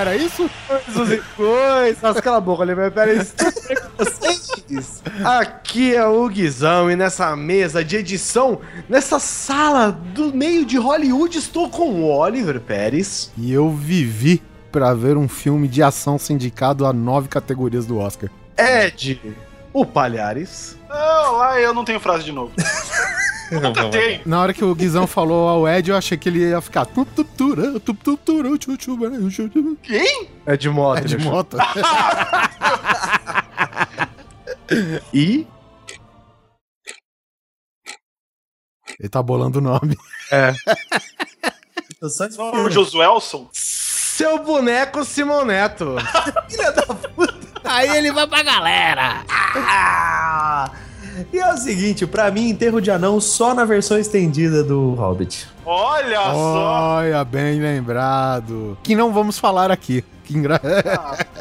Era isso? Coisas e coisas. Cala a boca, Oliver Pérez. Vocês. Aqui é o Guizão e nessa mesa de edição, nessa sala do meio de Hollywood, estou com o Oliver Pérez. E eu vivi pra ver um filme de ação sindicado a nove categorias do Oscar. Ed, o Palhares. Não, lá eu não tenho frase de novo. Nunca tenho. Na hora que o Guizão falou ao Ed, eu achei que ele ia ficar. Quem? É de moto. É de moto. E Ele tá bolando o nome. Eu só Não, o Josuelson? seu boneco Simão Neto. Aí ele vai pra galera. Ah! E é o seguinte, pra mim, enterro de anão só na versão estendida do Hobbit. Olha só! Olha, bem lembrado. Que não vamos falar aqui. Que engra...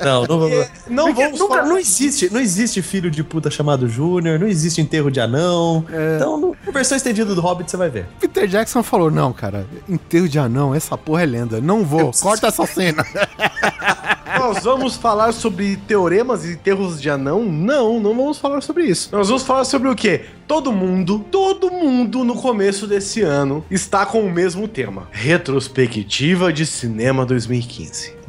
Não, não vamos. Não Porque vamos nunca, falar- não existe, não existe filho de puta chamado Júnior, não existe enterro de anão. Então, no- na versão estendida do Hobbit você vai ver. Peter Jackson falou: não, cara, enterro de anão, essa porra é lenda. Não vou, corta essa cena. Nós vamos falar sobre teoremas e enterros de anão? Não, não vamos falar sobre isso. Nós vamos falar sobre o quê? Todo mundo, todo mundo no começo desse ano está com o mesmo tema: Retrospectiva de Cinema 2015.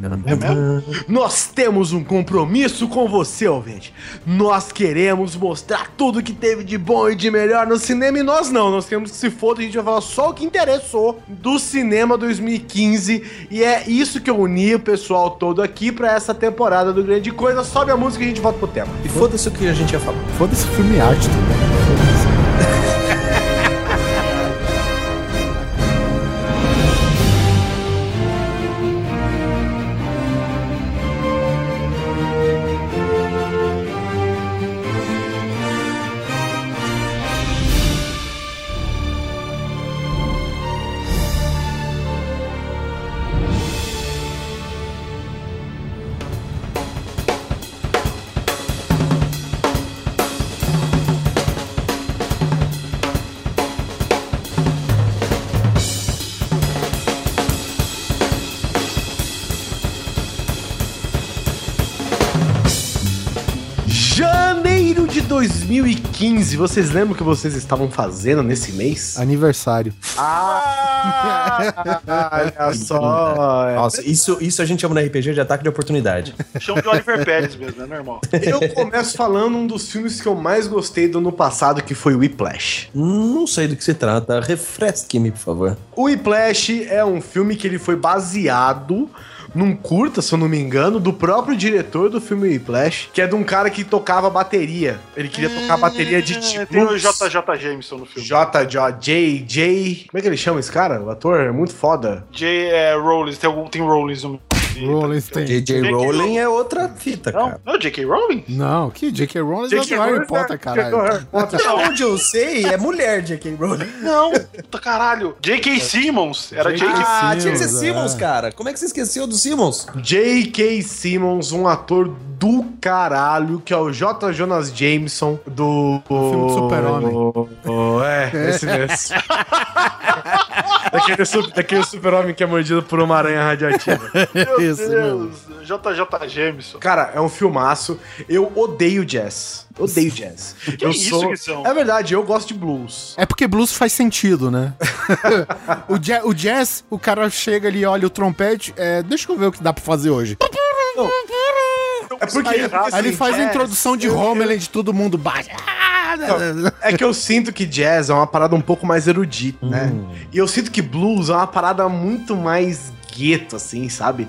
Nós temos um compromisso com você, ouvinte. Nós queremos mostrar tudo que teve de bom e de melhor no cinema e nós não. Nós queremos que se foda, a gente vai falar só o que interessou do cinema 2015 e é isso que eu uni o pessoal todo aqui pra essa temporada do Grande Coisa. Sobe a música e a gente volta pro tema. E foda-se o que a gente ia falar. Foda-se filme e arte também. 2015. Vocês lembram o que vocês estavam fazendo nesse mês? Aniversário. Ah, olha só. é. Nossa, isso, isso a gente chama no RPG de ataque de oportunidade. Chama de Oliver Pérez mesmo, é normal. Eu começo falando um dos filmes que eu mais gostei do ano passado, que foi Whiplash. Não sei do que se trata. Refresque-me, por favor. O Whiplash é um filme que ele foi baseado num curta, se eu não me engano, do próprio diretor do filme Whiplash, que é de um cara que tocava bateria. Ele queria tocar bateria de tipo... Tem o JJ Jameson no filme. JJ, J, J... Como é que ele chama esse cara? O ator é muito foda. J. É, Rollins, tem, algum, tem Rollins no Rollins tem. J.J. J.K. Rowling é outra fita, Não, cara. não, J.K. Rowling? Não, que J.K. Rowling é J.K. do Harry Rowling Potter, é- caralho. Até onde eu sei, é mulher J.K. Rowling. Não, puta caralho. J.K. Simmons. Era J.K. Ah, tinha que ser Simmons, é. cara. Como é que você esqueceu do Simmons? J.K. Simmons, um ator do caralho, que é o J. Jonas Jameson do. filme do Super-Homem. É, esse mesmo. daquele, su- daquele super-homem que é mordido por uma aranha radioativa. Meu Isso mesmo. Deus. JJ Jameson. Cara, é um filmaço. Eu odeio jazz. Odeio jazz. Que eu isso, Guizão? É verdade, eu gosto de blues. É porque blues faz sentido, né? o, ja- o jazz, o cara chega ali, olha o trompete, é, deixa eu ver o que dá pra fazer hoje. É porque. Aí- porque, Aí ele assim, faz a jazz- introdução de eu- Homeland, todo mundo bate. É que eu sinto que jazz é uma parada um pouco mais erudita, né? E eu sinto que blues é uma parada muito mais gueto, assim, sabe?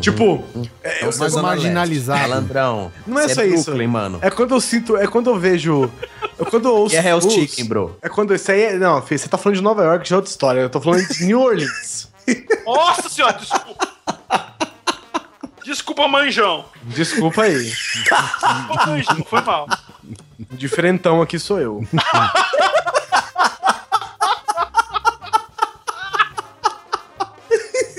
Tipo, é, eu- Então, mais marginalizado. Malandrão. Não é Você só isso. Brooklyn, mano. é quando eu sinto, é quando eu vejo. É quando eu ouço. E é Hell's blues, Chicken, bro. É quando isso aí é. Não, filho, você tá falando de Nova York, já é outra história. Eu tô falando de New Orleans. Nossa senhora, desculpa. Desculpa, manjão. Desculpa aí. Desculpa, manjão. Foi mal. Diferentão aqui sou eu.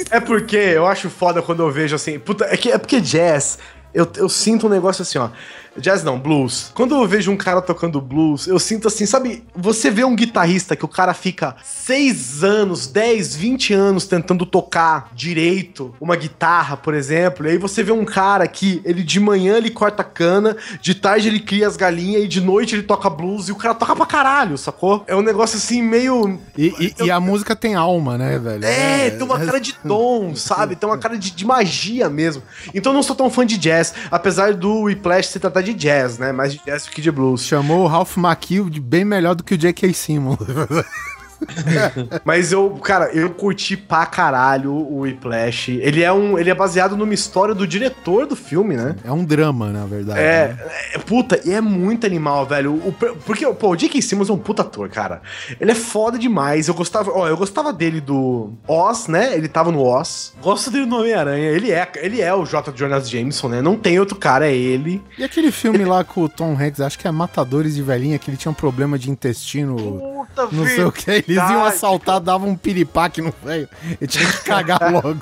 É porque eu acho foda quando eu vejo assim. Puta, é, que, é porque jazz. Eu, eu sinto um negócio assim, ó. Jazz não, blues. Quando eu vejo um cara tocando blues, eu sinto assim, sabe? Você vê um guitarrista que o cara fica 6 anos, 10, 20 anos tentando tocar direito uma guitarra, por exemplo. E aí você vê um cara que ele de manhã ele corta cana, de tarde ele cria as galinhas e de noite ele toca blues e o cara toca pra caralho, sacou? É um negócio assim meio. E, e- e a música tem alma, né, velho? É, tem uma cara de tom, sabe? Tem uma cara de, de magia mesmo. Então eu não sou tão fã de jazz, apesar do Whiplash se tratar de jazz, né? Mais de jazz do que de blues. Chamou o Ralph Macchio de bem melhor do que o J.K. Simmons. Mas eu, cara, eu curti pra caralho o Whiplash. Ele é um, ele é baseado numa história do diretor do filme, né? É um drama, na verdade. É, né? é, puta, e é muito animal, velho. O, porque, pô, o J.K. Simmons é um puta ator, cara. Ele é foda demais. Eu gostava, ó, eu gostava dele do Oz, né? Ele tava no Oz. Gosto dele no Homem-Aranha. Ele é, ele é o J. Jonas Jameson, né? Não tem outro cara, é ele. E aquele filme lá com o Tom Hanks, acho que é Matadores de Velhinha, que ele tinha um problema de intestino, Puta, não sei o que. Eles iam assaltar, davam um piripaque no velho. Ele tinha que cagar logo.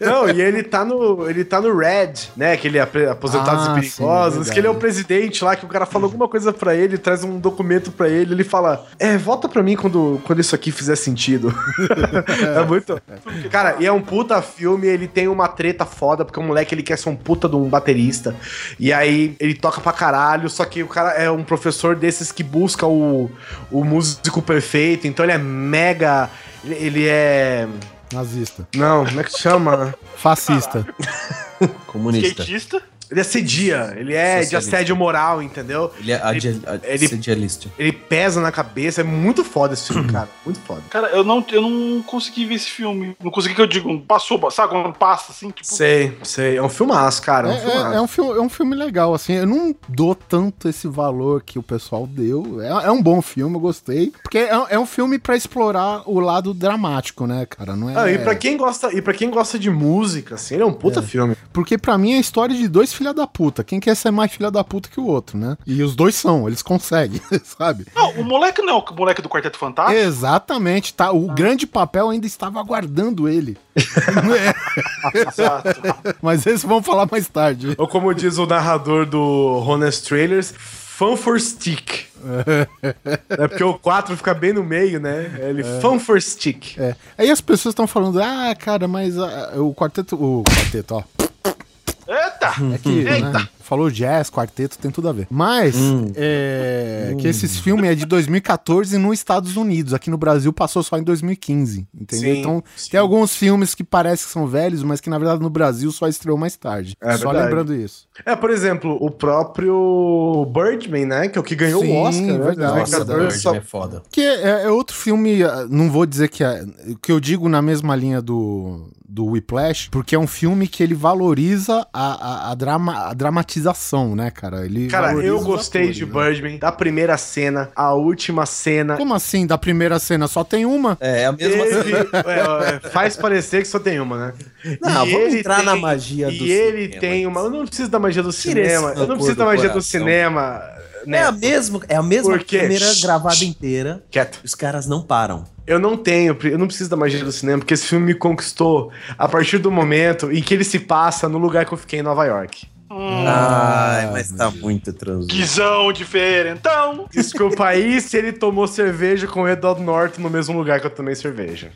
Não, e ele tá no, ele tá no Red, né? Aquele apre- Aposentados Ah, e Perigosos, sim, que ele é o presidente lá, que o cara fala alguma coisa pra ele, traz um documento pra ele, ele fala, é, volta pra mim quando, quando isso aqui fizer sentido. é muito... Cara, e é um puta filme, ele tem uma treta foda, porque o moleque, ele quer ser um puta de um baterista, e aí ele toca pra caralho, só que o cara é um professor desses que busca o, o músico perfeito, então ele é mega... ele- Ele é... Nazista. Não, como é que chama? Fascista. Comunista. Skatista. Ele assedia, ele é de assédio moral, entendeu? Ele é adi- ele- assedialista. Ele pesa na cabeça, é muito foda esse filme, cara. Muito foda. Cara, eu não, eu não consegui ver esse filme. Não consegui que eu digo, passou, sabe quando passa assim, tipo. Sei, sei. É um filmaço, cara. É um É, filmaço. é- é um filme, é um filme legal, assim. Eu não dou tanto esse valor que o pessoal deu. É, é um bom filme, eu gostei. Porque é, é um filme pra explorar o lado dramático, né, cara? Não é. Ah, e pra quem gosta, e para quem gosta de música, assim, ele é um puta filme. Porque pra mim é a história de dois filha da puta. Quem quer ser mais filha da puta que o outro, né? E os dois são, eles conseguem, sabe? Não, o moleque não é o moleque do Quarteto Fantástico. Exatamente, tá? O grande papel ainda estava aguardando ele. É. Mas esse vamos falar mais tarde. Ou como diz o narrador do Honest Trailers, fan for stick. é porque o 4 fica bem no meio, né? Ele fan for stick. É. Aí as pessoas estão falando, ah, cara, mas ah, o quarteto. O quarteto, ó. Eita! É que, né, falou jazz, quarteto, tem tudo a ver. Mas, é, que esses filmes é de 2014 nos Estados Unidos. Aqui no Brasil passou só em 2015, entendeu? Sim, então, sim. tem alguns filmes que parecem que são velhos, mas que na verdade no Brasil só estreou mais tarde. É só verdade. lembrando isso. É, por exemplo, o próprio Birdman, né? Que é o que ganhou Sim, o Oscar, né? verdade. Nossa, 2014, Birdman só- é foda. Que é, é outro filme, ah, não vou dizer que é. que eu digo na mesma linha do, do Whiplash, porque é um filme que ele valoriza a, a, a drama, a dramatização, né, cara? Ele Cara, eu os gostei atores, de né? Birdman, da primeira cena, a última cena. Como assim? Da primeira cena só tem uma? É, é a mesma Teve- cena. é, é, faz parecer que só tem uma, né? Não, E vamos ele entrar na magia e do ele cinema, tem uma. Eu não preciso da magia do Tira cinema. Eu não preciso da do magia do coração. cinema. Né? É a mesma, é a mesma Shh, gravada inteira. Quieto. Os caras não param. Eu não tenho, eu não preciso da magia do cinema, porque esse filme me conquistou a partir do momento em que ele se passa no lugar que eu fiquei em Nova York. Ai, mas tá muito transo. Guizão diferentão. Desculpa aí se ele tomou cerveja com o Edward Norton no mesmo lugar que eu tomei cerveja.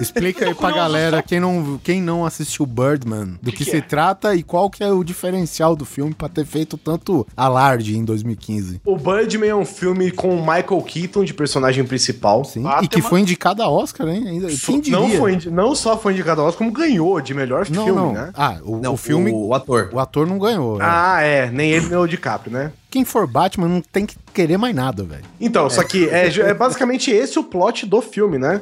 Explica aí pra galera quem não, quem não assistiu Birdman, do que, que se é? trata e qual que é o diferencial do filme pra ter feito tanto alarde em 2015. O Birdman é um filme com o Michael Keaton de personagem principal. Sim. Ah, e que uma- foi indicado a Oscar, hein? Ainda, quem diria? Não, foi, não só foi indicado ao Oscar, como ganhou de melhor Não, filme, não. né? Ah, o, Não, o filme, O, o ator. o ator não ganhou. né? Ah, é. Nem ele nem o DiCaprio, né? Quem for Batman não tem que querer mais nada, velho. Então, só que é, é basicamente esse o plot do filme, né?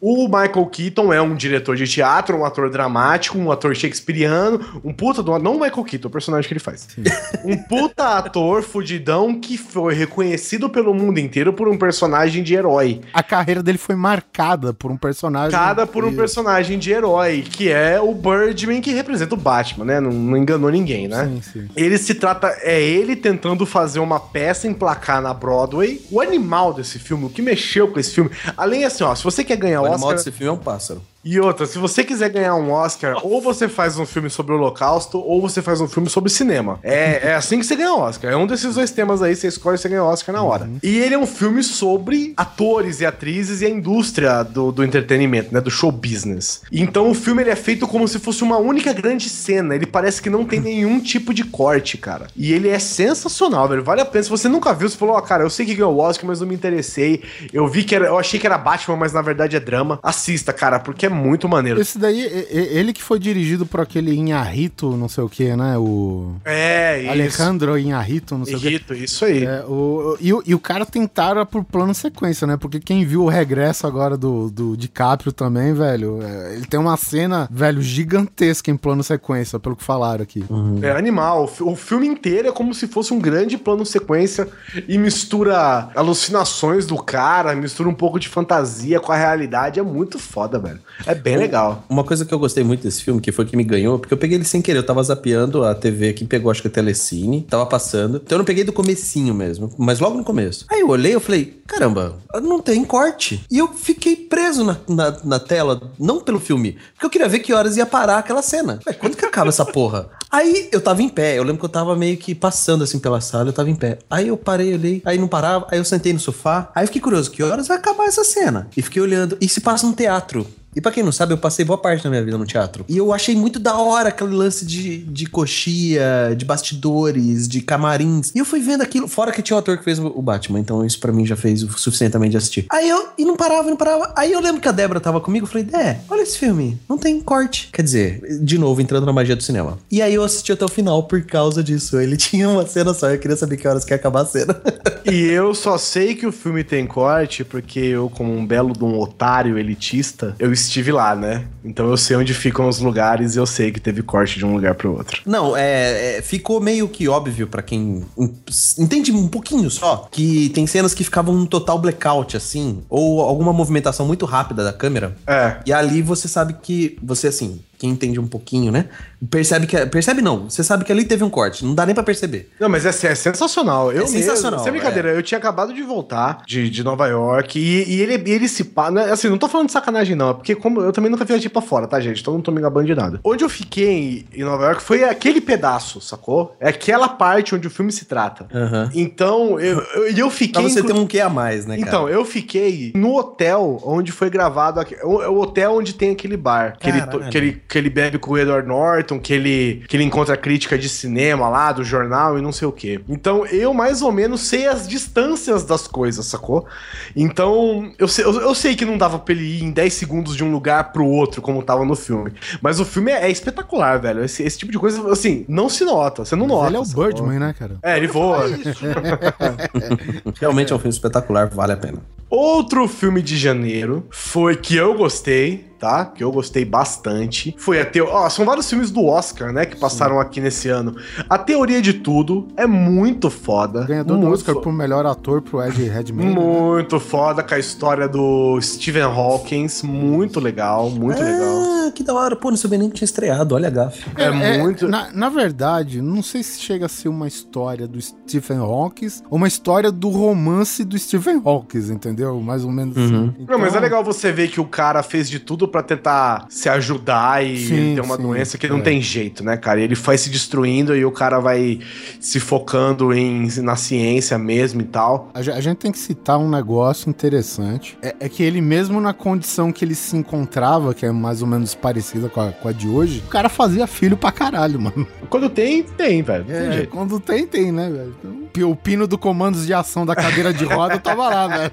O Michael Keaton é um diretor de teatro, um ator dramático, um ator shakespeariano, um puta do. Não o Michael Keaton, o personagem que ele faz. um puta ator fudidão que foi reconhecido pelo mundo inteiro por um personagem de herói. A carreira dele foi marcada por um personagem. Cada por um personagem de herói, que é o Birdman que representa o Batman, né? Não, não enganou ninguém, né? Sim, sim. Ele se trata. É ele tentando fazer uma peça na Broadway. O animal desse filme, o que mexeu com esse filme. Além assim, ó, se você quer ganhar O Oscar. animal desse filme é um pássaro. E outra, se você quiser ganhar um Oscar, ou você faz um filme sobre o Holocausto, ou você faz um filme sobre cinema. É, é assim que você ganha Oscar. É um desses dois temas aí, você escolhe e você ganha Oscar na hora. E ele é um filme sobre atores e atrizes e a indústria do, do entretenimento, né? Do show business. Então o filme ele é feito como se fosse uma única grande cena. Ele parece que não tem nenhum tipo de corte, cara. E ele é sensacional, velho. Vale a pena. Se você nunca viu, você falou, ó, cara, eu sei que ganhou o Oscar, mas não me interessei. Eu vi que era. Eu achei que era Batman, mas na verdade é drama. Assista, cara, porque é muito maneiro. Esse daí, ele que foi dirigido por aquele Inharrito, não sei o que, né? O. É, isso. Alejandro Inharrito, não sei o que. Isso aí. É, o, e, o, e o cara tentaram por plano sequência, né? Porque quem viu o regresso agora do, do DiCaprio também, velho, é, ele tem uma cena, velho, gigantesca em plano sequência, pelo que falaram aqui. É animal. O filme inteiro é como se fosse um grande plano sequência e mistura alucinações do cara, mistura um pouco de fantasia com a realidade. É muito foda, velho. É bem legal. Uma coisa que eu gostei muito desse filme, que foi que me ganhou, porque eu peguei ele sem querer, eu tava zapeando a TV aqui, pegou acho que a Telecine, tava passando. Então eu não peguei do comecinho mesmo, mas logo no começo. Aí eu olhei, eu falei, caramba, não tem corte. E eu fiquei preso na, na, na tela, não pelo filme, porque eu queria ver que horas ia parar aquela cena. Ué, quando que acaba essa porra? Aí eu tava em pé, eu lembro que eu tava meio que passando assim pela sala, eu tava em pé. Aí eu parei, olhei, aí não parava, aí eu sentei no sofá, aí eu fiquei curioso, que horas vai acabar essa cena? E fiquei olhando, e se passa no teatro. E pra quem não sabe, eu passei boa parte da minha vida no teatro. E eu achei muito da hora aquele lance de, de coxia, de bastidores, de camarins. E eu fui vendo aquilo, fora que tinha o ator que fez o Batman, então isso pra mim já fez o suficiente também de assistir. Aí eu, e não parava, não parava. Aí eu lembro que a Débora tava comigo, eu falei, é, olha esse filme, não tem corte. Quer dizer, de novo, entrando na magia do cinema. E aí eu assisti até o final por causa disso. Ele tinha uma cena só, eu queria saber que horas que ia acabar a cena. E eu só sei que o filme tem corte porque eu, como um belo de um otário elitista, eu estive lá, né? Então eu sei onde ficam os lugares e eu sei que teve corte de um lugar pro outro. Não, é, é, ficou meio que óbvio pra quem en- entende um pouquinho só que tem cenas que ficavam um total blackout assim, ou alguma movimentação muito rápida da câmera. É. E ali você sabe que você assim, quem entende um pouquinho, né? Percebe que percebe não, você sabe que ali teve um corte, não dá nem pra perceber. Não, mas é, é sensacional. Eu É sensacional, Mesmo, sem brincadeira, eu tinha acabado de voltar de, de Nova York e, e ele, ele se pá. né, Assim, não tô falando de sacanagem, não. É porque como eu também nunca viajei pra fora, tá, gente? Então não tô me gabando de nada. Onde eu fiquei em, em Nova York foi aquele pedaço, sacou? É aquela parte onde o filme se trata. Aham. Então, eu, eu, eu Pra fiquei. você inclu- ter um que a mais, né, cara? Então, eu fiquei no hotel onde foi gravado. aque- O, o hotel onde tem aquele bar. Que ele, to- Caralho. que, ele, que ele bebe com o Edward Norton, que ele, que ele encontra crítica de cinema lá, do jornal e não sei o quê. Então, eu mais ou menos sei as distâncias das coisas, sacou? Então, eu sei, eu, eu sei que não dava pra ele ir em 10 segundos de um lugar pro outro, como tava no filme. Mas o filme é, é espetacular, velho. Esse, esse tipo de coisa, assim, não se nota. Você não nota. ele é o? Birdman, né, cara? É, ele voa. Realmente é um filme espetacular, vale a pena. Outro filme de janeiro foi que eu gostei, tá? Que eu gostei bastante. Foi a teo... Ó, são vários filmes do Oscar, né? Que passaram aqui nesse ano. A Teoria de Tudo é muito foda. Ganhador do muito Oscar fo- por melhor ator pro Ed Redmayne. né? Muito foda com a história do Stephen Hawking. Muito legal, muito legal. Ah, que da hora. Pô, não sabia nem que tinha estreado, olha a gafe. É, muito. Na, na verdade, não sei se chega a ser uma história do Stephen Hawking ou uma história do romance do Stephen Hawking, entendeu? Mais ou menos assim. Não, mas é Então, legal você ver que o cara fez de tudo pra tentar se ajudar e Sim, tem uma sim, doença que não é. tem jeito, né, cara? E ele vai se destruindo e o cara vai se focando em, na ciência mesmo e tal. A, a gente tem que citar um negócio interessante. É, é que ele, mesmo na condição que ele se encontrava, que é mais ou menos parecida com a, com a de hoje, o cara fazia filho pra caralho, mano. Quando tem, tem, velho. Tem É, jeito. quando tem, tem, né, velho? Então, o pino do comandos de ação da cadeira de roda tava lá, velho.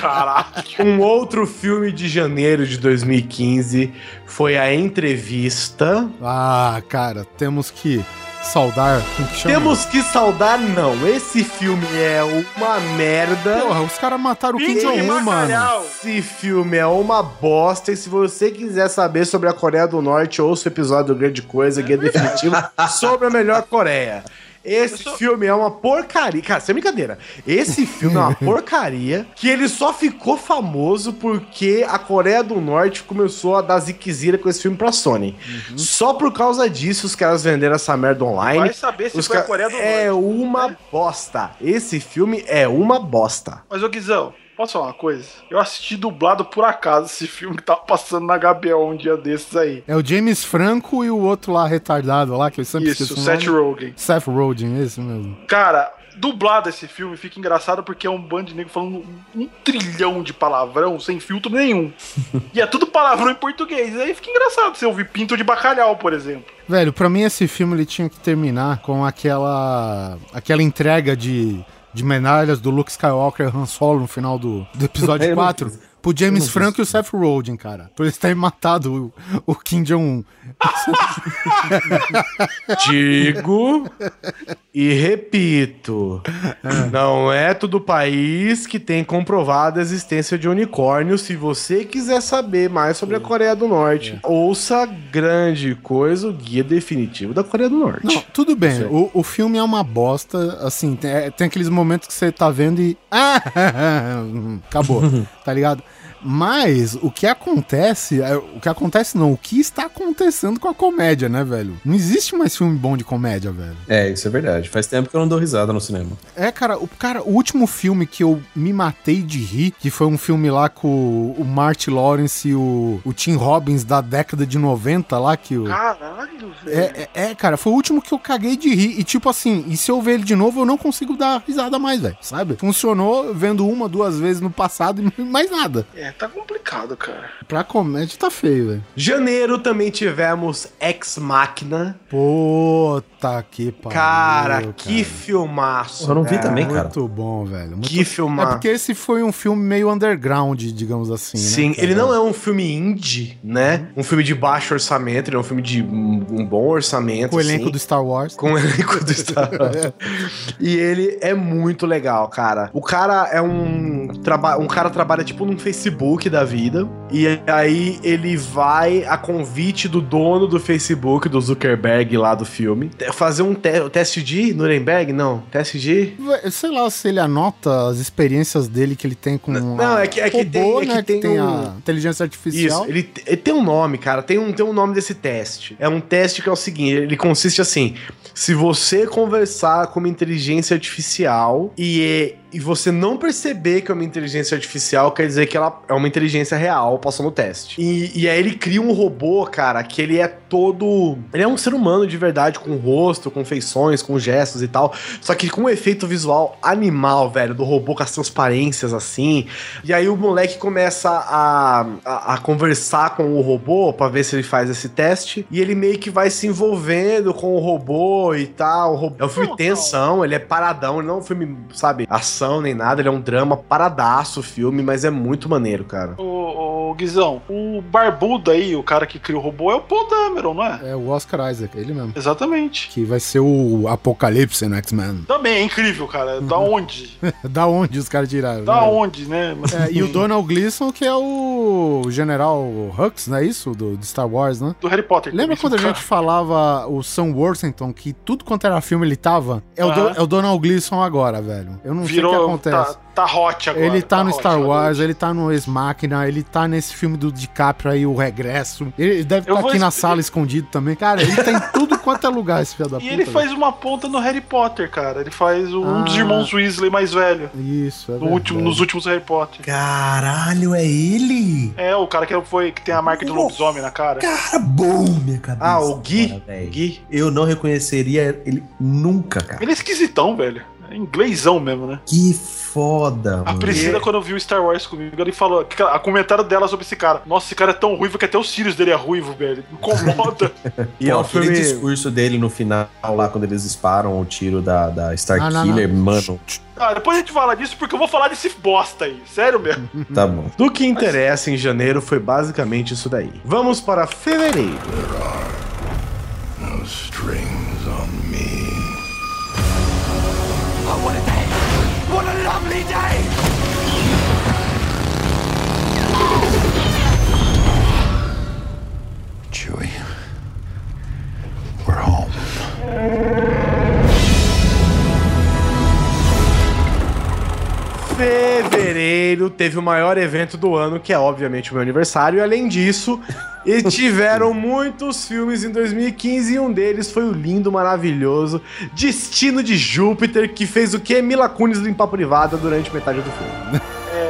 Caraca. Um outro filme de janeiro de 2015 foi A Entrevista. Ah, cara, temos que saudar? Que? Temos que saudar, não. Esse filme é uma merda. Porra, os caras mataram o Kim Jong-un, mano. Esse filme é uma bosta. E se você quiser saber sobre a Coreia do Norte, ouça o episódio do Grande Coisa, Guia Definitivo, sobre a melhor Coreia. Esse filme é uma porcaria. Cara, sem brincadeira. Esse filme é uma porcaria que ele só ficou famoso porque a Coreia do Norte começou a dar ziquezira com esse filme pra Sony. Só por causa disso os caras venderam essa merda online. Vai saber se Os foi a Coreia do É Norte. uma bosta. Esse filme é uma bosta. Mas, ô Guizão, posso falar uma coisa? Eu assisti dublado por acaso esse filme que tava passando na HBO um dia desses aí. É o James Franco e o outro lá retardado lá, que eu sempre Isso, o Seth. Rogen. Seth Rogen, esse mesmo. Cara, dublado esse filme fica engraçado porque é um bando de negro falando um trilhão de palavrão sem filtro nenhum. e é tudo palavrão em português. Aí fica engraçado você ouvir pinto de bacalhau, por exemplo. Velho, pra mim esse filme ele tinha que terminar com aquela aquela entrega de, de medalhas do Luke Skywalker e Han Solo no final do, do episódio Eu não 4 fiz. Pro James Franco e o Seth Rogen, cara. Por eles terem matado o, o Kim Jong-un. Digo e repito: não é todo país que tem comprovada a existência de unicórnio. Se você quiser saber mais sobre a Coreia do Norte, ouça grande coisa, o guia definitivo da Coreia do Norte. Não, tudo bem. O, o filme é uma bosta, assim, tem, é- tem aqueles momentos que você tá vendo e. Ah, acabou, tá ligado? Mas o que acontece, é, o que acontece não, o que está acontecendo com a comédia, né, velho? Não existe mais filme bom de comédia, velho. É, isso é verdade. Faz tempo que eu não dou risada no cinema. É, cara, o, cara, o último filme que eu me matei de rir, que foi um filme lá com o, o Marty Lawrence e o, o Tim Robbins da década de 90 lá, que o... Caralho, velho. É, é, é, cara, foi o último que eu caguei de rir. E tipo assim, e se eu ver ele de novo, eu não consigo dar risada mais, velho. Sabe? Funcionou vendo uma, duas vezes no passado e mais nada. É, tá complicado, cara. Pra comédia tá feio, velho. Janeiro também tivemos Ex Machina. Puta que pariu. Cara, que filmaço. Eu não vi velho. também, cara. Muito bom, velho. Muito... Que É filmaço. porque esse foi um filme meio underground, digamos assim. Sim, né, cara? ele não é um filme indie, né? Um filme de baixo orçamento, ele é um filme de um, bom orçamento. Com o elenco assim. do Star Wars. Com o elenco do Star Wars. e ele é muito legal, cara. O cara é um. Traba um cara trabalha tipo num Facebook da vida. E aí ele vai a convite do dono do Facebook, do Zuckerberg lá do filme, fazer um te teste de Nuremberg? Não, teste de. Sei lá se ele anota as experiências dele que ele tem com Não, a é que- é que robô, tem- é que né, que tem tem um- a inteligência artificial. Isso, ele, ele tem um nome, cara. Tem um, tem um nome desse teste. É um teste que é o seguinte: ele consiste assim. Se você conversar com uma inteligência artificial e, e você não perceber que é uma inteligência artificial, quer dizer que ela é uma inteligência real, passou no teste. E, e aí ele cria um robô, cara, que ele é todo. Ele é um ser humano de verdade, com rosto, com feições, com gestos e tal. Só que com um efeito visual animal, velho, do robô com as transparências assim. E aí o moleque começa a, a, a conversar com o robô pra ver se ele faz esse teste. E ele meio que vai se envolvendo com o robô e tal. O robô- É um filme Não, tensão, ele é paradão, ele não é um filme, sabe, ação nem nada, ele é um drama paradaço o filme, mas é muito maneiro, cara. Ô, ô, Guizão, o barbudo aí, o cara que cria o robô, é o Paul Dameron, não é? É o Oscar Isaac, ele mesmo. Exatamente. Que vai ser o Apocalipse no X-Men. Também é incrível, cara. Da onde? da onde os caras tiraram? Da né? onde, né? Mas- É, e o Donald Gleason, que é o General Hux, não é isso? Do, do Star Wars, né? Do Harry Potter. Lembra quando a gente falava o Sam Worthington, que tudo quanto era filme ele tava? É o, Do- é o Donald Gleason agora, velho. Eu não sei o que Virou. acontece. Tá, tá hot agora. Ele tá, no hot, Star tá Wars, ele tá no Ex-Machina, ele tá nesse filme do DiCaprio aí, O Regresso. Ele deve estar vou aqui na sala escondido também. Cara, ele tá em tudo quanto é lugar, esse filho da puta. E ele velho. faz uma ponta no Harry Potter, cara. Ele faz um dos Ah. irmãos Weasley mais velho. Isso, é No último, verdade. nos últimos Harry Potter. Caralho, é ele? É, o cara que foi que tem a marca de lobisomem na cara. Cara bom, minha cabeça. Ah, o Gui? velho. Gui? Eu não reconheceria ele nunca, cara. Ele é esquisitão, velho. É inglês,ão mesmo, né? Que foda, A mano. Priscila, quando viu Star Wars comigo, ele falou. A comentário dela sobre esse cara. Nossa, esse cara é tão ruivo que até os cílios dele é ruivo, velho. Incomoda. E Pô, é um aquele filme. discurso dele no final, lá, quando eles disparam o tiro da, da Star Ah, não, Killer, não. mano. ah, depois a gente fala disso porque eu vou falar desse bosta aí. Sério mesmo. Tá bom. Do que interessa em janeiro foi basicamente isso daí. Vamos para fevereiro. No strings Fevereiro teve o maior evento do ano, que é obviamente o meu aniversário, e além disso, e tiveram muitos filmes em 2015 e um deles foi o lindo, maravilhoso Destino de Júpiter, que fez o que? Mila Kunis limpar privada durante metade do filme.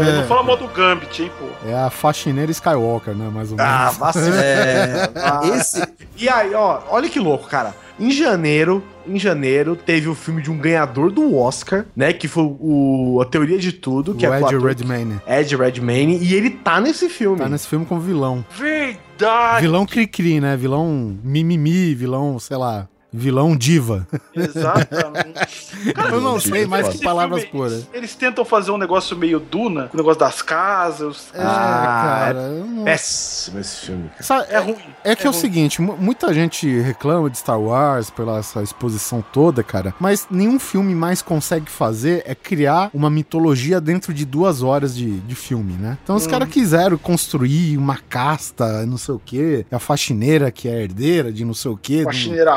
É, não fala mal do Gambit, hein, pô. É a faxineira Skywalker, né? Mais ou menos. Ah, vacina. É, esse, E aí, ó, olha que louco, cara. Em janeiro, em janeiro, teve o filme de um ganhador do Oscar, né? Que foi o A Teoria de Tudo, que o é Ed Redmayne. Ed Redmayne, e ele tá nesse filme. Tá nesse filme como vilão. Verdade. Vilão cri-cri, né? Vilão mimimi, vilão, sei lá, vilão diva. Exatamente. Eu não sei mais que palavras filme, puras. Eles tentam fazer um negócio meio Duna, o negócio das casas. É, Ah, cara. não- Péssimo esse filme, cara. Sabe, É ruim. É que é, o ruim. seguinte, mu- muita gente reclama de Star Wars pela essa exposição toda, cara, mas nenhum filme mais consegue fazer é criar uma mitologia dentro de duas horas de, de filme, né? Então os caras quiseram construir uma casta, não sei o quê, a faxineira que é herdeira de não sei o quê. do- Faxineira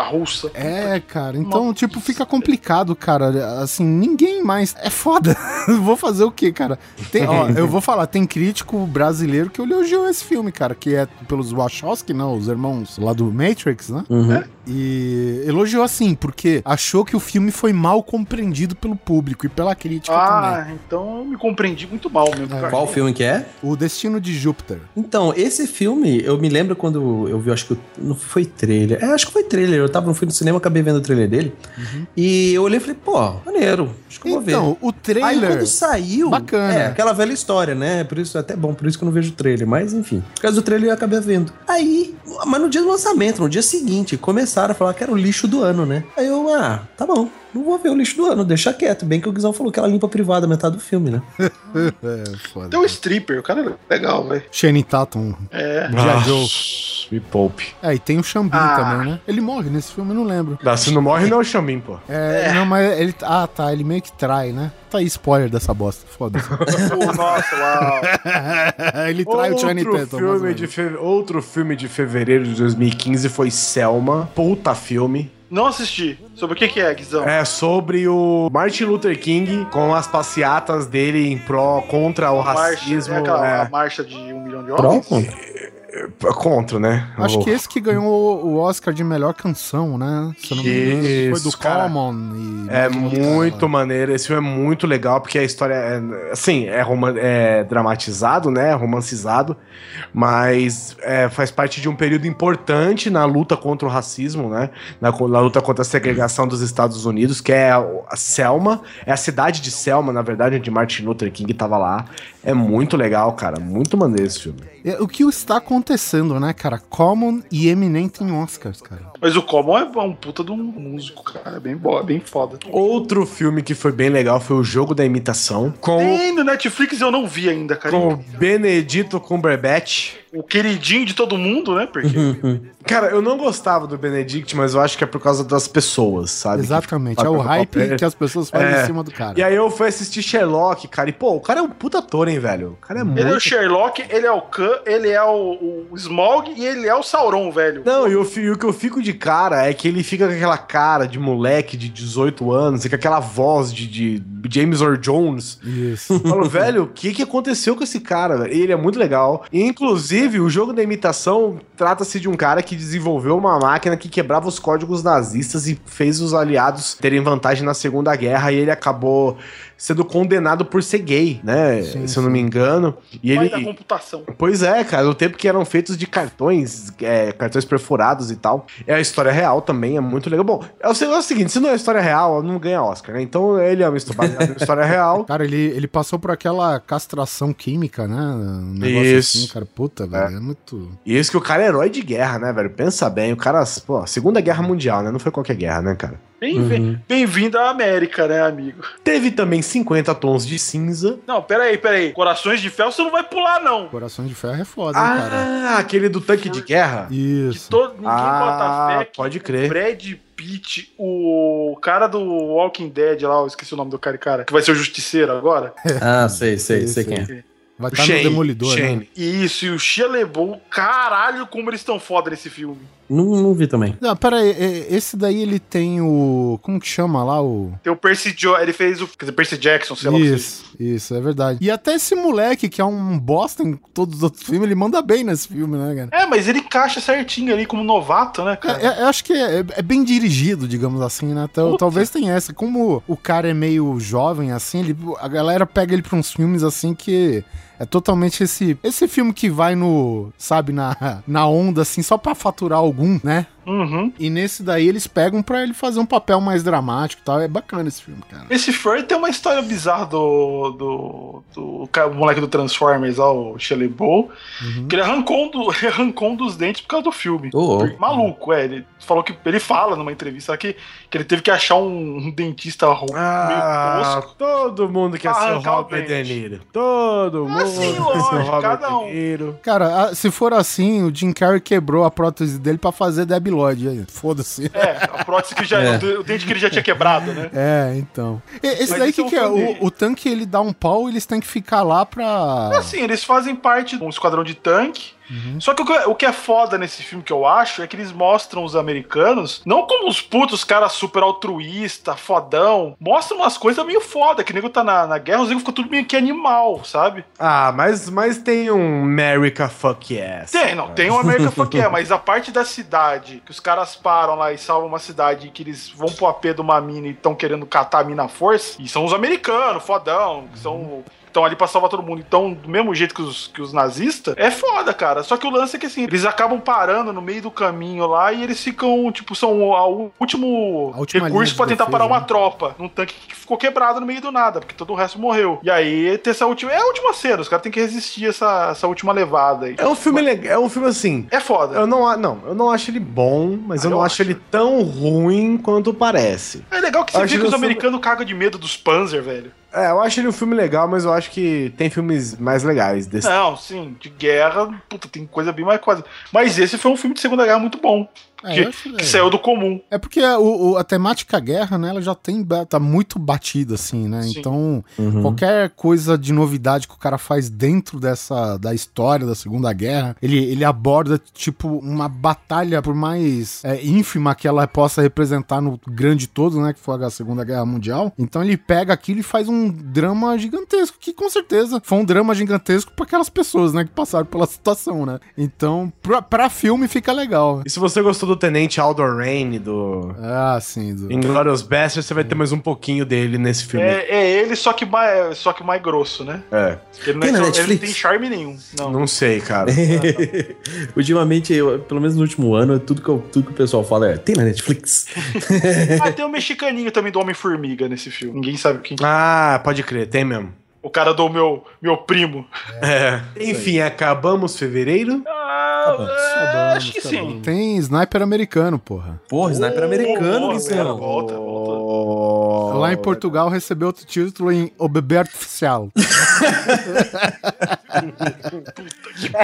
russa. É, cara, então, tipo, fica complicado, cara. Assim, ninguém mais. É foda. vou fazer o quê, cara? Tem- ó, eu vou falar, tem crítico brasileiro que elogiou esse filme, cara, que é pelos Wachowski, não, os irmãos lá do Matrix, né? Uhum. E elogiou assim, porque achou que o filme foi mal compreendido pelo público e pela crítica também. Ah, então eu me compreendi muito mal mesmo. cara. Qual filme que é? O Destino de Júpiter. Então, esse filme, eu me lembro quando eu vi, acho que não foi trailer. É, acho que foi trailer. Eu tava, no cinema, acabei vendo o trailer dele. E eu olhei e falei, pô, maneiro. Acho que eu vou ver. Então, o Aí trailer. quando saiu. Bacana. É, aquela velha história, né? Por isso até bom, por isso que eu não vejo o trailer. Mas enfim. Por causa do trailer eu acabei vendo. Aí, mas no dia do lançamento, no dia seguinte, começaram a falar que era o lixo do ano, né? Aí eu, ah, tá bom. Não vou ver o lixo do ano, deixa quieto. Bem que o Guizão falou que ela limpa privada metade do filme, né? É, foda. Tem um stripper, o cara é legal, velho. Shane Tatum. É. Joe. Me poupe. É, e tem o Xambin Ah. também, né? Ele morre nesse filme, eu não lembro. Não, se não morre, não é o Xambim, pô. É, não, mas ele. Ah, tá. Ele meio que trai, né? Tá aí spoiler dessa bosta. Foda-se. Pô, nossa, uau. ele trai o Channing Outro Tatum. filme, de fe... Outro filme de fevereiro de 2015 foi Selma. Puta filme. Não assisti. Sobre o que, que é, Guizão? É sobre o Martin Luther King com as passeatas dele em pró contra o Marcha, racismo. é aquela é, a marcha de um milhão de homens? Pronto. Contra, né? Acho O- que esse que ganhou o Oscar de melhor canção, né? Se eu não me engano, foi do cara. Common. É cara muito maneiro, esse filme é muito legal, porque a história é, assim, é, roman é dramatizado, né, romancizado, mas é, faz parte de um período importante na luta contra o racismo, né, na, na luta contra a segregação dos Estados Unidos, que é a, a Selma, é a cidade de Selma, na verdade, onde Martin Luther King tava lá. É muito legal, cara, muito maneiro esse filme. É, O que está acontecendo, né, cara? Common e Eminem tem Oscars, cara. Mas o Common é um puta de um músico, cara. É bem, bo- é bem foda. Outro filme que foi bem legal foi o Jogo da Imitação, com, Tem no Netflix eu não vi ainda, cara. com o Benedito Cumberbatch. O queridinho de todo mundo, né? Porque Cara, eu não gostava do Benedict, mas eu acho que é por causa das pessoas, sabe? Exatamente. Que É o hype papel. que as pessoas fazem É. em cima do cara. E aí eu fui assistir Sherlock, cara, e pô, o cara é um puta ator, hein, velho? O cara é muito... ele é o Sherlock, ele é o Khan, ele é o, o Smaug e ele é o Sauron, velho. Não, e o, e o que eu fico de cara é que ele fica com aquela cara de moleque de 18 anos e com aquela voz de, de James Earl Jones. Isso. Eu falo, velho, o que, que aconteceu com esse cara? velho? Ele é muito legal. E, inclusive, o jogo da imitação trata-se de um cara que desenvolveu uma máquina que quebrava os códigos nazistas e fez os aliados terem vantagem na Segunda Guerra. E ele acabou sendo condenado por ser gay, né? Sim, Se eu não me engano. E Pai ele. da computação. Pois é, cara, no tempo que eram feitos de cartões, é, cartões perfurados e tal. É a história real também, é muito legal. Bom, é o, se- é o seguinte, se não é história real, não ganha Oscar, né? Então ele é uma história, real. Cara, ele, ele passou por aquela castração química, né? Um negócio Isso. assim, cara. Puta, velho. É, muito. E isso que o cara é herói de guerra, né, velho? Pensa bem, o cara, pô, Segunda Guerra Mundial, né? Não foi qualquer guerra, né, cara? Bem- Bem-vindo à América, né, amigo? Teve também 50 tons de cinza. Não, peraí, peraí. Corações de Ferro você não vai pular, não. Corações de Ferro é foda, hein, cara. Ah, aquele do tanque de guerra? Que Isso. todo, ninguém Ah, bota fé que pode crer. Brad Pitt, o cara do Walking Dead lá, eu esqueci o nome do cara, cara, que vai ser o Justiceiro agora. Ah, sei, sei, Sei, sei sei. quem é. Vai estar no Demolidor, né? Shane. Isso, e o Shia LaBeouf, caralho, como eles estão foda nesse filme. Não, não vi também. Não, pera aí, é, esse daí ele tem o... Como que chama lá o... Tem o Percy Jo, ele fez o, quer dizer, Percy Jackson, sei lá o que seja. Isso, isso, é verdade. E até esse moleque, que é um bosta em todos os outros filmes, ele manda bem nesse filme, né, cara? É, mas ele encaixa certinho ali como novato, né, cara? É, é, eu acho que é, é bem dirigido, digamos assim, né? Tal- talvez tenha essa. Como o cara é meio jovem, assim, ele, a galera pega ele pra uns filmes assim que é totalmente esse esse filme que vai no, sabe, na, na onda, assim, só pra faturar algum, né? Uhum. E nesse daí eles pegam pra ele fazer um papel mais dramático e tal. É bacana esse filme, cara. Esse Furry tem uma história bizarra do, do, do, ca- moleque do Transformers lá, o Shia LaBeouf, Uhum. que ele arrancou, um do, ele arrancou um dos dentes por causa do filme. Ô, louco. Maluco, é. Ele falou que. Ele fala numa entrevista que, que ele teve que achar um, um dentista ro- Ah, meio tosco. todo mundo quer ser o Robert De. Niro. Todo mundo sim, quer ser o lógico, Robert cada um. De Niro. Cara, a- se for assim, o Jim Carrey quebrou a prótese dele pra fazer Debi Lloyd. Foda-se. É, a prótese que já. É. O, dente que ele já tinha quebrado, né? É, então. E- Esse Mas daí que, é que é? filme- O, o tanque ele dá um pau e eles têm que ficar lá pra. Assim, eles fazem parte de um esquadrão de tanque. Só que o que, o que é foda nesse filme que eu acho é que eles mostram os americanos não como os putos caras super altruísta, fodão. Mostram umas coisas meio foda, que o nego tá na, na guerra, os nego ficam tudo meio que animal, sabe? Ah, mas, mas tem um America Fuck Yes. Tem, não, tem o American Fuck Yeah, mas a parte da cidade, que os caras param lá e salvam uma cidade que eles vão pro AP de uma mina e estão querendo catar a mina à força, e são os americanos, fodão, que são. Estão ali pra salvar todo mundo. Então, do mesmo jeito que os, que os nazistas, é foda, cara. Só que o lance é que assim, eles acabam parando no meio do caminho lá e eles ficam, tipo, são o, a- o último A recurso pra tentar defesa, parar uma né? tropa num tanque que ficou quebrado no meio do nada, porque todo o resto morreu. E aí, ter essa última. É a última cena, os caras têm que resistir essa, essa última levada aí. É um filme legal, é um filme assim. É foda. Eu não, não, eu não acho ele bom, mas Ah, eu não eu acho acho. ele tão ruim quanto parece. É legal que você vê que que os sou- americanos cagam de medo dos Panzer, velho. É, eu acho ele um filme legal, mas eu acho que tem filmes mais legais desse. Não, sim, de guerra, puta, tem coisa bem mais quase. Mas esse foi um filme de Segunda Guerra muito bom. É, que, acho, que é. saiu do comum. É porque o, o- a temática guerra, né, ela já tem, tá muito batida, assim, né? Sim. Então, Uhum. qualquer coisa de novidade que o cara faz dentro dessa, da história da Segunda Guerra, ele, ele aborda, tipo, uma batalha, por mais é, ínfima que ela possa representar no grande todo, né, que foi a Segunda Guerra Mundial. Então ele pega aquilo e faz um drama gigantesco, que com certeza foi um drama gigantesco pra aquelas pessoas, né, que passaram pela situação, né? Então, pra, pra filme fica legal. E se você gostou do Tenente Aldor Rain, do Ah, sim. Do... Inglourious Basterds, você vai ter mais um pouquinho dele nesse filme. É, é ele, só que mais, só que mais grosso, né? É. Ele não, Tem é na só- ele não tem charme nenhum. Não. Não sei, cara. Ultimamente, eu, pelo menos no último ano, tudo que, eu- tudo que o pessoal fala é: tem na Netflix? Ah, tem o mexicaninho também do Homem-Formiga nesse filme. Ninguém sabe quem. ah, pode crer, tem mesmo. O cara do meu, meu primo. É. Enfim, acabamos fevereiro. Ah, Acabamos, é, acabamos, acho que acabamos. sim. Tem sniper americano, porra. Porra, sniper americano, Boa, Guizão. Volta, volta. Oh. Lá em Portugal recebeu outro título em O Bebê Artificial.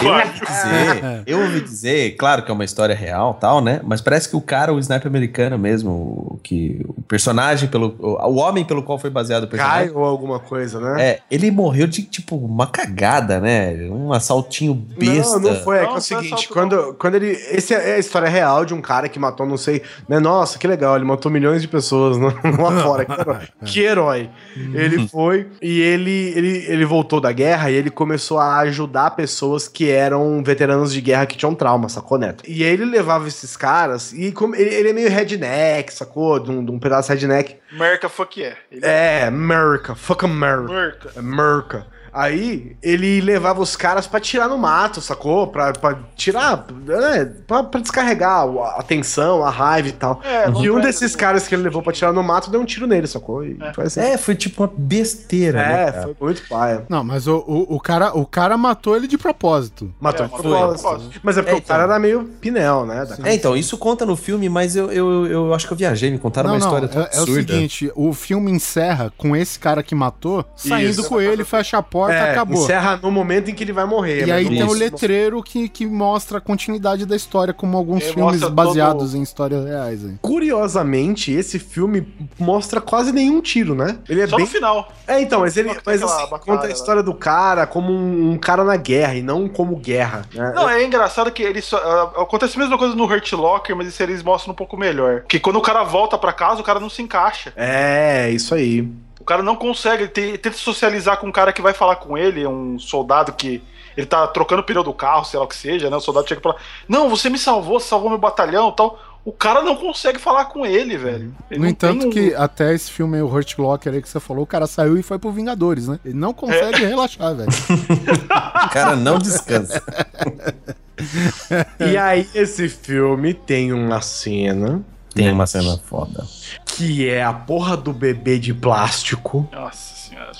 Eu ouvi dizer, eu ouvi dizer, claro que é uma história real tal, né? Mas parece que o cara, o sniper americano mesmo, o, que, o personagem, pelo, o, o homem pelo qual foi baseado o personagem. Cai ou alguma coisa, né? É, ele morreu de, tipo, uma cagada, né? Um assaltinho besta. Não, não foi. É que é Não, o não seguinte, quando, quando ele. Essa é a história real de um cara que matou, não sei. Né? Nossa, que legal, ele matou milhões de pessoas no- lá fora. Que herói. que herói. Ele foi e ele, ele, ele voltou da guerra e ele começou a ajudar pessoas que eram veteranos de guerra que tinham trauma, sacou, Neto? E aí ele levava esses caras e como, ele, ele é meio redneck, sacou? De um, de um pedaço redneck. Merca fuck yeah. Ele É, America, fuck America. Merca. America. Aí ele levava os caras pra tirar no mato, sacou? Pra, pra tirar, é, pra, pra descarregar a tensão, a raiva e tal. É, e um é- desses caras que ele levou pra tirar no mato deu um tiro nele, sacou? E foi assim. É, foi tipo uma besteira, né? É, cara? foi muito paia. Não, mas o, o, o cara, o cara matou ele de propósito. Matou É, de propósito. Mas é porque É, o cara então. era meio pinel, né? da- É, então, isso conta no filme, mas eu, eu, eu acho que eu viajei, me contaram não, uma não, história tão é, é o absurda. seguinte, o filme encerra com esse cara que matou, saindo Isso. com ele, fecha a porta, É, acabou. encerra no momento em que ele vai morrer. E aí mas tem o letreiro que, que mostra a continuidade da história, como alguns É, filmes baseados todo- em histórias reais. Aí. Curiosamente, esse filme mostra quase nenhum tiro, né? Ele é Só bem no final. É, então, mas ele mas, assim, batalha conta a história do cara como um, um cara na guerra e não como guerra. né? Não, é engraçado que ele só, ah, acontece a mesma coisa no Hurt Locker, mas isso eles mostram um pouco melhor. Que quando o cara volta pra casa, o cara não se encaixa. É, isso aí. O cara não consegue, ele te- ele tenta socializar com um cara que vai falar com ele, um soldado que ele tá trocando o pneu do carro, sei lá o que seja, né? O soldado chega pra lá, não, você me salvou, você salvou meu batalhão e tal. O cara não consegue falar com ele, velho. Ele No entanto, tem um- que até esse filme, aí, o Hurt Locker aí que você falou, o cara saiu e foi pro Vingadores, né? Ele não consegue relaxar, velho. O cara não descansa. E aí, esse filme tem uma cena Tem uma cena foda. Que é a porra do bebê de plástico. Nossa senhora.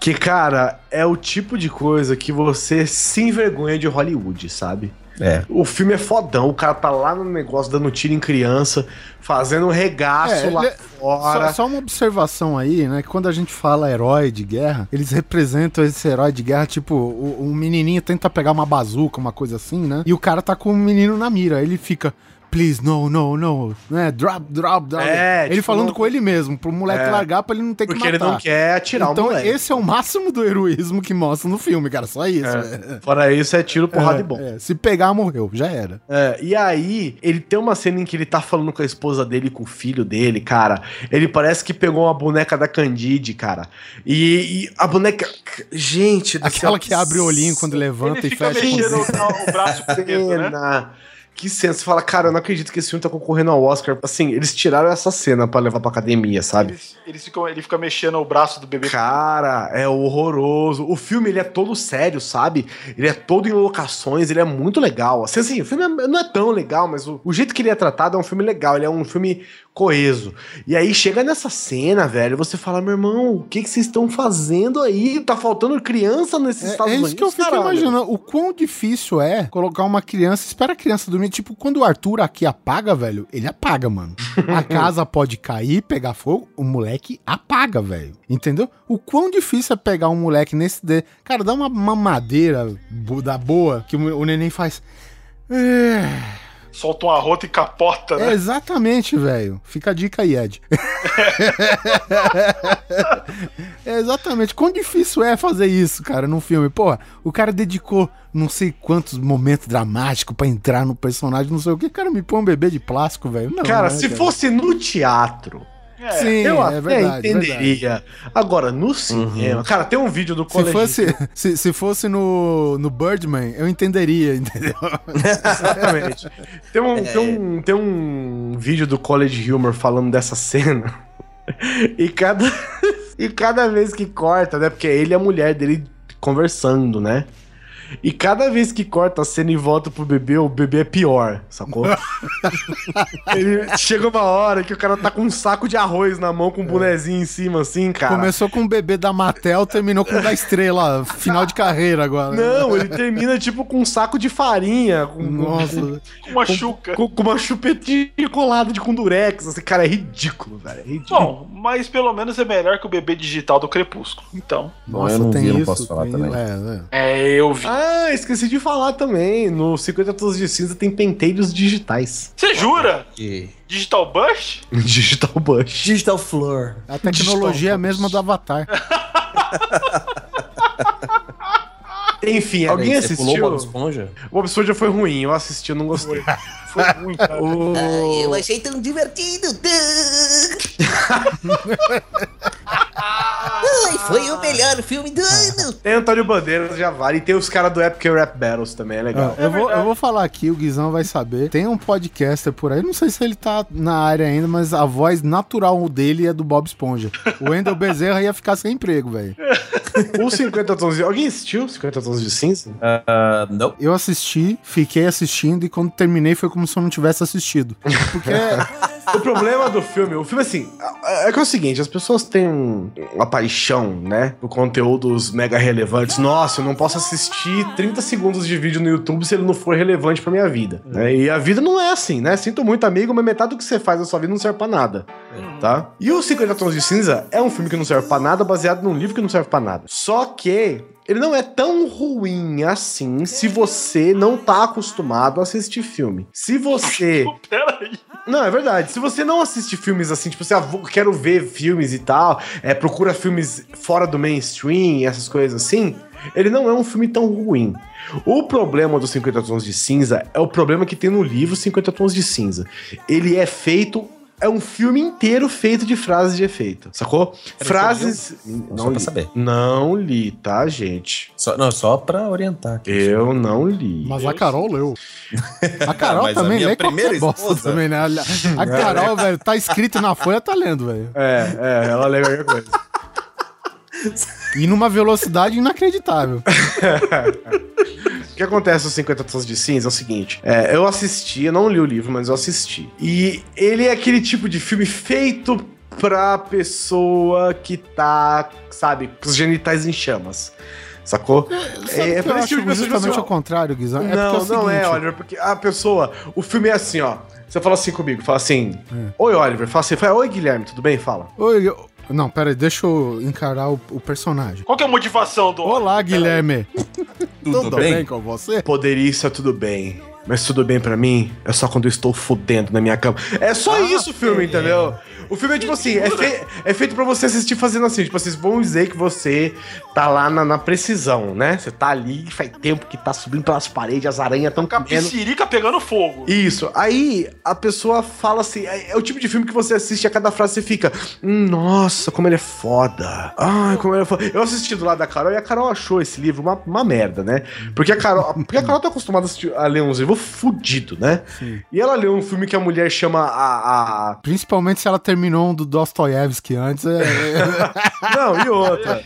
Que, cara, é o tipo de coisa que você se envergonha de Hollywood, sabe? É. O filme é fodão, o cara tá lá no negócio dando tiro em criança, fazendo um regaço É, lá ele- fora. Só, só uma observação aí, né? Que quando a gente fala herói de guerra, eles representam esse herói de guerra, tipo, o, o menininho tenta pegar uma bazuca, uma coisa assim, né? E o cara tá com o menino na mira. Ele fica. Please, no, no, no. Né? Drop, drop, drop. É, ele tipo, falando com ele mesmo, pro moleque É. largar pra ele não ter que Porque matar. ele não quer atirar então, o moleque. esse é o máximo do heroísmo que mostra no filme, cara. Só isso. É. Fora isso, é tiro, porrada É, e bom. é. Se pegar, morreu. Já era. É, e aí, ele tem uma cena em que ele tá falando com a esposa dele, com o filho dele, cara. Ele parece que pegou uma boneca da Candide, cara. E, e a boneca. Gente, do Aquela que abre o olhinho quando levanta Ele e fica fecha. mexendo o, o braço com o dedo, né? Que cena. Você fala, cara, eu não acredito que esse filme tá concorrendo ao Oscar. Assim, eles tiraram essa cena pra levar pra academia, sabe? Eles, eles ficam, ele fica mexendo o braço do bebê. Cara, é horroroso. O filme, ele é todo sério, sabe? Ele é todo em locações, ele é muito legal. Assim, assim o filme é- não é tão legal, mas o, o jeito que ele é tratado é um filme legal. Ele é um filme coeso. E aí chega nessa cena, velho, você fala, meu irmão, o que, que vocês estão fazendo aí? Tá faltando criança nesses É, Estados é Unidos, isso que eu fico caralho. imaginando. O quão difícil é colocar uma criança, espera a criança dormir. Tipo, quando o Arthur aqui apaga, velho, ele apaga, mano. A casa pode cair, pegar fogo, o moleque apaga, velho. Entendeu? O quão difícil é pegar um moleque nesse. De... Cara, dá uma mamadeira da boa que o neném faz. É, Solta um arroto e capota, é né? exatamente, velho. Fica a dica aí, Ed. é exatamente. Quão difícil é fazer isso, cara, num filme? Porra, o cara dedicou não sei quantos momentos dramáticos pra entrar no personagem, não sei o que. Cara, me põe um bebê de plástico, velho. Cara, né, se fosse no teatro, É. Sim, eu é até verdade, entenderia. Agora, no cinema. Cara, tem um vídeo do Se colégio. fosse, se, se fosse no, no Birdman, eu entenderia, entendeu? Exatamente. Tem um, tem, um, tem um vídeo do College Humor falando dessa cena. E cada, e cada vez que corta, né? Porque é ele e a mulher dele conversando, né? E cada vez que corta a cena e volta pro bebê, o bebê é pior, sacou? Ele chega uma hora que o cara tá com um saco de arroz na mão com um bonezinho em cima, assim, cara. Começou com o bebê da Mattel, terminou com o da estrela, final de carreira agora. Não, ele termina tipo com um saco de farinha, com, Nossa. Com uma chuca. com, com uma chupetinha colada de com durex. Esse cara é ridículo, velho. É ridículo. Bom, mas pelo menos é melhor que o bebê digital do Crepúsculo. Então. Bom, eu não vi, eu não posso falar tem- também. é, é. É, eu vi. Ah, esqueci de falar também. No 50 Tons de Cinza tem penteiros digitais. Você jura? E... Digital Bush? Digital Bush. Digital Floor. A tecnologia é a mesma do Avatar. Enfim, alguém Peraí, você pulou o assistiu? Bob Esponja? O Absurdo foi ruim, eu assisti, eu não gostei. Foi ruim, cara. O- Eu achei tão divertido. Ai, foi o melhor filme do ano. Tem Antônio Bandeiras, já vale. E tem os caras do Epic Rap Battles também, é legal. Ah, eu, vou, eu vou falar aqui, o Guizão vai saber. Tem um podcaster por aí, não sei se ele tá na área ainda, mas a voz natural dele é do Bob Esponja. O Wendel Bezerra ia ficar sem emprego, velho. O 50 tons de... Alguém assistiu 50 tons de cinza? Ah, não. Eu assisti, fiquei assistindo e quando terminei foi como se eu não tivesse assistido. Porque O problema do filme, o filme assim, é que é o seguinte, as pessoas têm uma paixão, né, por conteúdos mega relevantes. Nossa, eu não posso assistir 30 segundos de vídeo no YouTube se ele não for relevante pra minha vida. né? E a vida não é assim, né? Sinto muito, amigo, mas metade do que você faz na sua vida não serve pra nada, tá? E o 50 Tons de Cinza é um filme que não serve pra nada, baseado num livro que não serve pra nada. Só que ele não é tão ruim assim se você não tá acostumado a assistir filme. Se você Peraí. Não, é verdade. Se você não assiste filmes assim, tipo, você ah, vou- quero ver filmes e tal, é, procura filmes fora do mainstream, essas coisas assim, ele não é um filme tão ruim. O problema do 50 Tons de Cinza é o problema que tem no livro 50 Tons de Cinza. Ele é feito. É um filme inteiro feito de frases de efeito, sacou? frases. Só pra saber. Não li, tá, gente? Só, não, só pra orientar aqui. Eu não li. Mas a Carol leu. A Carol Mas a também minha lê primeira esposa- também, né? A Carol, velho, tá escrito na folha, tá lendo, velho. É, é, ela lê qualquer coisa. E numa velocidade inacreditável. O que acontece no 50 Tons de Cinza é o seguinte: é, eu assisti, eu não li o livro, mas eu assisti. E ele é aquele tipo de filme feito pra pessoa que tá, sabe, com os genitais em chamas. Sacou? É, eu pra esse tipo de pessoa, justamente assim, ao contrário, Guizão? É não, é o não é, seguinte, Oliver, porque a pessoa, o filme é assim, ó. Você fala assim comigo, fala assim: Oi, Oliver, fala assim, fala, oi, Guilherme, tudo bem? Fala. Oi, eu- não, pera aí, deixa eu encarar o, o personagem. Qual que é a motivação do. Olá, Guilherme. Tudo, bem? com você? Poderia isso é tudo bem. Mas tudo bem pra mim é só quando eu estou fudendo na minha cama. É só isso o filme, entendeu? O filme é tipo assim, é, fe- é feito pra você assistir fazendo assim. Tipo, vocês vão dizer que você tá lá na, na precisão, né? Você tá ali, faz tempo que tá subindo pelas paredes, as aranhas tão comendo. piscirica pegando fogo. Isso. Aí a pessoa fala assim: é, é o tipo de filme que você assiste e a cada frase você fica. "Hum, nossa, como ele é foda. Ai, como ele é foda. Eu assisti do lado da Carol e a Carol achou esse livro uma, uma merda, né? Porque a Carol. Porque a Carol tá acostumada a, assistir- a ler uns livros fudido, né? E ela leu um filme que a mulher chama a- a, Principalmente se ela terminou um do Dostoiévski antes. É, é- Não, e outra.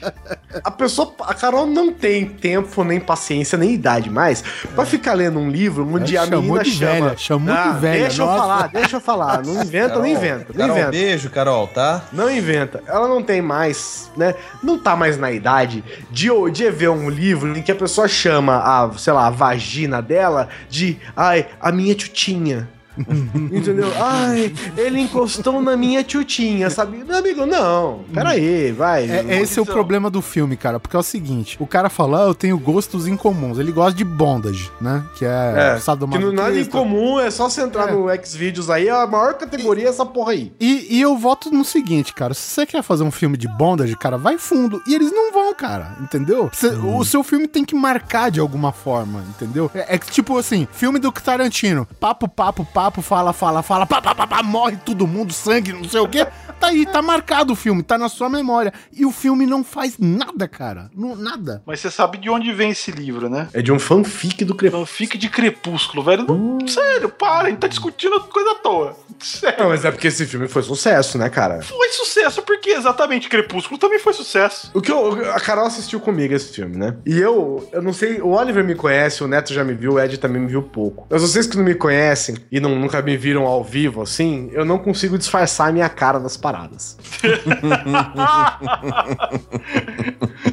A pessoa, a Carol não tem tempo, nem paciência, nem idade mais pra ficar lendo um livro onde a menina de chama. velha, chamou de Ah, velha, Deixa eu nossa. falar, deixa eu falar. Não inventa, não inventa, não Carol, inventa. beijo, Carol, tá? Não inventa. Ela não tem mais, né? Não tá mais na idade de, de ver um livro em que a pessoa chama a, sei lá, a vagina dela de, ai, a minha tchutinha. Entendeu? Ai, ele encostou na minha tchutinha, sabe? Meu amigo, não. Pera aí, vai. é- esse é o problema do filme, cara. Porque é o seguinte: o cara fala, ah, eu tenho gostos incomuns. Ele gosta de bondage, né? Que é, É, que não nada em comum, é só você entrar É. no Xvideos aí, a maior categoria é essa porra aí. E, e eu voto no seguinte, cara. Se você quer fazer um filme de bondage, cara, vai fundo. E eles não vão, cara. Entendeu? Cê- O seu filme tem que marcar de alguma forma, entendeu? É, é que, tipo assim, filme do Tarantino. Papo, papo, papo, fala, fala, fala, pá, pá, pá, pá, morre todo mundo, sangue, não sei o quê. Tá aí, tá marcado o filme, tá na sua memória. E o filme não faz nada, cara. Não, nada. Mas você sabe de onde vem esse livro, né? É de um fanfic do Crepúsculo. Fanfic de Crepúsculo, velho. Não- Sério, para, a gente tá discutindo coisa à toa. Sério. Não, mas é porque esse filme foi sucesso, né, cara? Foi sucesso, porque exatamente Crepúsculo também foi sucesso. O que eu, a Carol assistiu comigo esse filme, né? E eu, eu não sei, o Oliver me conhece, o Neto já me viu, o Ed também me viu pouco. Mas vocês que não me conhecem e não, nunca me viram ao vivo assim, eu não consigo disfarçar a minha cara nas paradas.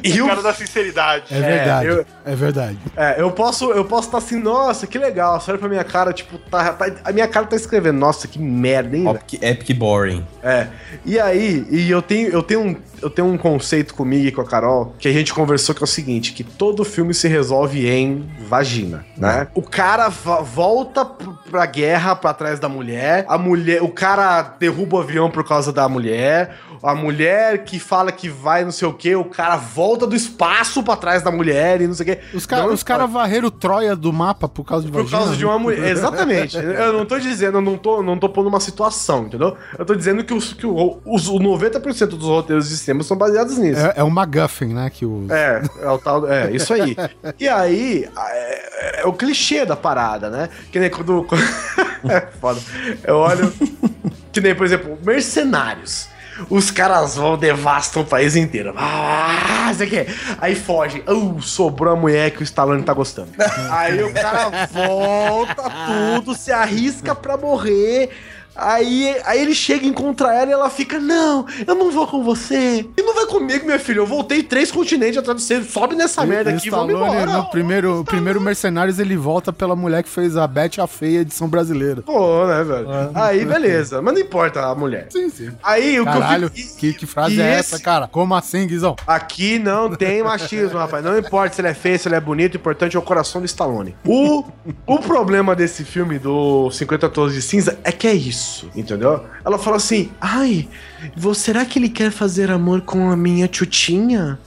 e o cara da sinceridade. É verdade. eu- É verdade. É, eu posso eu posso estar assim, nossa, que legal. Você olha pra minha cara, tipo, tá, tá- a minha cara tá escrevendo, nossa, que merda, hein? Epic, epic boring. É. E aí, e eu tenho, eu tenho um, eu tenho um conceito comigo e com a Carol que a gente conversou que é o seguinte, que todo filme se resolve em vagina, né? O cara volta pra guerra pra trás da mulher, a mulher, o cara derruba o avião por causa da, mulher, a mulher que fala que vai não sei o que, o cara volta do espaço pra trás da mulher e não sei o que. Os caras os cara varreram Troia do mapa por causa de Por vagina, causa de uma mulher. Exatamente. Eu não tô dizendo, eu não tô, não tô pondo uma situação, entendeu? Eu tô dizendo que, os, que o, os, o 90% dos roteiros de cinema são baseados nisso. É, é o MacGuffin, né? Que o... É, é o tal. É, isso aí. E aí, é, é o clichê da parada, né? Que nem quando. é foda. Eu olho. Que nem, por exemplo, mercenários. Os caras vão, devastam o país inteiro. Ah, isso aqui. Aí foge. Uh, sobrou a mulher que o Stallone tá gostando. Aí o cara volta tudo, se arrisca pra morrer. Aí, aí ele chega, encontra ela e ela fica: Não, eu não vou com você. E não vai comigo, meu filho. Eu voltei três continentes atrás de você. Sobe nessa merda aqui, vamos embora. no primeiro, o primeiro Mercenários, ele volta pela mulher que fez a Beth a Feia edição brasileira. Pô, né, velho? Aí, beleza. Mas não importa a mulher. Sim, sim. Aí, o Caralho, que eu que, que frase e é esse- essa, cara? Como assim, Guizão? Aqui não tem machismo, rapaz. Não importa se ele é feio, se ele é bonito, o importante é o coração do Stallone. O, o problema desse filme do 50 Tons de Cinza é que é isso, entendeu? Ela fala assim: ai, será que ele quer fazer amor com a minha chutinha?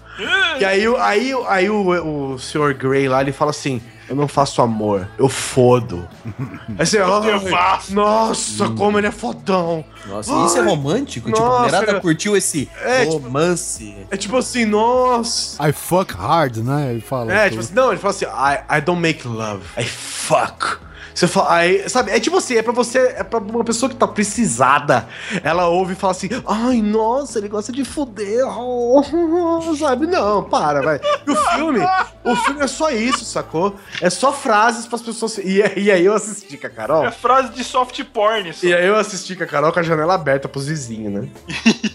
E aí, o- aí, aí o, o Sr. Grey lá, ele fala assim: eu não faço amor, eu fodo. Aí você, "Ai, faço." Nossa, como ele é fodão. Nossa, e isso é Ai, romântico? tipo, a nossa, mulherada cara. curtiu esse É, tipo- romance. É tipo assim, nossa. I fuck hard, né? Ele fala. É, tipo assim, não, ele fala assim, I, I don't make love, I fuck. Você fala, aí, sabe, é tipo assim, é pra você, é pra uma pessoa que tá precisada. Ela ouve e fala assim, ai, nossa, ele gosta de fuder, oh, sabe? Não, para, vai. E o filme, o filme é só isso, sacou? É só frases pras pessoas. E, e aí eu assisti com a Carol. É frase de soft porn. só. E aí eu assisti com a Carol com a janela aberta pros vizinhos, né?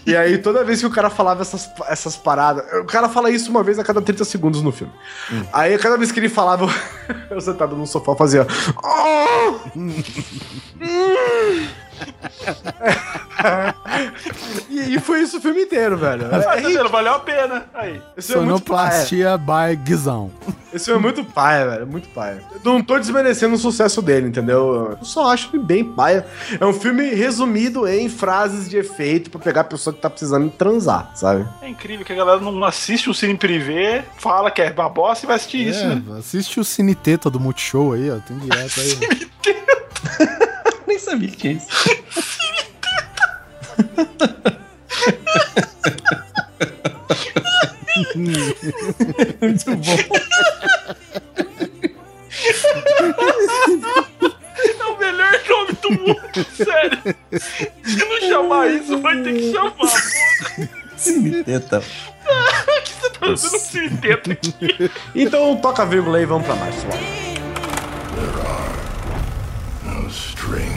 e aí toda vez que o cara falava essas, essas paradas, o cara fala isso uma vez a cada 30 segundos no filme. Aí cada vez que ele falava, eu, eu sentado no sofá fazia. "Oh!" Oh! e, e foi isso o filme inteiro, velho. Ah, É, tá vendo? Valeu a pena. Aí. esse é muito paia. Sonoplastia by Guizão. Esse filme é muito paia, velho. Muito paia. Eu não tô desmerecendo o sucesso dele, entendeu? Eu só acho ele bem paia. É um filme resumido em frases de efeito pra pegar a pessoa que tá precisando transar, sabe? É incrível que a galera não assiste o cine privê, fala que é babosa e vai assistir isso, É, né? assiste o Cine Teta do Multishow aí, ó. Tem direto aí. Nem sabia que tinha isso. Muito bom. É o melhor nome do mundo, sério. Se não chamar isso, vai ter que chamar. Pô, Cineteta. você tá fazendo um cine teta aqui. Então toca a vírgula aí e vamos pra março. No strings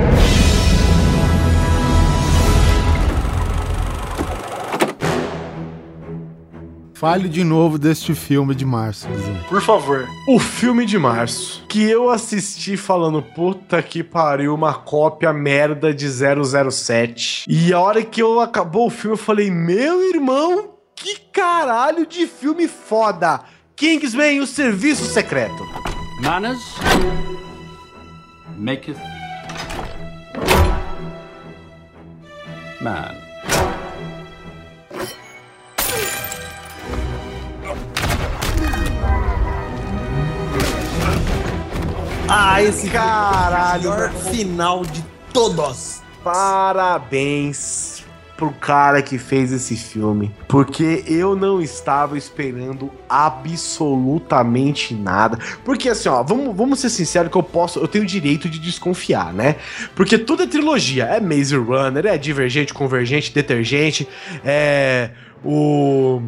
Fale de novo deste filme de março, Guizão. Por favor. O filme de março, que eu assisti falando, puta que pariu, uma cópia merda de 007. E a hora que eu acabou o filme, eu falei, meu irmão, que caralho de filme foda. Kingsman, o Serviço Secreto. Manners maketh man. Ah, esse Caralho, final de todos. Parabéns pro cara que fez esse filme, porque eu não estava esperando absolutamente nada. Porque assim, ó, vamos, vamos ser sinceros que eu posso, eu tenho o direito de desconfiar, né? Porque tudo é trilogia, é Maze Runner, é Divergente, Convergente, Detergente, é o,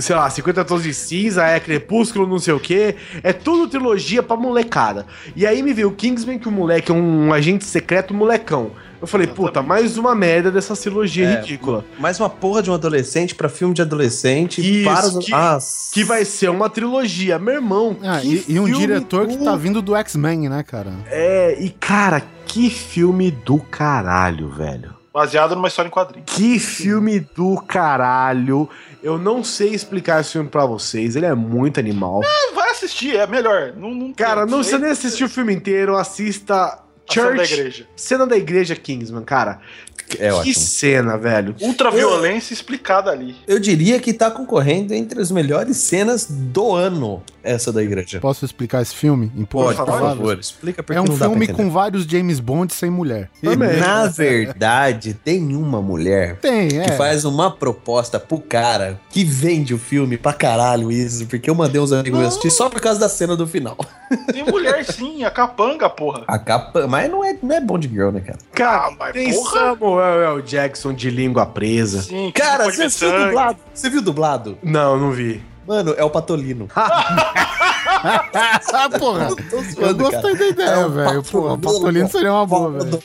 sei lá, 50 tons de cinza, é Crepúsculo, não sei o que, é tudo trilogia pra molecada. E aí me veio o Kingsman, que o moleque é um agente secreto molecão. Eu falei, puta, mais uma merda dessa trilogia É. ridícula. Mais uma porra de um adolescente pra filme de adolescente. Isso, para os... que- Ah, Que vai ser uma trilogia, meu irmão. Ah, que e, e um diretor que do- tá vindo do X-Men, né, cara? É, e cara, que filme do caralho, velho. Baseado numa história em quadrinhos. Que filme do caralho. Eu não sei explicar esse filme pra vocês. Ele é muito animal. Vai assistir, é melhor. Não, não Cara, não precisa nem assistir o filme inteiro. Assista A cena da Church. igreja. Cena da igreja Kingsman, cara. É que ótimo. cena, velho. Ultraviolência explicada ali. Eu diria que tá concorrendo entre as melhores cenas do ano, essa da igreja. Posso explicar esse filme em Pode, por favor, explica porque É um filme com vários James Bond sem mulher. Também. Na verdade, tem uma mulher Tem, é. que faz uma proposta pro cara que vende o filme pra caralho isso, porque eu mandei uns amigos assistir só por causa da cena do final. Tem mulher sim, a capanga, porra. A capa, mas não é, não é Bond Girl, né, cara? Cara, Ah, mas porra. Samuel L. Jackson de língua presa. Sim, Cara, você viu dublado? Você viu dublado? Não, não vi. Mano, é o Patolino. Ah, porra. Tô Eu gostei cara. da ideia, É o velho. Pô, Patolino seria uma boa, velho.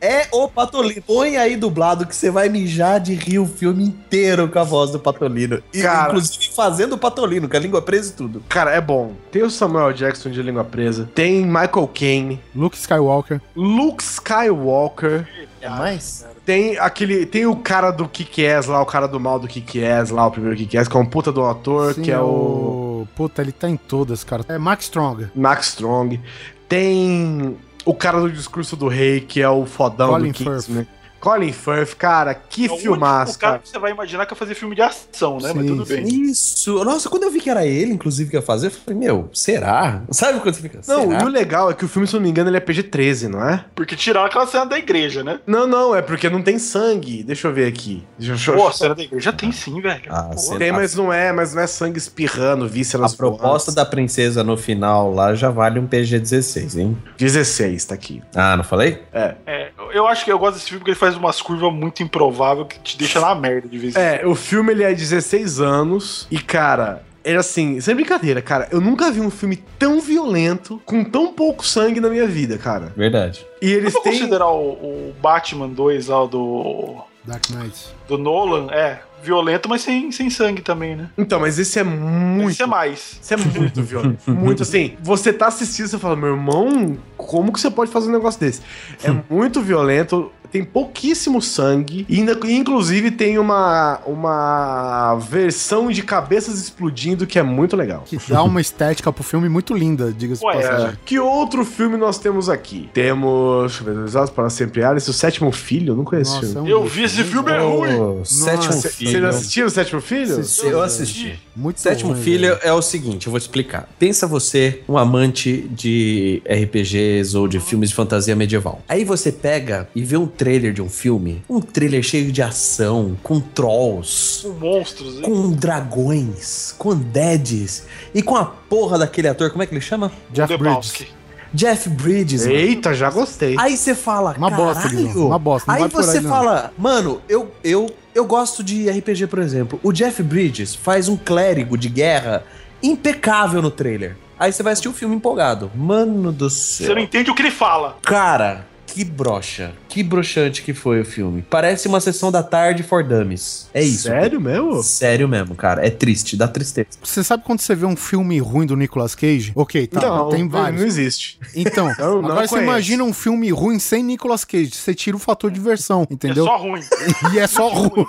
É o Patolino. Põe aí dublado que você vai mijar de rir o filme inteiro com a voz do Patolino. E, Cara. Inclusive fazendo o Patolino, com a língua presa e tudo. Cara, é bom. Tem o Samuel. Jackson de língua presa. Tem Michael Caine. Luke Skywalker. Luke Skywalker. É mais? Tem aquele. Tem o cara do Kick-Ass lá, o cara do mal do Kick-Ass lá, o primeiro Kick-Ass, que é um puta do ator, Sim, que é o. Puta, ele tá em todas, cara. É Max Strong. Max Strong. Tem o cara do discurso do rei, que é o fodão Colin do Kingsman. Colin Firth, cara, que É o filmaço, cara cara. que você vai imaginar que ia fazer filme de ação, né? Mas Sim, tudo sim. bem. Isso. Nossa, quando eu vi que era ele, inclusive, que ia fazer, eu falei, meu, será? Sabe quando você fica? Não, será? e o legal é que o filme, se eu não me engano, ele é PG-13, não é? Porque tiraram aquela cena da igreja, né? Não, não, é porque não tem sangue. Deixa eu ver aqui. Deixa eu Pô, a cena da igreja tem sim, velho. Ah, Tem, mas não é, mas não é sangue espirrando, vísceras A proposta voando. da princesa no final lá já vale um PG-16, hein? 16, tá aqui. Ah, não falei? É, eu acho que eu gosto desse filme porque ele faz umas curvas muito improváveis que te deixa na merda de vez em É, o filme ele é 16 anos e, cara, era assim, sem brincadeira, cara, eu nunca vi um filme tão violento, com tão pouco sangue na minha vida, cara. Verdade. E eles têm. considerar o, o Batman 2 lá, o do, Dark Knight. do Nolan, é, violento, mas sem, sem sangue também, né? Então, mas esse é muito. Isso é mais. Isso é muito violento. Muito assim. Você tá assistindo, você fala, meu irmão, como que você pode fazer um negócio desse? É muito violento. Tem pouquíssimo sangue. E ainda, inclusive, tem uma, uma versão de cabeças explodindo que é muito legal. Que dá uma estética pro filme muito linda, diga-se de Ué, passagem. É. Que outro filme nós temos aqui? Temos. Deixa eu ver, para Sempre Alice, o Sétimo Filho. Eu não conheço esse Nossa, é filme. Eu vi esse filme, é ruim. Ô, Sétimo Nossa, filho. Vocês assistiram o Sétimo Filho? Eu assisti. Muito Sétimo ruim, filho é o seguinte, eu vou explicar. Pensa você, um amante de RPGs ou de filmes de fantasia medieval. Aí você pega e vê um trailer de um filme, um trailer cheio de ação, com trolls, Com monstros, hein? com dragões, com deads e com a porra daquele ator, como é que ele chama? Jeff. Bridges. Jeff Bridges. mano. Eita, já gostei. Aí você fala, Uma bosta. Guizão, uma bosta, não Aí você aí, fala, mano, eu, eu, eu gosto de RPG, por exemplo. O Jeff Bridges faz um clérigo de guerra impecável no trailer. Aí você vai assistir o filme empolgado. Mano do Você céu. não entende o que ele fala. Cara, que brocha. Que broxante que foi o filme. Parece uma sessão da tarde for dummies. É isso. Sério mesmo? Sério mesmo, cara. É triste, dá tristeza. Você sabe quando você vê um filme ruim do Nicolas Cage? Ok, tá, não, tem não vários. existe. Então, Eu não agora você conheço. imagina um filme ruim sem Nicolas Cage. Você tira o fator diversão, entendeu? É só ruim. E é só ruim.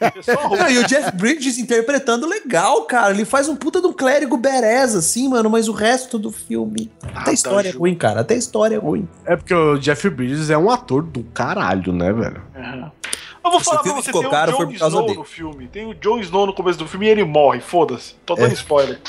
É só ruim. Não, e o Jeff Bridges interpretando legal, cara. Ele faz um puta de um clérigo bereza, assim, mano. Mas o resto do filme. Até a história é Ju. ruim, cara. Até a história é ruim. É porque o Jeff Bridges é um ator do caralho, né, velho? Uhum. Eu vou falar pra você, tem o causa Snow dele. no filme. Tem o Jon Snow no começo do filme e ele morre, foda-se. Tô É. dando spoiler.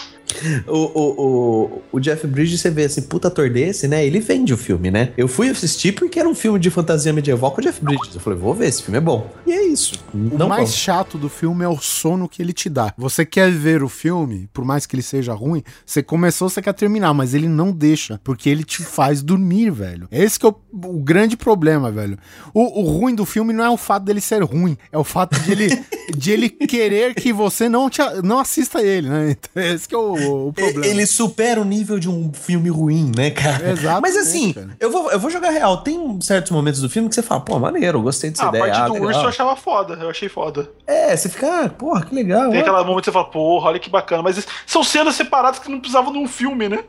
O, o, o, o Jeff Bridges, você vê assim, puta ator desse, né? Ele vende o filme, né? Eu fui assistir porque era um filme de fantasia medieval com o Jeff Bridges. Eu falei, vou ver, esse filme é bom. E é isso. O Não mais vamos. chato do filme é o sono que ele te dá. Você quer ver o filme, por mais que ele seja ruim, você começou, você quer terminar, mas ele não deixa, porque ele te faz dormir, velho. Esse que é o, o grande problema, velho. O, o ruim do filme não é o fato dele ser ruim, é o fato de ele, de ele querer que você não, te, não assista ele, né? Então, esse que é o, o problema. Ele supera o nível de um filme ruim, né, cara? Exatamente, Mas assim, cara. eu vou, eu vou jogar real. Tem certos momentos do filme que você fala, pô, maneiro, eu gostei dessa Ah, a ideia. parte ah, do legal. urso eu achava foda. Eu achei foda. É, você fica, ah, porra, que legal. Tem ó. aquela momento que você fala, porra, olha que bacana. Mas são cenas separadas que não precisavam de um filme, né?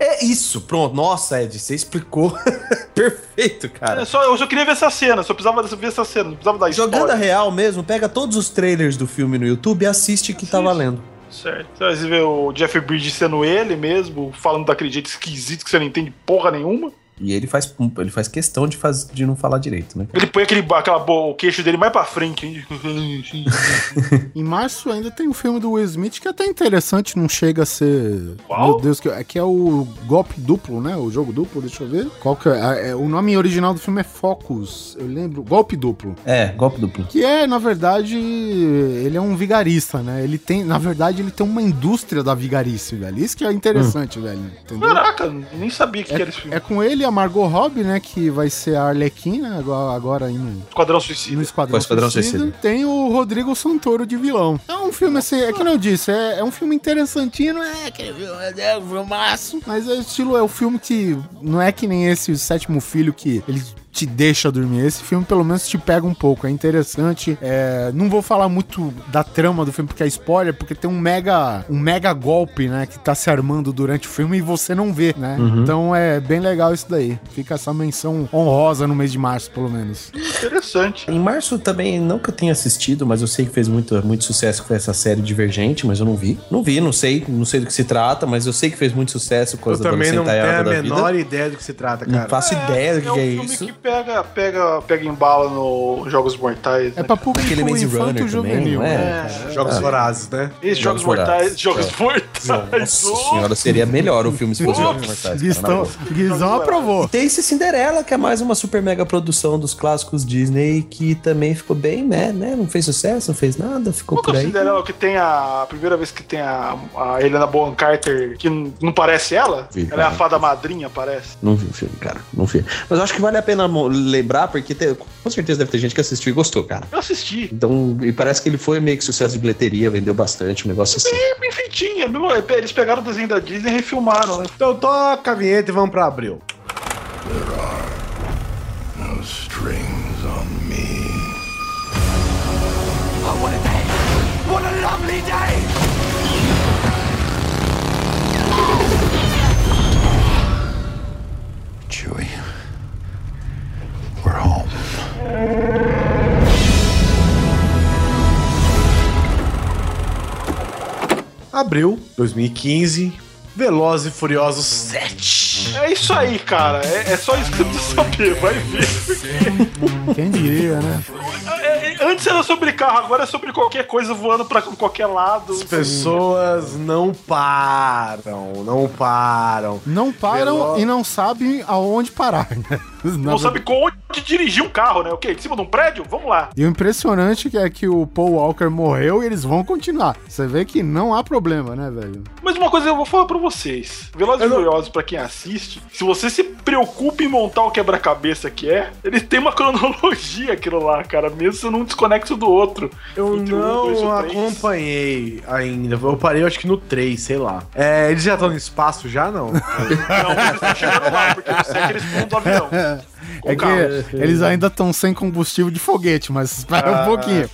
É isso, pronto. Nossa, Ed, você explicou. Perfeito, cara. É só, eu só queria ver essa cena, só precisava ver essa cena, não precisava dar Jogando a real mesmo, pega todos os trailers do filme no YouTube e assiste que tá valendo. Certo. Você vê o Jeff Bridges sendo ele mesmo, falando daquele jeito esquisito que você não entende porra nenhuma. E ele faz, ele faz questão de, faz, de não falar direito, né? Ele põe aquele, aquela, o queixo dele mais pra frente. hein? Em março ainda tem um filme do Will Smith que é até interessante, não chega a ser. Qual? Meu Deus, que é, que é o golpe duplo, né? O jogo duplo, deixa eu ver. Qual que é? É, O nome original do filme é Focus, eu lembro. Golpe duplo. É, golpe duplo. Que é, na verdade, ele é um vigarista, né? Ele tem, na verdade, ele tem uma indústria da vigarice, velho. Isso que é interessante, velho. Entendeu? Caraca, nem sabia o que, que era esse filme. É com ele a Margot Robbie, né? Que vai ser a Arlequina, agora, agora aí no, Esquadrão no Suicida. Esquadrão, Foi Esquadrão Suicida. Suicida. Tem o Rodrigo Santoro de vilão. É um filme assim, é que não eu disse, é, é um filme interessantinho, é aquele filme, é um filmaço. Mas é estilo, é o filme que não é que nem esse o sétimo filho que ele te deixa dormir. Esse filme pelo menos te pega um pouco, é interessante. É, não vou falar muito da trama do filme porque é spoiler, porque tem um mega um mega golpe, né, que tá se armando durante o filme e você não vê, né? Então é bem legal isso daí. Fica essa menção honrosa no mês de março, pelo menos. Interessante. Em março também, não que eu tenha assistido, mas eu sei que fez muito, muito sucesso com essa série Divergente, mas eu não vi. Não vi, não sei, não sei do que se trata, mas eu sei que fez muito sucesso com Eu as também não tenho a menor vida. ideia do que se trata, Não cara. faço ideia do que é um é, isso. que pega, pega, pega em bala no Jogos Mortais. É né? pra público Aquele Maze Runner juvenil. também, não é? né? É, Jogos vorazes, né? Esses Jogos, Jogos Mortais. Vorazes. Jogos É. Mortais. Nossa oh! senhora, seria melhor o filme se fosse Jogos Mortais. cara, Guizão. Guizão aprovou. Tem esse Cinderela, que é mais uma super mega produção dos clássicos Disney, que também ficou bem, né? né? Não fez sucesso, não fez nada, ficou que é por o aí. Cinderela que tem a, a primeira vez que tem a, a Helena Bonham Carter, que n- não parece ela? Vi, ela é a cara. fada madrinha, parece. Não vi o filme, cara. Não vi. Mas eu acho que vale a pena lembrar, porque te- com certeza deve ter gente que assistiu e gostou, cara. Eu assisti. Então, e parece que ele foi meio que sucesso de bilheteria, vendeu bastante, um negócio assim. É bem feitinha. mesmo- Eles pegaram o desenho da Disney e refilmaram, né? Então toca a vinheta e vamos pra abril. Abril 2015, Velozes e Furiosos 7. É isso aí, cara. É, é só isso que você precisa saber. Vai ver. Quem diria, né? É, é, antes era sobre carro, agora é sobre qualquer coisa voando pra qualquer lado. As pessoas não param, não param. Não param Velo- e não sabem aonde parar, né? Não sabe onde dirigir um carro, né? O quê? Em cima de um prédio? Vamos lá. E o impressionante que é que o Paul Walker morreu e eles vão continuar. Você vê que não há problema, né, velho? Mas uma coisa eu vou falar pra vocês. Velozes e não- Furiosos, pra quem assiste, se você se preocupa em montar o quebra-cabeça que é, ele tem uma cronologia aquilo lá, cara. Mesmo se não desconecta do outro. Eu Entre um, não três. acompanhei ainda. Eu parei, eu acho que no 3, sei lá. É, eles já estão no espaço já, não? Não, eles estão chegando lá, porque eu sei que eles vão do avião. É que eles ainda estão sem combustível de foguete, mas espera um pouquinho.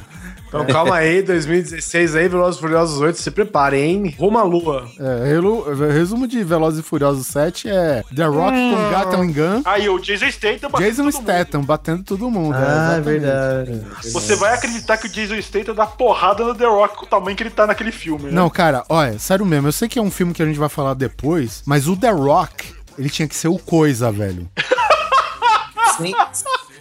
Então calma aí, 2016 aí, Velozes e Furiosos 8, se preparem, hein? Roma Lua. É, resumo de Velozes e Furiosos 7 é The Rock com Gatling Gun, Aí o Jason Statham batendo Jason todo mundo. Statham batendo todo mundo. Ah, é verdade. Você vai acreditar que o Jason Statham dá porrada no The Rock com o tamanho que ele tá naquele filme, né? Não, cara, olha, sério mesmo, eu sei que é um filme que a gente vai falar depois, mas o The Rock, ele tinha que ser o coisa, velho. Sem-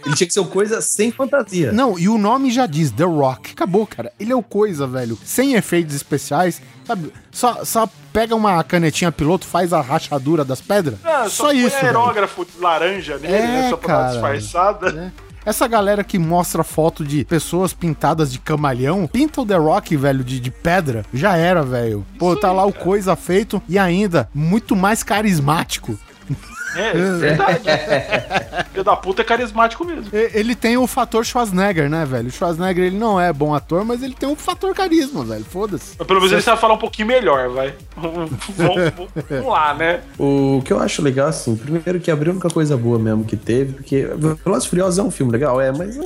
Ele tinha que ser uma coisa sem fantasia. Não, e o nome já diz, The Rock. Acabou, cara. Ele é o coisa, velho. Sem efeitos especiais, sabe? Só, só pega uma canetinha piloto, faz a rachadura das pedras. Ah, só põe isso, velho. aerógrafo laranja nele, É, né? Só pra dar cara. disfarçada. Essa galera que mostra foto de pessoas pintadas de camaleão, pinta o The Rock, velho, de, de pedra, já era, velho. Pô, tá lá o coisa feito e ainda muito mais carismático. É, é verdade. Filho da puta é carismático mesmo. Ele tem o fator Schwarzenegger, né, velho? O Schwarzenegger, ele não é bom ator, mas ele tem um fator carisma, velho. Foda-se. Pelo menos ele sabe falar um pouquinho melhor, vai. vamos, lá, né? O que eu acho legal, assim, primeiro que abriu a única coisa boa mesmo que teve, porque Velozes e Furiosos é um filme legal, é, mas...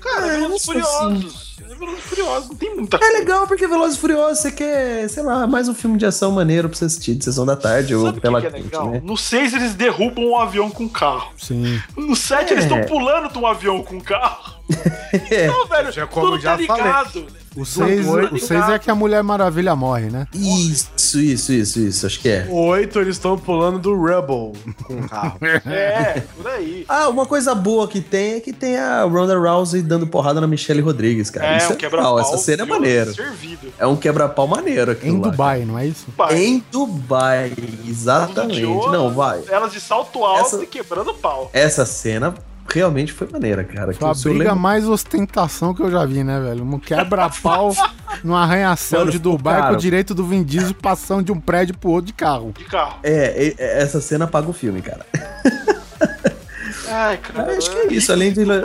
Cara, não Velozes e assim. Furiosos. Velozes e Furiosos, não tem muita É legal porque Velozes e Furiosos você quer, sei lá, mais um filme de ação maneiro pra você assistir de sessão da tarde ou Sabe pela que é legal? né? No 6 eles derrubam um avião com um carro. Sim. No 7 eles É. estão pulando de um avião com um carro. Não, velho, Já como tudo já tá ligado. O 6 oito, o seis é que a Mulher Maravilha morre, né? Isso, isso, isso, isso, acho que é. O 8 eles estão pulando do Rubble com o carro. É, por aí. Ah, uma coisa boa que tem é que tem a Ronda Rousey dando porrada na Michelle Rodrigues, cara. É, Isso um é quebra-pau. essa cena é maneira. Servido. É um quebra-pau maneiro aqui. Em Dubai, não é isso? Pai, Em Dubai, exatamente. Não, vai. Elas de salto alto Essa- e quebrando pau. Essa cena realmente foi maneira, cara. Foi a briga lembro- mais ostentação que eu já vi, né, velho? Um quebra-pau no arranha-céu de Dubai cara. com o direito do Vin Diesel passando de um prédio pro outro de carro. De carro. É, é, essa cena apaga o filme, cara. Ai, cara. Acho que é isso, além de- né?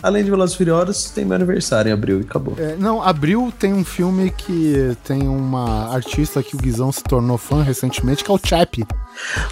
Além de Velozes Furiosos, tem meu aniversário em abril e acabou. É, não, Abril tem um filme que tem uma artista que o Guizão se tornou fã recentemente, que é o Chap.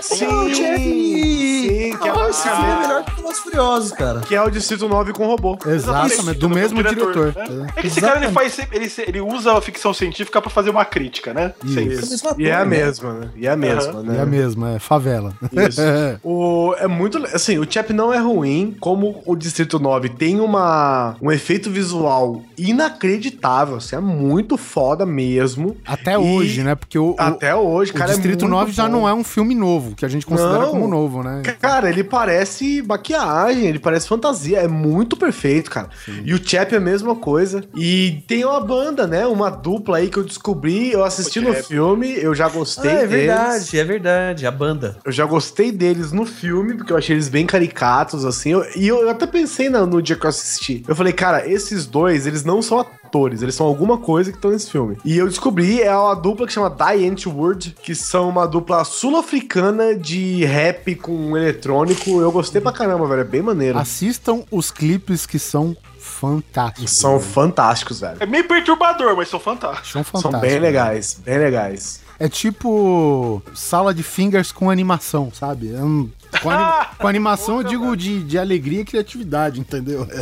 Sim, sim, que é, Ah, esse filme é melhor que Velozes e Furiosos, cara. que é o Distrito 9 com robô. Exatamente, do mesmo diretor. né? É que esse cara ele faz, ele, ele usa a ficção científica pra fazer uma crítica, né? Sempre. Isso. E é a mesma, né? E é a mesma, É, né? é a mesma, é favela. Isso. o, é muito. Assim, o Chap não é ruim, como o Distrito 9 tem uma, um efeito visual inacreditável. Assim, é muito foda mesmo. Até E- hoje, né? Porque o, o- Até hoje, o cara. Distrito é muito 9 já bom. não é um filme novo, que a gente considera Não. como novo, né? Cara, ele parece maquiagem, ele parece fantasia, é muito perfeito, cara. E o Chap é a mesma coisa. E tem uma banda, né? Uma dupla aí que eu descobri, eu assisti no filme, eu já gostei Ah, é deles. verdade, é verdade. A banda. Eu já gostei deles no filme, porque eu achei eles bem caricatos, assim. eu- e eu até pensei na- no dia que eu assisti. Eu falei, cara, esses dois, eles não são atores, eles são alguma coisa que estão nesse filme. E eu descobri, é uma dupla que chama Die Antwoord, que são uma dupla sul-africana de rap com eletrônico. Eu gostei pra caramba, velho. É bem maneiro. Assistam os clipes que são fantásticos. São fantásticos, velho. É meio perturbador, mas são fantásticos. São São fantásticos. bem legais, bem legais. É tipo sala de fingers com animação, sabe? É um- com, ani- com animação eu digo de, de alegria e criatividade, entendeu?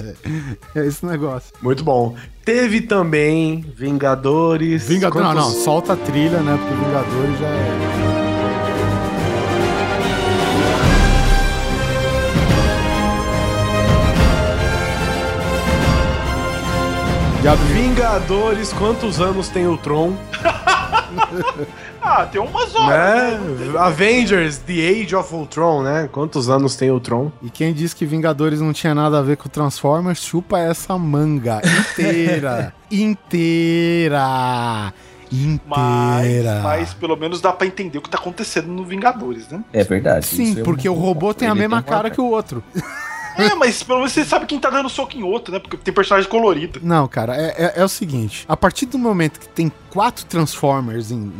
É, é esse negócio. Muito bom. Teve também Vingadores. Vingador, não, não, Quantos- solta a trilha, né? Porque Vingadores já é. Vingadores, quantos anos tem o Tron? Ah, tem umas horas. Né? né? Avengers, The Age of Ultron, né? Quantos anos tem o Tron? E quem disse que Vingadores não tinha nada a ver com Transformers, chupa essa manga inteira. inteira. Mas, Inteira. mas pelo menos dá pra entender o que tá acontecendo no Vingadores, né? É verdade. Sim, isso é porque um- o robô tem a Ele mesma tem cara que o outro. É, mas pelo menos você sabe quem tá dando soco em outro, né? Porque tem personagem colorido. Não, cara, é, é- é o seguinte: a partir do momento que tem quatro Transformers, em,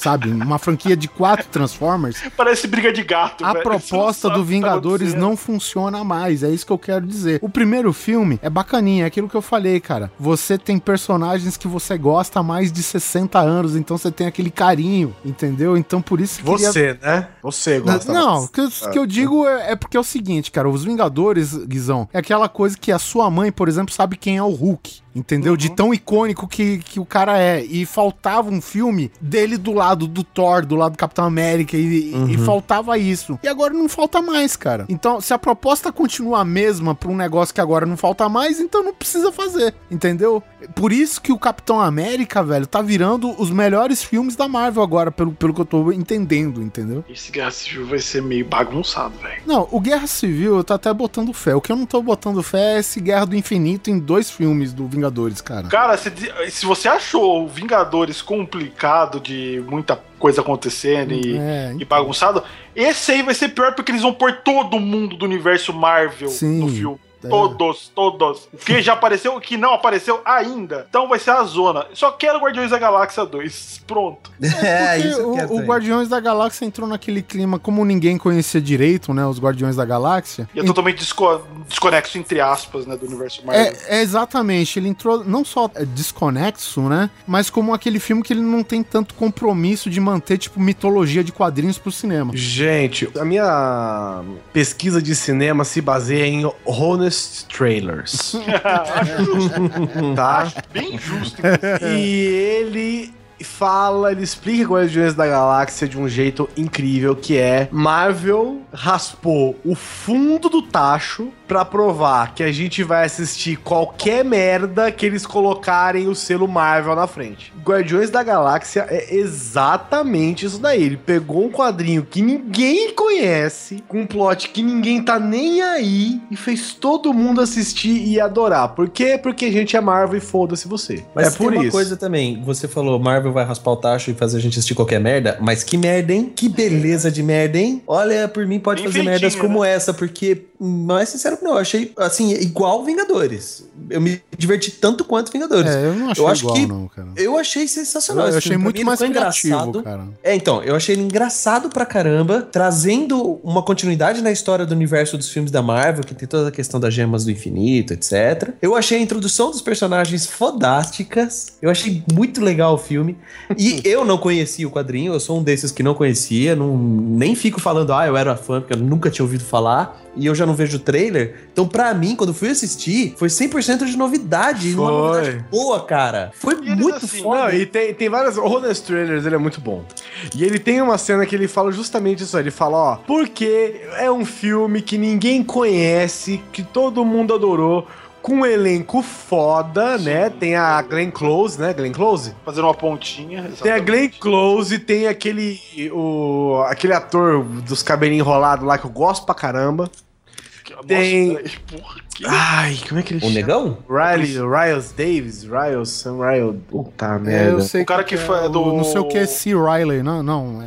sabe, uma franquia de quatro Transformers, Parece briga de gato, a proposta do tá Vingadores acontecendo. não funciona mais. É isso que eu quero dizer. O primeiro filme é bacaninha, é aquilo que eu falei, cara. Você tem personagens que você gosta há mais de 60 anos, então você tem aquele carinho, entendeu? Então por isso que queria- Você, né? Você gosta Não, mais. o que, que eu digo é, é porque é o seguinte, cara, os Vingadores, Guizão, é aquela coisa que a sua mãe, por exemplo, sabe quem é o Hulk. Entendeu? De tão icônico que, que o cara é. E faltava um filme dele do lado do Thor, do lado do Capitão América, e, e faltava isso. E agora não falta mais, cara. Então, se a proposta continua a mesma pra um negócio que agora não falta mais, então não precisa fazer. Entendeu? Por isso que o Capitão América, velho, tá virando os melhores filmes da Marvel agora, pelo, pelo que eu tô entendendo, entendeu? Esse Guerra Civil vai ser meio bagunçado, velho. Não, o Guerra Civil eu tô até botando fé. O que eu não tô botando fé é esse Guerra do Infinito em dois filmes do Vingadores, cara. Cara, se, se você achou o Vingadores complicado de muita coisa acontecendo e, É. e bagunçado, esse aí vai ser pior porque eles vão pôr todo mundo do universo Marvel Sim. no filme. É. Todos, todos. O que já apareceu, o que não apareceu ainda. Então vai ser a zona. Só quero Guardiões da Galáxia 2. Pronto. É, Porque isso eu quero o, o. Guardiões da Galáxia entrou naquele clima, como ninguém conhecia direito, né? Os Guardiões da Galáxia. E é totalmente desco- desconexo, entre aspas, né, do universo Marvel. É, é exatamente, ele entrou não só é, desconexo, né? Mas como aquele filme que ele não tem tanto compromisso de manter, tipo, mitologia de quadrinhos pro cinema. Gente, a minha pesquisa de cinema se baseia em honest Honest Trailers. Acho justo, tá? bem justo. E ele fala, ele explica Guardiões da Galáxia de um jeito incrível, que é Marvel raspou o fundo do tacho pra provar que a gente vai assistir qualquer merda que eles colocarem o selo Marvel na frente. Guardiões da Galáxia é exatamente isso daí. Ele pegou um quadrinho que ninguém conhece, com um plot que ninguém tá nem aí e fez todo mundo assistir e adorar. Por quê? Porque a gente é Marvel e foda-se você. Mas é tem por uma isso. coisa também. Você falou, Marvel vai raspar o tacho e fazer a gente assistir qualquer merda. Mas que merda, hein? Que beleza de merda, hein? Olha, por mim pode Bem fazer merdas como né? essa, porque, mais sincero que não, eu achei, assim, igual Vingadores. Eu me diverti tanto quanto Vingadores. É, eu não achei Eu acho igual, que- não, cara. Eu achei sensacional. Eu esse achei muito mais criativo, engraçado. cara. É, então, eu achei ele engraçado pra caramba, trazendo uma continuidade na história do universo dos filmes da Marvel, que tem toda a questão das gemas do infinito, etc. Eu achei a introdução dos personagens fodásticas. Eu achei muito legal o filme. E eu não conhecia o quadrinho, eu sou um desses que não conhecia, não, nem fico falando, ah, eu era fã, porque eu nunca tinha ouvido falar. E eu já não vejo o trailer. Então, pra mim, quando eu fui assistir, foi 100% de novidade. e Uma Foi. novidade boa, cara. Foi E muito assim, foda. Não, e tem, tem várias. O Honest Trailers, ele é muito bom. E ele tem uma cena que ele fala justamente isso. Ele fala, ó, porque é um filme que ninguém conhece, que todo mundo adorou. Com um elenco foda, né? Tem a Glenn Close, né? Glenn Close? Fazendo uma pontinha. Tem a Glenn Close, tem aquele. O, aquele ator dos cabelinhos enrolados lá que eu gosto pra caramba. Tem- Porra, que... Ai, como é que ele O chama? negão? Riley, Riles Davis, Riles, Sam Riles. Puta É, merda. eu sei O cara que foi do- o- Não sei o que é C. Riley, não, não.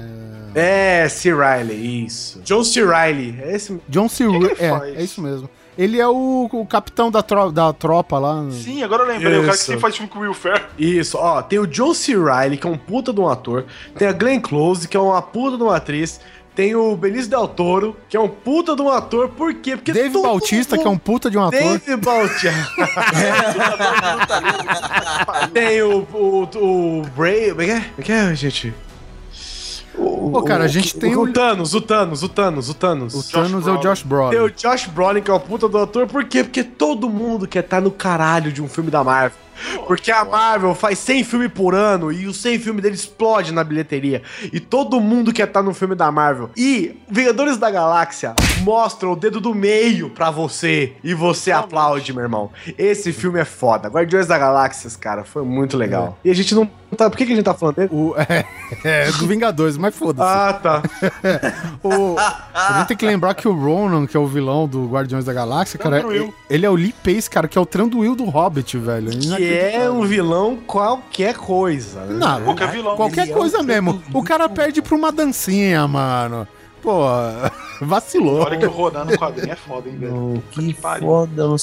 É... É, C. Riley, isso. John C. Riley, é esse. John C. que Riley. É, faz? é isso mesmo. Ele é o, o capitão da, tro- da tropa lá. Sim, agora eu lembrei. O cara que Isso. sempre faz filme com o Will Ferrell. Isso, ó, tem o John C. Riley, que é um puta de um ator. Tem a Glenn Close, que é uma puta de uma atriz. Tem o Benício Del Toro, que é um puta de um ator. Por quê? Porque Dave Bautista, mundo- que é um puta de um ator. Dave Bautista. tem o, o, o Bray. Como é que é? É que é, gente? O, Pô, cara, a gente tem o, o- o Thanos, o Thanos, o Thanos, o Thanos. O Thanos é o Brolin. Josh Tem Brolin. o Josh Brolin, que é o puta do ator, por quê? Porque todo mundo quer estar no caralho de um filme da Marvel. Porque a Marvel faz 100 filmes por ano e os 100 filmes dele explode na bilheteria. E todo mundo quer estar no filme da Marvel. E Vingadores da Galáxia mostra o dedo do meio pra você. E você aplaude, meu irmão. Esse filme é foda. Guardiões da Galáxias, cara, foi muito legal. E a gente não tá. Por que, que a gente tá falando dele? O, é, é, do Vingadores, mas foda-se. Ah, tá. O- a gente tem que lembrar que o Ronan, que é o vilão do Guardiões da Galáxia, cara, Tranduil. ele, ele é o Lee Pace, cara, que é o Tranduil do Hobbit, velho. Que é um vilão qualquer coisa. né? Não, Qualquer vilão. Qualquer é coisa o mesmo. O cara perde pra uma dancinha, mano. Pô, vacilou. Olha que o Ronan no quadrinho é foda, hein, velho. Que pariu. foda, eu não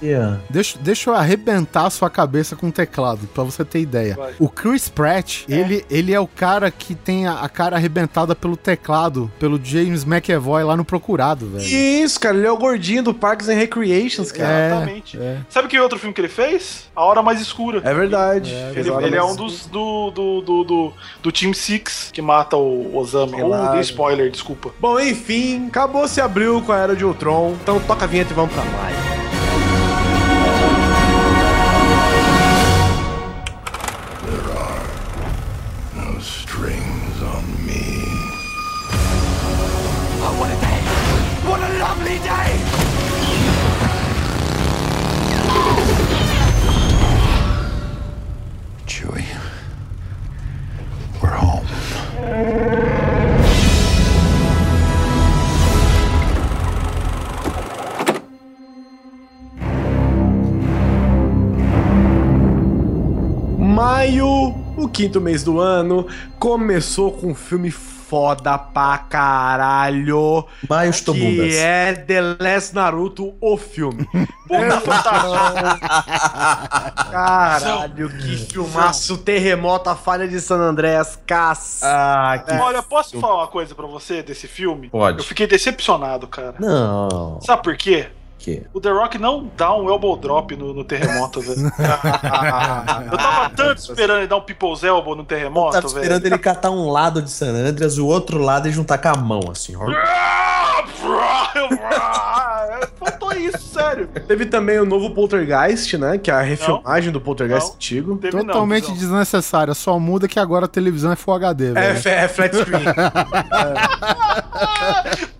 sabia. Deixa, deixa eu arrebentar a sua cabeça com o teclado, pra você ter ideia. Vai. O Chris Pratt, ele, ele é o cara que tem a, a cara arrebentada pelo teclado, pelo James McAvoy lá no Procurado, velho. Isso, cara, ele é o gordinho do Parks and Recreations, cara. É, Exatamente. é. Sabe que outro filme que ele fez? A Hora Mais Escura. É verdade. Ele, ele é um dos do, do, do, do, do Team Six que mata o Osama. Ou Claro. dei spoiler, desculpa. Bom, enfim, acabou se abriu com a Era de Ultron. Então toca a vinheta e vamos pra mais. Chewie. We're home. Maio, o quinto mês do ano, começou com um filme foda pra caralho. Maio estou Que bundas. é The Last Naruto, o filme. Puta. Caralho, que filmaço. Terremoto, a falha de San Andreas, caça. Ah, que... Olha, posso falar uma coisa pra você desse filme? Pode. Eu fiquei decepcionado, cara. Não. Sabe por quê? Que? O The Rock não dá um elbow drop no, no terremoto, velho. Eu tava tanto esperando ele dar um People's Elbow no terremoto, Tava velho. esperando ele catar um lado de San Andreas, o outro lado e juntar com a mão, assim. ó. Faltou É isso, sério. Teve também o novo Poltergeist, né? Que é a refilmagem do Poltergeist Não. antigo. Teve não, Totalmente não. desnecessária. Só muda que agora a televisão é Full HD, É, velho. f- é flat screen.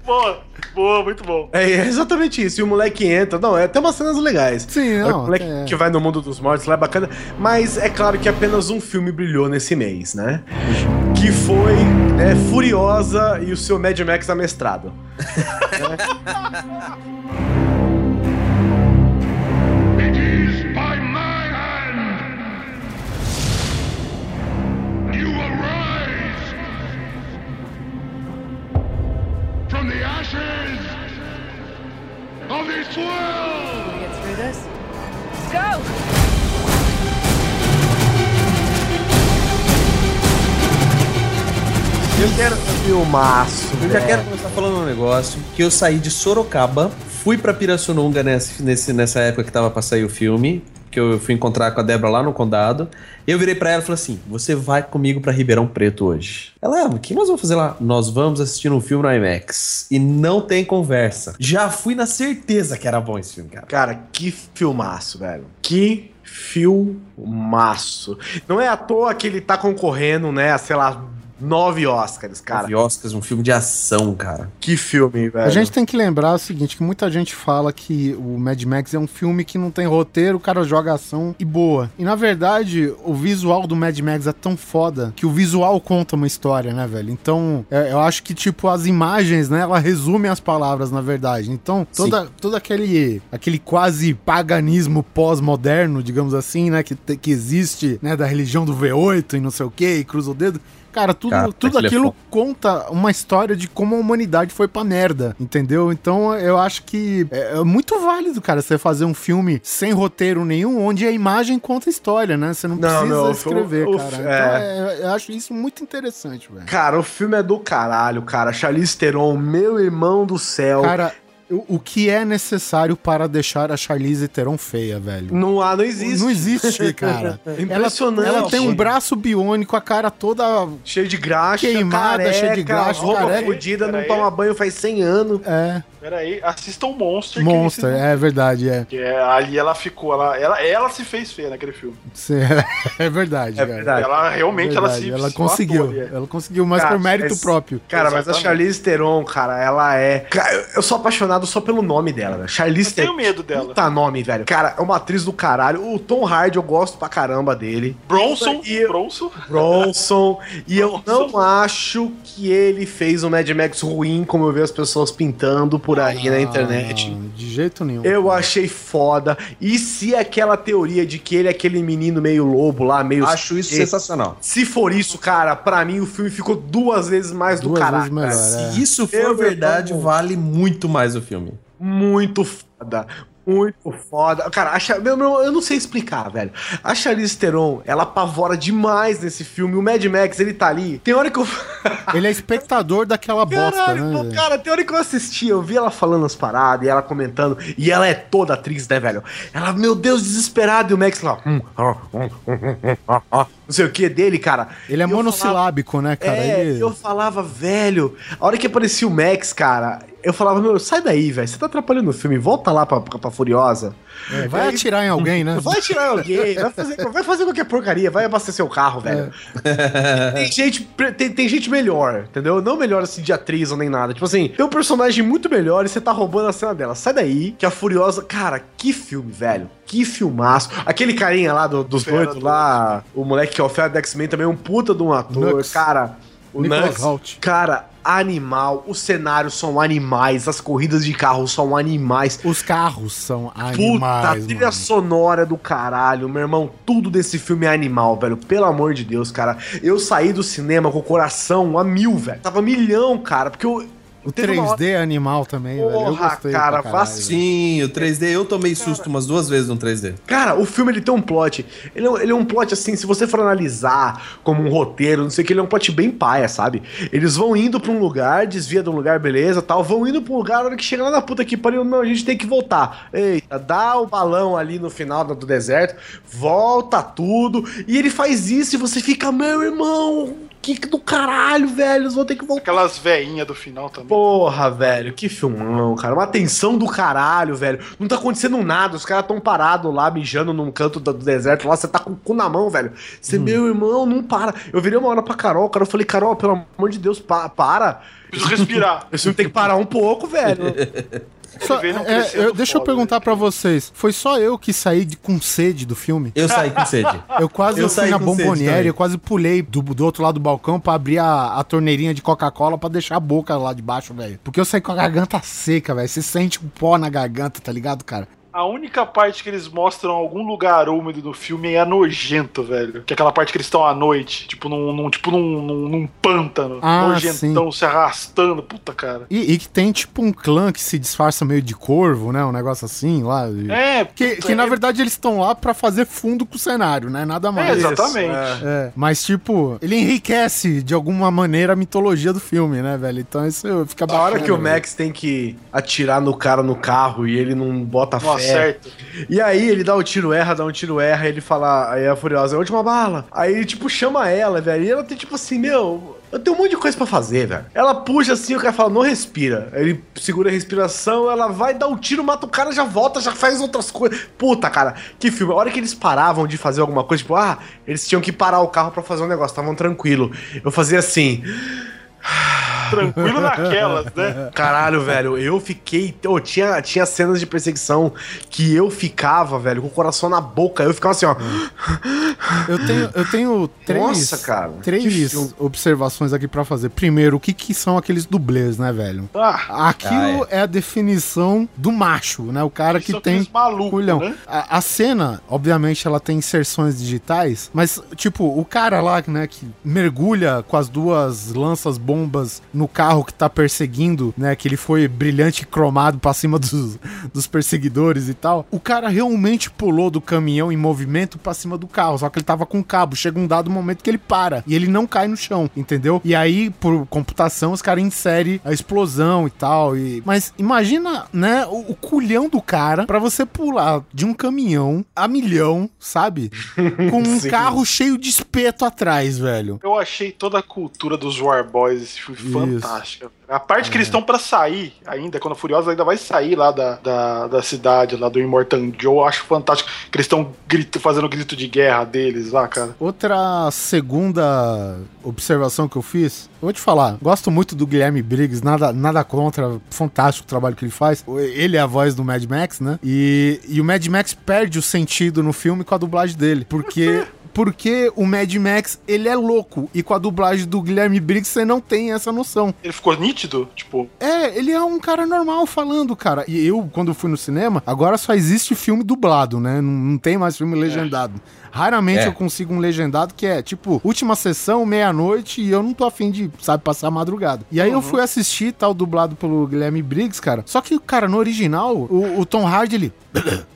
Boa, boa, muito bom. é exatamente isso. E o moleque entra. Não, é, tem umas cenas legais. Sim, É não. o moleque é. que vai no mundo dos mortos lá é bacana. Mas é claro que apenas um filme brilhou nesse mês, né? Que foi é, Furiosa e o seu Mad Max amestrado. It is of this world. Get through this. Go! Eu quero filmaço. Eu já quero começar falando um negócio, que eu saí de Sorocaba, fui pra Pirassununga nesse, nesse, nessa época que tava pra sair o filme, que eu fui encontrar com a Débora lá no Condado, e eu virei pra ela e falei assim, você vai comigo pra Ribeirão Preto hoje. Ela, ah, o que nós vamos fazer lá? Nós vamos assistir um filme no IMAX. E não tem conversa. Já fui na certeza que era bom esse filme, cara. Cara, que filmaço, velho. Que filmaço. Não é à toa que ele tá concorrendo, né, a, sei lá, nove Oscars, cara. Cara, Oscars, um filme de ação, cara. Que filme, velho. A gente tem que lembrar o seguinte, que muita gente fala que o Mad Max é um filme que não tem roteiro, o cara joga ação e boa. E na verdade, o visual do Mad Max é tão foda que o visual conta uma história, né, velho? Então, é, eu acho que, tipo, as imagens, né, ela resume as palavras, na verdade. Então, toda, todo aquele, aquele quase paganismo pós-moderno, digamos assim, né, que, que existe, né, da religião do V8 e não sei o que, e cruza o dedo. Cara, tudo, Cara, tudo aquilo é conta uma história de como a humanidade foi pra merda, entendeu? Então eu acho que é, é muito válido, cara, você fazer um filme sem roteiro nenhum, onde a imagem conta a história, né? Você não, Não, precisa não, escrever, o- cara. é. Então é, eu acho isso muito interessante, velho. Cara, o filme é do caralho, cara. Charlize Theron, meu irmão do céu. Cara, o, o que é necessário para deixar a Charlize Theron feia, velho? não há, não existe. Não existe, cara. É impressionante. Ela, ela tem um braço biônico, a cara toda Cheio de graxa, Queimada, careca, cheio de graxa, roupa careca. fodida, não toma banho faz 100 anos. é Pera aí, assista o Monster. monster, esse- é verdade, é. Que é, ali ela ficou, ela, ela, ela se fez feia naquele filme. Cê- É verdade, É cara. verdade. Ela realmente ela Verdade, se ela se conseguiu. matou ali, é. Ela conseguiu, mas Cara, por mérito mas- próprio. Cara, mas a Exatamente. Charlize Theron, cara, ela é. Cara, eu- sou apaixonado só pelo nome dela, né? Charlize Eu tenho Theron. medo dela. Puta nome, velho. Cara, é uma atriz do caralho. O Tom Hardy eu gosto pra caramba dele. Bronson, E eu- Bronson. Bronson. E eu Bronson. não acho que ele fez um Mad Max ruim, como eu vejo as pessoas pintando por aí na internet. Ah, de jeito nenhum. Eu achei foda. E se aquela teoria de que ele é aquele menino meio lobo lá, meio. Acho isso E- sensacional. Se for isso, cara, pra mim o filme ficou duas vezes mais do Duas caralho. vezes melhor, cara. é. Se isso for Eu, verdade, vale muito mais o filme. Muito foda. Muito foda. Cara, meu, meu, eu não sei explicar, velho. A Charlize Theron, ela apavora demais nesse filme. O Mad Max, ele tá ali. Tem hora que eu. Ele é espectador daquela bosta, Caralho, né? pô, cara, tem hora que eu assisti, eu vi ela falando as paradas e ela comentando, e ela é toda atriz, né, velho? Ela, meu Deus, desesperada, e o Max lá, não sei o que dele, cara. Ele é monossilábico, né, cara? é, Ele- eu falava, velho, a hora que aparecia o Max, cara, eu falava, meu, sai daí, velho, você tá atrapalhando o filme, volta lá pra, pra, pra Furiosa. é, vai atirar em alguém, né? Vai tirar alguém, vai fazer, vai fazer qualquer porcaria, vai abastecer o carro, velho. Tem, gente, tem, tem gente melhor, entendeu? Não melhor assim de atriz ou nem nada. Tipo assim, tem um personagem muito melhor e você tá roubando a cena dela. Sai daí, que a Furiosa. Cara, que filme, velho. Que filmaço. Aquele carinha lá do- dos doidos lá, o moleque que é o Fera do X-Men também é um puta de um ator. Nux. Cara, o Nicolas Nux. Hoult. Cara, animal. Os cenários são animais. As corridas de carro são animais. Os carros são Puta, animais, trilha mano. sonora do caralho, meu irmão. Tudo desse filme é animal, velho. Pelo amor de Deus, cara. Eu saí do cinema com o coração a mil, velho. Tava milhão, cara, porque eu. O teve uma 3D é animal também, velho. Eu Porra, gostei cara. Sim, o 3D, eu tomei susto umas duas vezes no 3D. Cara, o filme ele tem um plot. Ele é, um- ele é um plot assim, se você for analisar como um roteiro, não sei o que, ele é um plot bem paia, sabe? Eles vão indo pra um lugar, desvia de um lugar, beleza, tal, vão indo pra um lugar, na hora que chega lá na puta que pariu, não, a gente tem que voltar. Eita, dá o balão ali no final do deserto, volta tudo, e ele faz isso e você fica, meu irmão, que do caralho, velho. Eles vão ter que voltar. Aquelas veinhas do final também. Porra, velho, que filmão, cara. Uma tensão do caralho, velho. Não tá acontecendo nada. Os caras tão parados lá, mijando num canto do deserto lá. Você tá com o cu na mão, velho. Você, meu irmão, não para. Eu virei uma hora pra Carol, cara. Eu falei, Carol, pelo amor de Deus, pa- para. Preciso respirar. Esse filme tem que parar um pouco, velho. Só- é, eu- deixa eu foda, perguntar pra vocês. Foi só eu que saí de- com sede do filme? Eu saí com sede. Eu quase Eu fui saí na bomboniere, eu quase pulei do, do outro lado do balcão pra abrir a, a torneirinha de Coca-Cola pra deixar a boca lá de baixo, velho. Porque eu saí com a garganta seca, velho. Você sente o pó na garganta, tá ligado, cara? A única parte que eles mostram algum lugar úmido no filme é nojento, velho. Que é aquela parte que eles estão à noite, tipo num, num- tipo num, num, num pântano. Ah, nojentão se arrastando. Puta, cara. E, e que tem tipo um clã que se disfarça meio de corvo, né? Um negócio assim lá. É, Que, puta, que na é- verdade eles estão lá pra fazer fundo com o cenário, né? Nada É, mais. exatamente. É, mas tipo, ele enriquece de alguma maneira a mitologia do filme, né, velho? Então isso fica A hora bacana, que o velho. Max tem que atirar no cara no carro e ele não bota Não fé. Acerta. E aí ele dá um tiro, erra, dá um tiro, erra, ele fala, aí a Furiosa, é a última bala. Aí ele, tipo, chama ela, velho. E ela tem, tipo assim, meu, eu tenho um monte de coisa pra fazer, velho. Ela puxa assim, o cara fala, não respira. Ele segura a respiração, ela vai dar um tiro, mata o cara, já volta, já faz outras coisas. Puta, cara, que filme. A hora que eles paravam de fazer alguma coisa, tipo, ah, eles tinham que parar o carro pra fazer um negócio, estavam tranquilo. Eu fazia assim. Tranquilo naquelas, né? Caralho, velho, eu fiquei. Oh, tinha, tinha cenas de perseguição que eu ficava, velho, com o coração na boca. Eu ficava assim, ó. Eu tenho, eu tenho três, Nossa, cara, que três observações aqui pra fazer. Primeiro, o que, que são aqueles dublês, né, velho? Ah, Aquilo é. a definição do macho, né? O cara que tem malucos, culhão. né? A, a cena, obviamente, ela tem inserções digitais, mas, tipo, o cara lá, né, que mergulha com as duas lanças bombas no carro que tá perseguindo, né, que ele foi brilhante e cromado pra cima dos, dos perseguidores e tal, o cara realmente pulou do caminhão em movimento pra cima do carro, só que ele tava com cabo. Chega um dado momento que ele para e ele não cai no chão, entendeu? E aí, por computação, os caras inserem a explosão e tal. E... Mas imagina, né, o, o culhão do cara pra você pular de um caminhão a milhão, sabe? Com um carro cheio de espeto atrás, velho. Eu achei toda a cultura dos War Boys esse filme Isso. Fantástica. A parte que eles estão pra sair ainda, quando a Furiosa ainda vai sair lá da, da, da cidade, lá do Immortan Joe, eu acho fantástico. Que eles estão fazendo grito de guerra deles lá, cara. Outra segunda observação que eu fiz, eu vou te falar, gosto muito do Guilherme Briggs, nada, nada contra, fantástico o trabalho que ele faz. Ele é a voz do Mad Max, né? E, e o Mad Max perde o sentido no filme com a dublagem dele, porque porque o Mad Max, ele é louco e com a dublagem do Guilherme Briggs você não tem essa noção. Ele ficou nítido, tipo, É, ele é um cara normal falando, cara. E eu, quando fui no cinema, agora só existe filme dublado, né? Não, não tem mais filme legendado. Raramente É. eu consigo um legendado que é, tipo, última sessão, meia-noite, e eu não tô afim de, sabe, passar a madrugada. E aí eu fui assistir, tal, dublado pelo Guilherme Briggs, cara. Só que, cara, no original, o, o Tom Hardy, ele...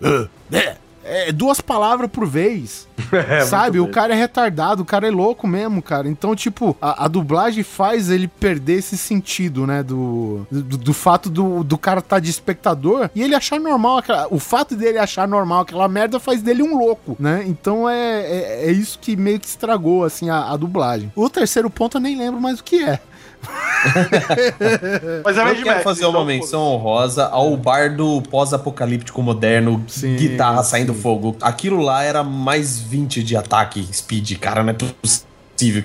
É duas palavras por vez. sabe? O cara é retardado, o cara é louco mesmo, cara. Então, tipo, a, a dublagem faz ele perder esse sentido, né? Do, do, do fato do, do cara estar de espectador e ele achar normal. aquela- o fato dele achar normal aquela merda faz dele um louco, né? Então é, é, é isso que meio que estragou, assim, a, a dublagem. O terceiro ponto eu nem lembro mais o que é. Mas é Eu quero Max, fazer então, uma menção honrosa ao bardo pós-apocalíptico moderno, Sim, guitarra saindo sim. fogo. Aquilo lá era mais 20 de ataque, speed, cara, não é possível.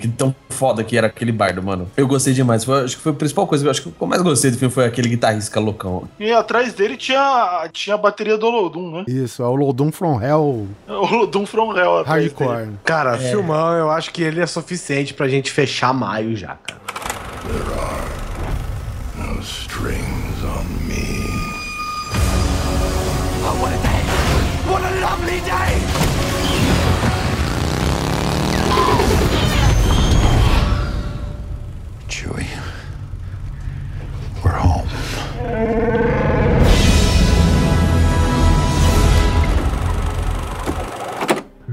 Que tão foda que era aquele bardo, mano. Eu gostei demais. Foi- acho que foi a principal coisa. Acho que o que eu mais gostei do filme foi aquele guitarrista loucão. E atrás dele tinha, tinha a bateria do Olodum, né? Isso, é o Lodum From Hell O Olodum From Hell dele. Hardcore. Cara, filmão, eu acho que ele é suficiente pra gente fechar maio já, cara. There are no strings on me. Oh, what a day! What a lovely day! Chewie, we're home.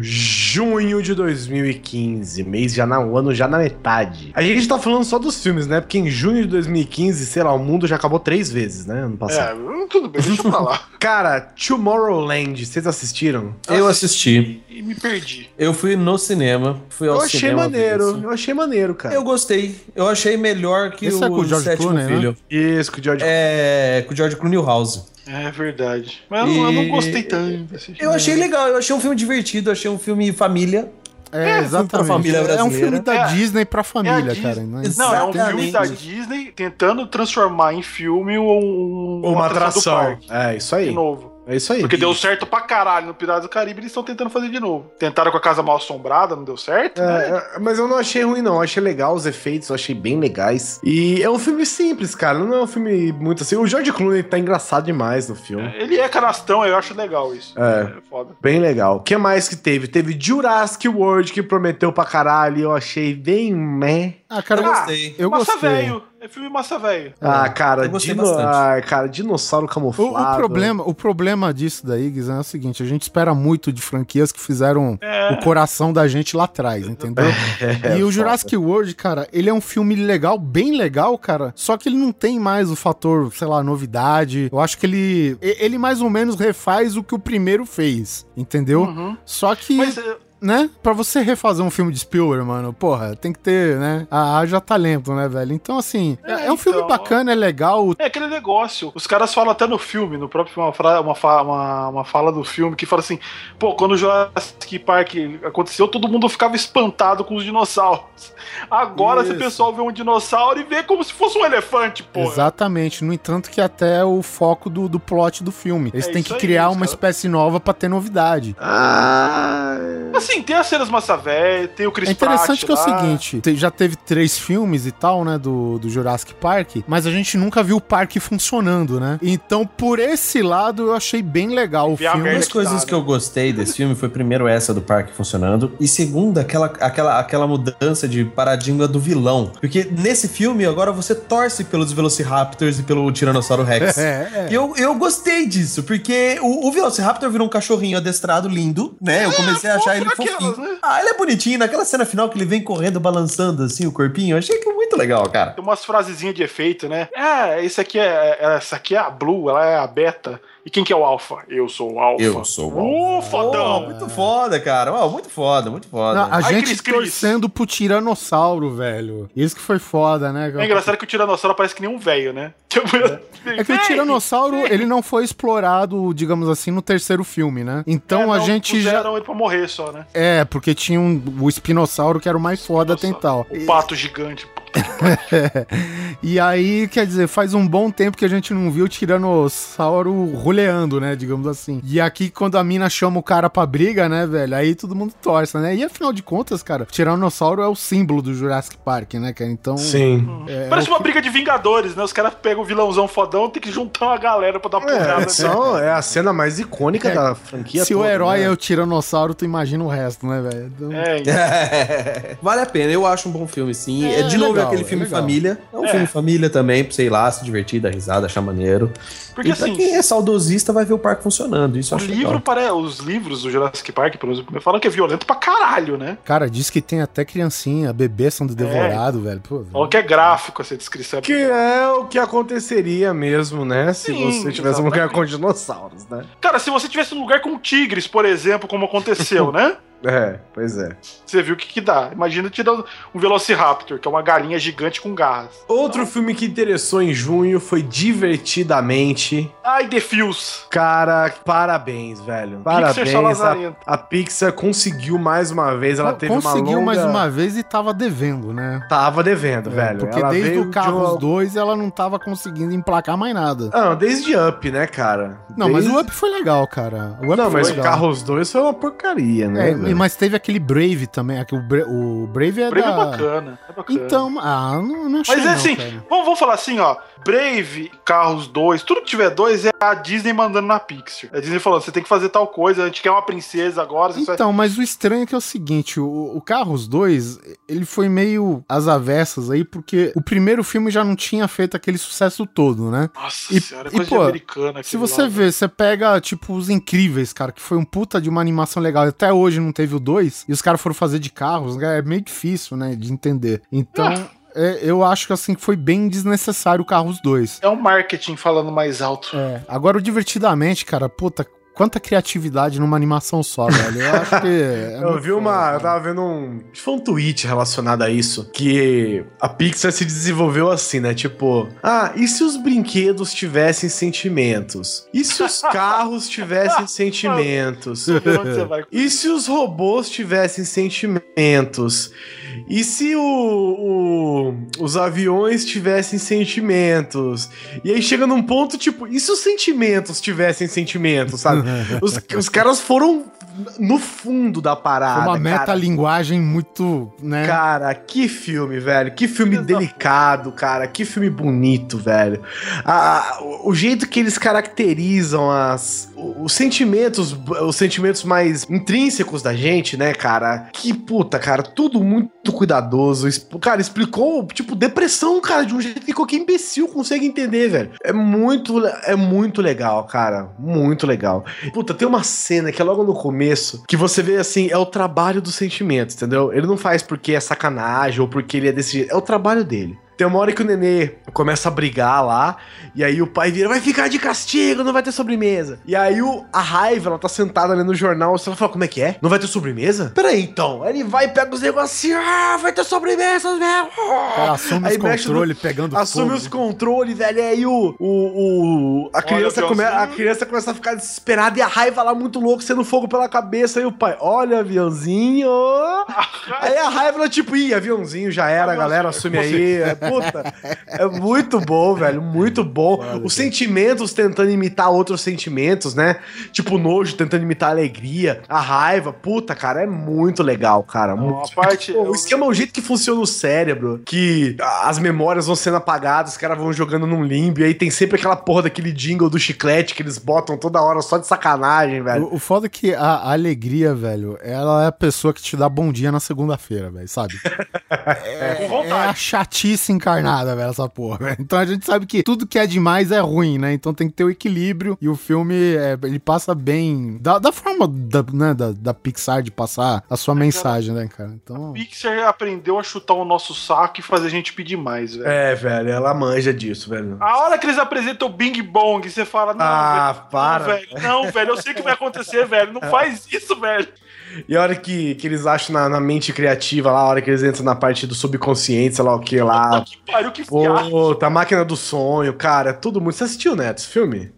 Junho de de 2015, mês já na, o ano já na metade. A gente tá falando só dos filmes, né? Porque em junho de 2015, sei lá, o mundo já acabou três vezes, né? Ano passado. É, tudo bem, deixa pra lá. Cara, Tomorrowland, vocês assistiram? Eu assisti. E me perdi. Eu fui no cinema. Fui ao Eu achei cinema maneiro, eu achei maneiro, cara. Eu gostei. Eu achei melhor que Esse o é com o George sétimo Clooney, né? filho. Isso, com o George É, com o George Clooney House. É verdade. Mas eu, não- eu não E- gostei tanto. Eu achei legal, eu achei um filme divertido, achei um filme família. É, exatamente. pra família é um brasileira. filme da É Disney pra É a família, Disney. cara. Não, Não, é um filme da Exatamente. Disney tentando transformar em filme um, Uma atração. do parque. É, isso aí. De novo. É isso aí. Porque deu certo pra caralho no Piratas do Caribe, eles estão tentando fazer de novo. Tentaram com a Casa Mal Assombrada, não deu certo? né? É, é, mas eu não achei ruim, não. Eu achei legal os efeitos, eu achei bem legais. E é um filme simples, cara. Não é um filme muito assim. O George Clooney tá engraçado demais no filme. Ele é canastrão, eu acho legal isso. É. foda. Bem legal. O que mais que teve? Teve Jurassic World, que prometeu pra caralho. Eu achei bem meh. Ah, cara, eu Ah, gostei. Eu massa gostei. velho. É filme massa velho. Ah, cara, eu gostei dino... Ai, cara, dinossauro O, camuflado. o problema, o problema disso daí, Guizão, é o seguinte: a gente espera muito de franquias que fizeram É. o coração da gente lá atrás, entendeu? É, e o foda. Jurassic World, cara, ele é um filme legal, bem legal, cara. Só que ele não tem mais o fator, sei lá, novidade. Eu acho que ele. Ele mais ou menos refaz o que o primeiro fez, entendeu? Uhum. Só que. Mas é, né? Pra você refazer um filme de Spielberg, mano, porra, tem que ter, né? A haja talento, né, velho? Então, assim, é, É, é um filme então. bacana, é legal. é aquele negócio. Os caras falam até no filme, no próprio uma, fra- uma, fa- uma, uma fala do filme, que fala assim: pô, quando o Jurassic Park aconteceu, todo mundo ficava espantado com os dinossauros. Agora, se o pessoal vê um dinossauro e vê como se fosse um elefante, pô. Exatamente. No entanto, que até é o foco do, do plot do filme. Eles É têm que aí, criar os uma caras- espécie nova pra ter novidade. Ah. Assim, tem as cenas massa velha, tem o Chris É interessante Pratt que é o seguinte, te- já teve três filmes e tal, né, do, do Jurassic Park, mas a gente nunca viu o parque funcionando, né? Então, por esse lado, eu achei bem legal o filme. Duas que coisas dá, que né? eu gostei desse filme foi primeiro essa do parque funcionando e segunda aquela, aquela, aquela mudança de paradigma do vilão. Porque nesse filme agora você torce pelos Velociraptors e pelo Tiranossauro Rex. É, é. E eu, eu gostei disso, porque o, o Velociraptor virou um cachorrinho adestrado lindo, né? Eu comecei a achar ele fofo fofinho. né? Ah, ele é bonitinho. Naquela cena final que ele vem correndo, balançando assim o corpinho, eu achei que muito legal, cara. Tem umas frasezinhas de efeito, né? É, esse aqui é, é- essa aqui é a Blue, ela é a Beta. E quem que é o Alpha? Eu sou o Alpha. Eu sou o Uh, fodão. Oh, muito foda, cara. Oh, muito foda, muito foda. Não, a Ai, gente Cris, Cris. torcendo pro Tiranossauro, velho. Isso que foi foda, né? É engraçado que o Tiranossauro parece que nem um velho, né? É que o Tiranossauro, ele não foi explorado, digamos assim, no terceiro filme, né? Então É, a não, gente já. ele pra morrer só, né? É, porque tinha um, o espinossauro que era o mais foda até então. O pato gigante. E aí, quer dizer, faz um bom tempo que a gente não viu o Tiranossauro roleando, né? Digamos assim. E aqui, quando a mina chama o cara pra briga, né, velho? Aí todo mundo torce, né? E afinal de contas, cara, o Tiranossauro é o símbolo do Jurassic Park, né, cara? Então. Sim. é, Parece o uma que- briga de Vingadores, né? Os caras pegam o vilãozão fodão, tem que juntar uma galera pra dar porrada É, nele. só- é a cena mais icônica É, da franquia Se o toda, herói né? é o Tiranossauro, tu imagina o resto, né, velho? Então- É, então. vale a pena, eu acho um bom filme, sim. É, É, de novo legal, aquele é filme legal. família. É um É. filme família também, pra sei lá, se divertir, dar risada, achar maneiro. Porque e pra assim, quem é saudosista vai ver o parque funcionando. Isso o acho livro legal. para os livros do Jurassic Park, por exemplo, falam que é violento pra caralho, né? Cara, diz que tem até criancinha, bebê sendo devorado, velho. Pô, Falam que é gráfico essa descrição. Que é o que aconteceria mesmo, né? Se Sim, você tivesse um lugar com dinossauros, né? Cara, se você tivesse um lugar com tigres, por exemplo, como aconteceu, né? É, pois é. Você viu o que que dá. Imagina tirar um Velociraptor, que é uma galinha gigante com garras. Outro filme que interessou em junho foi Divertidamente. Ai, The Fios. Cara, parabéns, velho. só Parabéns. A, lazarento. a Pixar conseguiu mais uma vez. Ela teve Conseguiu uma longa... mais uma vez e tava devendo, né? Tava devendo, É, velho. Porque Ela desde veio o de Carros uma- 2 ela não tava conseguindo emplacar mais nada. Ah, não, desde Up, né, cara? Não, mas Desde- o Up foi legal, cara. O Up Não, foi mas o legal. Carros 2 foi uma porcaria, né? É, velho? mas teve aquele Brave também. aquele- O, Bra- o Brave é Brave da... é bacana. É bacana. Então, ah, não, não achei Mas é não, assim, cara. vamos, vamos falar assim, ó. Brave, Carros 2, tudo que tiver dois é a Disney mandando na Pixar. A Disney falando, você tem que fazer tal coisa, a gente quer uma princesa agora. Você vai... Então, mas o estranho é que é o seguinte, o, o Carros 2, ele foi meio às avessas aí, porque o primeiro filme já não tinha feito aquele sucesso todo, né? Nossa E- senhora, é e, coisa pô, de americana. Se você lá, vê, você pega, tipo, Os Incríveis, cara, que foi um puta de uma animação legal. Até hoje não teve teve o 2 e os caras foram fazer de carros, é meio difícil, né, de entender. Então, é, eu acho que assim, foi bem desnecessário o Carros 2. É um marketing falando mais alto. É. Agora, o Divertidamente, cara, puta, quanta criatividade numa animação só, velho. Eu acho que. é eu vi uma. foda, Eu tava vendo um. Foi um tweet relacionado a isso. Que a Pixar se desenvolveu assim, né? Tipo, ah, e se os brinquedos tivessem sentimentos? E se os carros tivessem sentimentos? E se os robôs tivessem sentimentos? E se o, o- os aviões tivessem sentimentos? E aí chega num ponto, tipo, e se os sentimentos tivessem sentimentos, sabe? os, os caras foram no fundo da parada. Foi uma metalinguagem muito, né? Cara, que filme, velho. Que filme delicado, cara. Que filme bonito, velho. Ah, o- jeito que eles caracterizam as, os sentimentos, os sentimentos mais intrínsecos da gente, né, cara? Que puta, cara. Tudo muito cuidadoso. Cara, explicou, tipo, depressão, cara, de um jeito que qualquer imbecil consegue entender, velho. É muito, é muito legal, cara. Muito legal. Puta, tem uma cena que é logo no começo que você vê assim, é o trabalho dos sentimentos, entendeu? Ele não faz porque é sacanagem ou porque ele é desse jeito, é o trabalho dele. Tem uma hora que o nenê começa a brigar lá, e aí o pai vira, vai ficar de castigo, não vai ter sobremesa. E aí o, a raiva, ela tá sentada lendo o jornal, você ela fala, como é que é? Não vai ter sobremesa? Peraí, então. Aí ele vai e pega os negocinhos, ah, vai ter sobremesa, velho. O cara assume Aí os mexe no- controles pegando Assume fogo. os controles, velho. E aí o, o, o- a, criança come, a criança começa a ficar desesperada e a raiva lá muito louco, sendo fogo pela cabeça. E o pai, olha, aviãozinho. aí a raiva, ela, tipo, ih, aviãozinho já era, galera, assume aí. É, puta, é muito bom, velho, muito bom. Os sentimentos tentando imitar outros sentimentos, né? Tipo, o nojo tentando imitar a alegria, a raiva. Puta, cara, é muito legal, cara. Não, muito a parte- Pô, o esquema é o jeito que funciona o cérebro, que as memórias vão sendo apagadas, os caras vão jogando num limbo, e aí tem sempre aquela porra daquele jingle do chiclete que eles botam toda hora só de sacanagem, velho. O, o foda é que a, a alegria, velho, ela é a pessoa que te dá bom dia na segunda-feira, velho, sabe? Com É a vontade. chatice encarnada, velho, essa porra. velho. Então a gente sabe que tudo que é demais é ruim, né? Então tem que ter o equilíbrio. E o filme, é, ele passa bem. Da, da forma da, né, da, da Pixar de passar a sua mensagem, né, cara? Então. Pixar aprendeu a chutar o nosso saco e fazer a gente pedir mais, velho. É, velho, ela manja disso, velho. A hora que eles apresentam o Bing Bong, você fala, não, Ah, velho, para. Não, velho, não, velho, eu sei o que vai acontecer, velho. Não faz isso, velho. E a hora que, que eles acham na, na mente criativa lá, a hora que eles entram na parte do subconsciente, sei lá o que lá. Que pariu, que tá a máquina do sonho, cara, é tudo muito. Você assistiu, Neto, esse filme?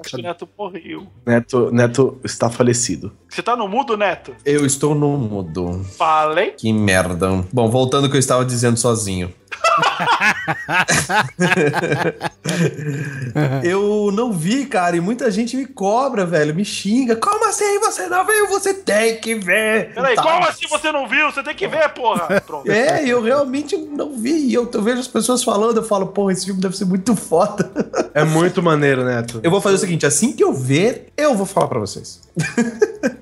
Acho que o Neto morreu. Neto, Neto está falecido. Você tá no mudo, Neto? Eu estou no mudo. Falei. Que merda. Bom, voltando ao que eu estava dizendo sozinho. eu não vi, cara, e muita gente me cobra, velho, me xinga. Como assim você não viu? Você tem que ver. Peraí, Tá. como assim você não viu? Você tem que ver, porra. Pronto. É, eu realmente não vi. E eu, eu vejo as pessoas falando, eu falo, pô, esse filme deve ser muito foda. É muito maneiro, Neto. Eu vou fazer o seguinte, assim que eu ver, eu vou falar pra vocês.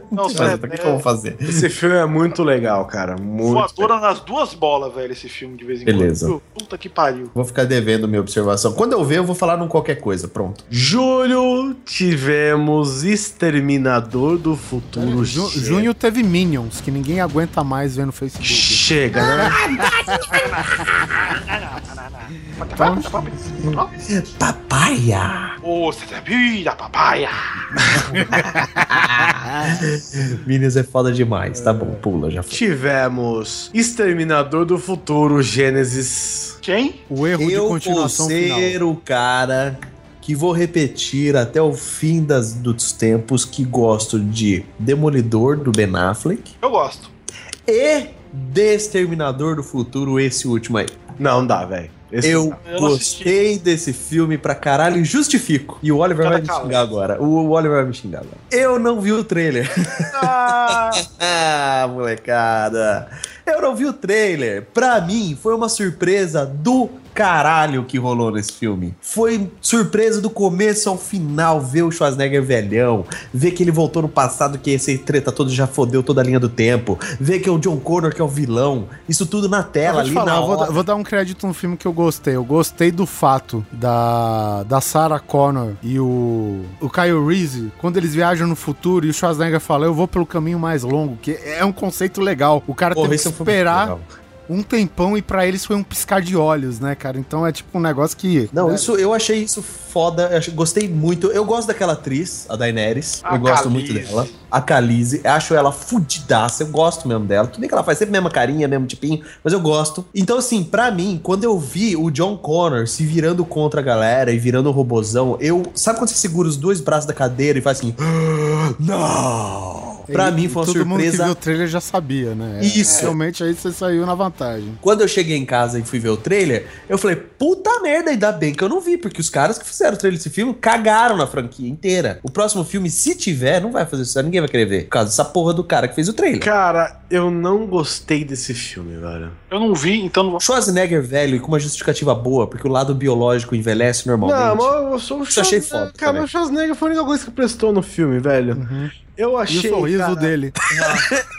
Não, sério, o que, que eu vou fazer? Esse filme é muito legal, cara. Muito. Voadora nas duas bolas, velho, esse filme de vez em Beleza. quando. viu? Puta que pariu. Vou ficar devendo minha observação. Quando eu ver, eu vou falar num qualquer coisa. Pronto. Julho tivemos Exterminador do Futuro. Ju- Che- junho teve Minions, que ninguém aguenta mais ver no Facebook. Chega, né? Papaya! Ô, você sabia da papaya? Minions é foda demais. Tá bom, pula, já foi. Tivemos Exterminador do Futuro Gênesis. Quem? O erro de Eu vou continuação final. ser o cara que vou repetir até o fim das, dos tempos que gosto de Demolidor do Ben Affleck Eu gosto. e Desterminador do Futuro, esse último aí. Não dá, velho. Eu. Eu gostei desse filme pra caralho e justifico. E o Oliver Cada vai me calma. xingar agora. O Oliver vai me xingar agora. Eu não vi o trailer. Ah, ah, molecada. Eu não vi o trailer. Pra mim, foi uma surpresa do caralho que rolou nesse filme. Foi surpresa do começo ao final ver o Schwarzenegger velhão, ver que ele voltou no passado, que esse treta todo já fodeu toda a linha do tempo, ver que é o John Connor que é o vilão, isso tudo na Eu tela vou te ali falar, na eu vou, vou dar um crédito no filme que eu gostei. Eu gostei do fato da, da Sarah Connor e o, o Kyle Reese, quando eles viajam no futuro e o Schwarzenegger fala, eu vou pelo caminho mais longo, que é um conceito legal. O cara Porra, que é filme esperar. Um tempão e pra eles foi um piscar de olhos, né, cara? Então é tipo um negócio que... Não, isso eu achei isso foda, eu achei- gostei muito. Eu gosto daquela atriz, a Daenerys. A eu gosto Khaleesi. muito dela. A Khaleesi, acho ela fudidaça, eu gosto mesmo dela. Tudo bem que ela faz sempre a mesma carinha, mesmo tipinho, mas eu gosto. Então, assim, pra mim, quando eu vi o John Connor se virando contra a galera e virando um robozão, eu. Sabe quando você segura os dois braços da cadeira e faz assim. "Ah, Não! Pra E- mim foi uma Todo mundo que surpresa. viu o trailer já sabia, né? É, Isso. Realmente aí você saiu na vantagem. Quando eu cheguei em casa e fui ver o trailer, eu falei, puta merda, ainda bem que eu não vi, porque os caras que fizeram o trailer desse filme cagaram na franquia inteira. O próximo filme, se tiver, não vai fazer sucesso, ninguém vai querer ver. Por causa dessa porra do cara que fez o trailer. Cara, eu não gostei desse filme, velho. Eu não vi, então não vou. Schwarzenegger velho e com uma justificativa boa, porque o lado biológico envelhece normalmente. Não, mas eu sou o Isso eu achei Schwarzenegger. foda Cara, também. o Schwarzenegger foi a única coisa que prestou no filme, velho. Eu E o achei. sorriso cara, dele.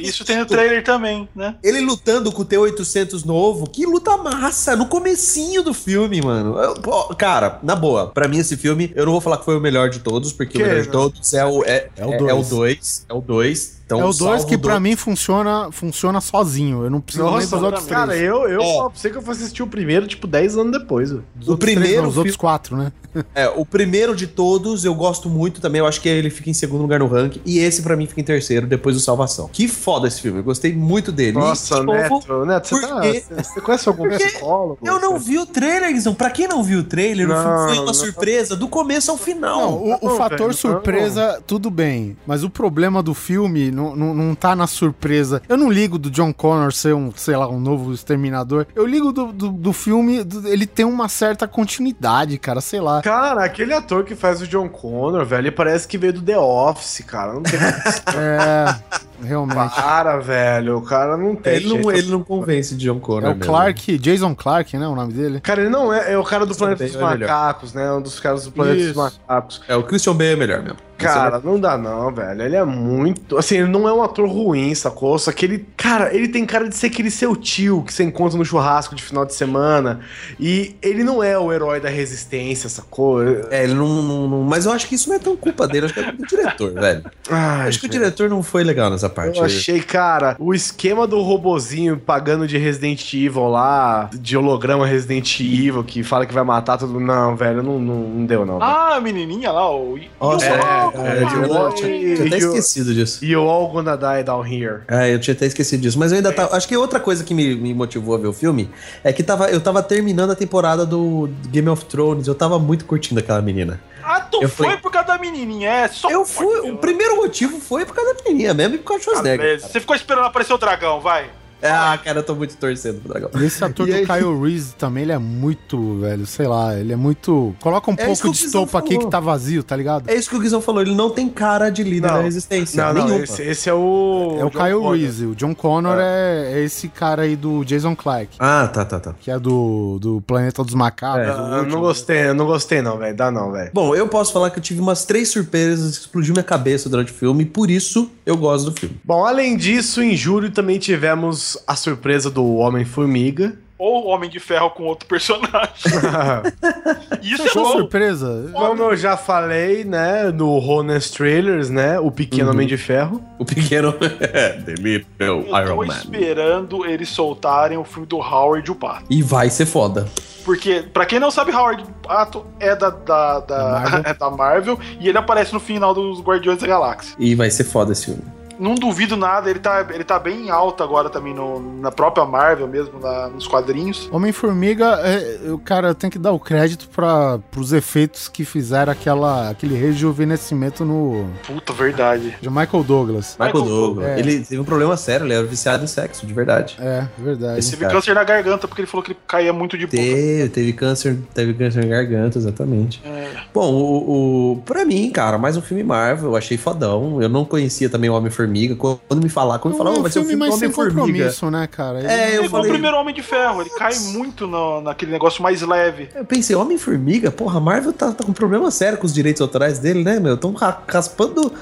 Isso tem no trailer também, né? Ele lutando com o T-800 novo, que luta massa, no comecinho do filme, mano. Eu- pô, cara, na boa, pra mim esse filme, eu não vou falar que foi o melhor de todos, porque Que o melhor de não? todos é o é, É o é- dois. é o 2, é o 2. Então, é o 2 salvo que pra dois. mim funciona, funciona sozinho. Eu não preciso nem Nossa, dos outros três. cara, eu, eu É. que eu fui assistir o primeiro, tipo, 10 anos depois. o outros três primeiro não, os outros quatro, né? É, o primeiro de todos eu gosto muito também. Eu acho que ele fica em segundo lugar no ranking. E esse pra mim fica em terceiro, depois do Salvação. Que foda esse filme. Eu gostei muito dele. Nossa, E, novo, Neto, Neto, você, tá, você, conhece algum psicólogo? Eu não vi o trailer, Guizão. Pra quem não viu o trailer, o Não, filme foi uma não. surpresa do começo ao final. Não, o, o fator surpresa, tudo bem. Mas o problema do filme não, não, não tá na surpresa. Eu não ligo do John Connor ser um, sei lá, um novo exterminador. Eu ligo do, do, do filme, do- ele tem uma certa continuidade, cara, sei lá. Cara, aquele ator que faz o John Connor, velho, ele parece que veio do The Office, cara. Não tem É, realmente. Para, velho. O cara não tem. ele, não, ele não convence John Connor. É o mesmo. Clark, Jason Clark, né, o nome dele? Cara, ele não é. É o cara do Planeta dos é. Macacos, né? Um dos caras do Planeta Isso. dos Macacos. É, o Christian Bale é melhor mesmo. Cara, não dá não, velho. Ele é muito. Assim, ele não é um ator ruim, sacou? Só que ele. Cara, ele tem cara de ser aquele seu tio que você encontra no churrasco de final de semana. E ele não é o herói da resistência, sacou? É, ele não, não- não- Mas eu acho que isso não é tão culpa dele, acho que é culpa do diretor, velho. Ai, acho que o diretor não foi legal nessa parte. Eu achei, cara, o esquema do robozinho pagando de Resident Evil lá, de holograma Resident Evil, que fala que vai matar todo mundo. Não, velho, não, não, não deu, não. Ah, a menininha lá, o. Nossa, e o- é, é, mano. de- Eu tinha, até E o- esquecido disso. You all gonna die down here. É, eu tinha até esquecido disso. Mas eu ainda tava. Acho que outra coisa que me, me motivou a ver o filme é que tava, eu tava terminando a temporada do Game of Thrones. Eu tava muito curtindo aquela menina. Tu Eu foi fui- por causa da menininha, é só. Eu fui. O primeiro motivo foi por causa da menininha mesmo e por causa do Schwarzenegger. Você ficou esperando aparecer o dragão, vai. Ah, cara, eu tô muito torcendo pro dragão. E esse ator E do aí- Kyle Reese também, ele é muito, velho, sei lá, ele é muito... Coloca um É pouco de estopa aqui que tá vazio, tá ligado? É isso que o Guizão falou, ele não tem cara de líder Não. da resistência. Não, não, esse, esse é o. É o John Kyle Connor. Reese, o John Connor é. é esse cara aí do Jason Clark, Ah, tá, tá, tá. que é do, do Planeta dos Macacos. É. o Ah, eu último. não gostei, eu não gostei, não, velho. Dá não, velho. Bom, eu posso falar que eu tive umas três surpresas que explodiu minha cabeça durante o filme, e por isso eu gosto do filme. Bom, além disso, em julho também tivemos a surpresa do Homem-Formiga. Ou o Homem de Ferro com outro personagem. Isso é Fechou a bom. surpresa? Como eu já falei, né, no Honest Trailers, né, o Pequeno Homem de Ferro. O pequeno. The Little Eu tô esperando eles soltarem o filme do Howard o Pato. E vai ser foda. Porque, pra quem não sabe, Howard o Pato é da, da, da, Marvel. é da Marvel e ele aparece no final dos Guardiões da Galáxia. E vai ser foda esse filme. Não duvido nada, ele tá, ele tá bem alto agora também no, na própria Marvel mesmo, na- nos quadrinhos. Homem-Formiga, é, eu, cara, eu tenho que dar o crédito para os efeitos que fizeram aquela, aquele rejuvenescimento no Puta, verdade. de Michael Douglas. Michael Michael Douglas. É. Ele teve um problema sério, ele era viciado em sexo, de verdade. É, verdade. Esse- Teve cara. câncer na garganta porque ele falou que ele caía muito de boca. Teve, teve câncer, teve câncer na garganta, exatamente. É. Bom, o, o, pra mim, cara, mais um filme Marvel, eu achei fodão. Eu não conhecia também o Homem-Formiga Homem-Formiga. Quando me falar, quando me falar, É oh, um vai ser o filme do Homem-Formiga. compromisso, né, cara? Ele- É, Ele eu foi o falei. primeiro Homem de Ferro, ele cai muito no- naquele negócio mais leve. Eu pensei, Homem-Formiga? Porra, a Marvel tá, tá com problema sério com os direitos autorais dele, né, meu? Tão ra- raspando,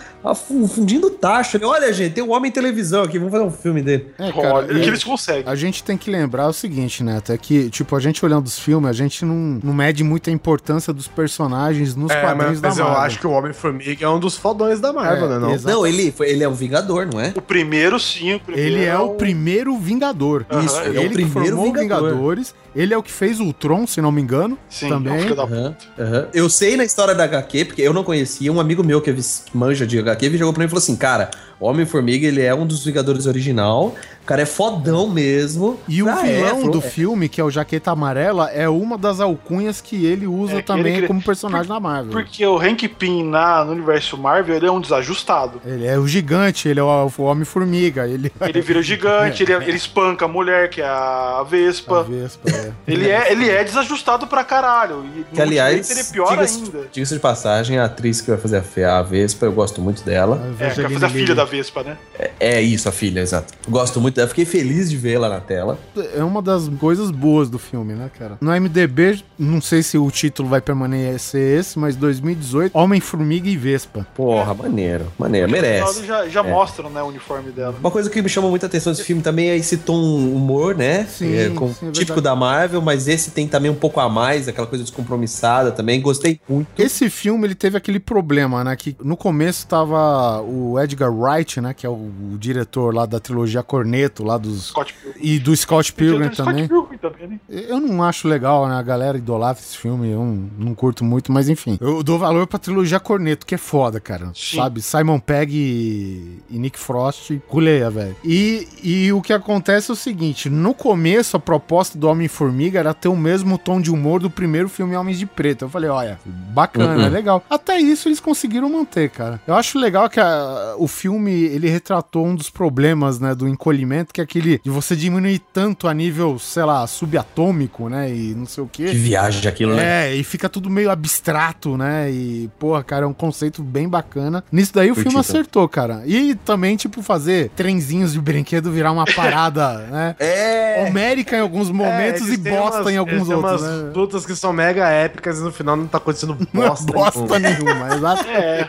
fundindo taxa. Olha, gente, tem um Homem em televisão aqui, vamos fazer um filme dele. É, cara, Olha, que eles conseguem. A gente tem que lembrar o seguinte, né? Até que, tipo, a gente olhando os filmes, a gente não, não mede muito a importância dos personagens nos É, quadrinhos mas, mas da eu Marvel. acho que o Homem-Formiga é um dos fodões da Marvel, É, né? Não? exato. Não, ele, foi, ele é um Vingador, não é? O primeiro sim, o primeiro Ele é o primeiro Vingador. Aham, Isso, ele ele, é o que primeiro formou o Vingador. Vingadores. Ele é o que fez o Ultron, se não me engano. Sim, também. é um Aham, aham. Eu sei na história da HQ, porque eu não conhecia, um amigo meu que é manja de HQ, ele jogou pra mim e falou assim, cara, o Homem-Formiga, ele é um dos Vingadores original, o cara é fodão mesmo. E o Ah, é? vilão Falou- do filme, que é o Jaqueta Amarela, é uma das alcunhas que ele usa É, que também ele- como personagem da Marvel. Porque o Hank Pym na, no universo Marvel, ele é um desajustado. Ele é o gigante, ele é o, o Homem-Formiga, ele Ele vira o gigante, ele, ele espanca a mulher, que é a Vespa. A Vespa, é. Ele é, ele é desajustado pra caralho. E Que, aliás, ele é pior diga-se ainda. diga-se de passagem, a atriz que vai fazer a, a Vespa, eu gosto muito dela. A É, que vai fazer a filha da Vespa, né? É, é isso, a filha, exato. Gosto muito dela, fiquei feliz de vê-la na tela. É uma das coisas boas do filme, né, cara? No MDB, não sei se o título vai permanecer esse, mas 2018, Homem-Formiga e Vespa. Porra, maneiro, maneiro, merece. já, já É. mostram, né, o uniforme dela. Uma coisa que me chamou muita atenção desse filme também é esse tom humor, né? Sim, É, com- sim, é típico da Marvel, mas esse tem também um pouco a mais, aquela coisa descompromissada também. Gostei muito. Esse filme, ele teve aquele problema, né? Que no começo tava o Edgar Wright, né? Que é o, o diretor lá da trilogia Corneto, lá dos... Scott Pilgrim. E do Scott Pilgrim Scott também. Pilgrim também, né? Eu não acho legal, né? A galera idolatra esse filme, eu não, não curto muito, mas enfim. Eu dou valor pra trilogia Corneto, que é foda, cara. Sim. Sabe? Simon Pegg e, e Nick Frost, culeia, velho. E, e o que acontece é o seguinte: no começo, a proposta do Homem-Formiga era ter o mesmo tom de humor do primeiro filme Homens de Preto. Eu falei, olha, bacana, Uhum. é legal. Até isso eles conseguiram manter, cara. Eu acho legal que a- o filme ele retratou um dos problemas, né, do encolhimento, que é aquele de você diminuir tanto a nível, sei lá, subatômico, né, e não sei o Que quê. viagem aquilo, né? É, e fica tudo meio abstrato, né? E, porra, cara, é um conceito bem bacana. Nisso daí o filme também. acertou, cara. E também, tipo, fazer trenzinhos de brinquedo virar uma parada, né? É. Homérica em alguns momentos É, e bosta umas- em alguns outros, umas né? lutas que são mega épicas e no final não tá acontecendo Não é bosta. bosta nenhuma, exato. É,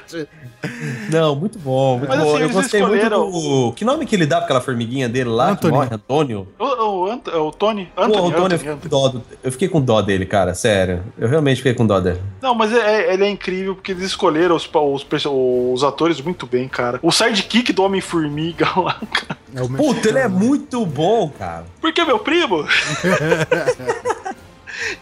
Não, muito bom, muito Mas, bom. assim, eu gostei escolheram- muito do. Que nome que ele dá pra aquela formiguinha dele lá? Antônio. Que morre? Antônio? o, o, Ant- o Tony. Pô, Anthony, o Antônio, eu fiquei, dó do- eu fiquei com dó dele, cara, sério. Eu realmente fiquei com dó dele. Não, mas é- é- ele é incrível porque eles escolheram os, os, os atores muito bem, cara. O sidekick do Homem-Formiga lá, cara. É Puta, ele é mexicano. muito bom, cara. Porque é meu primo?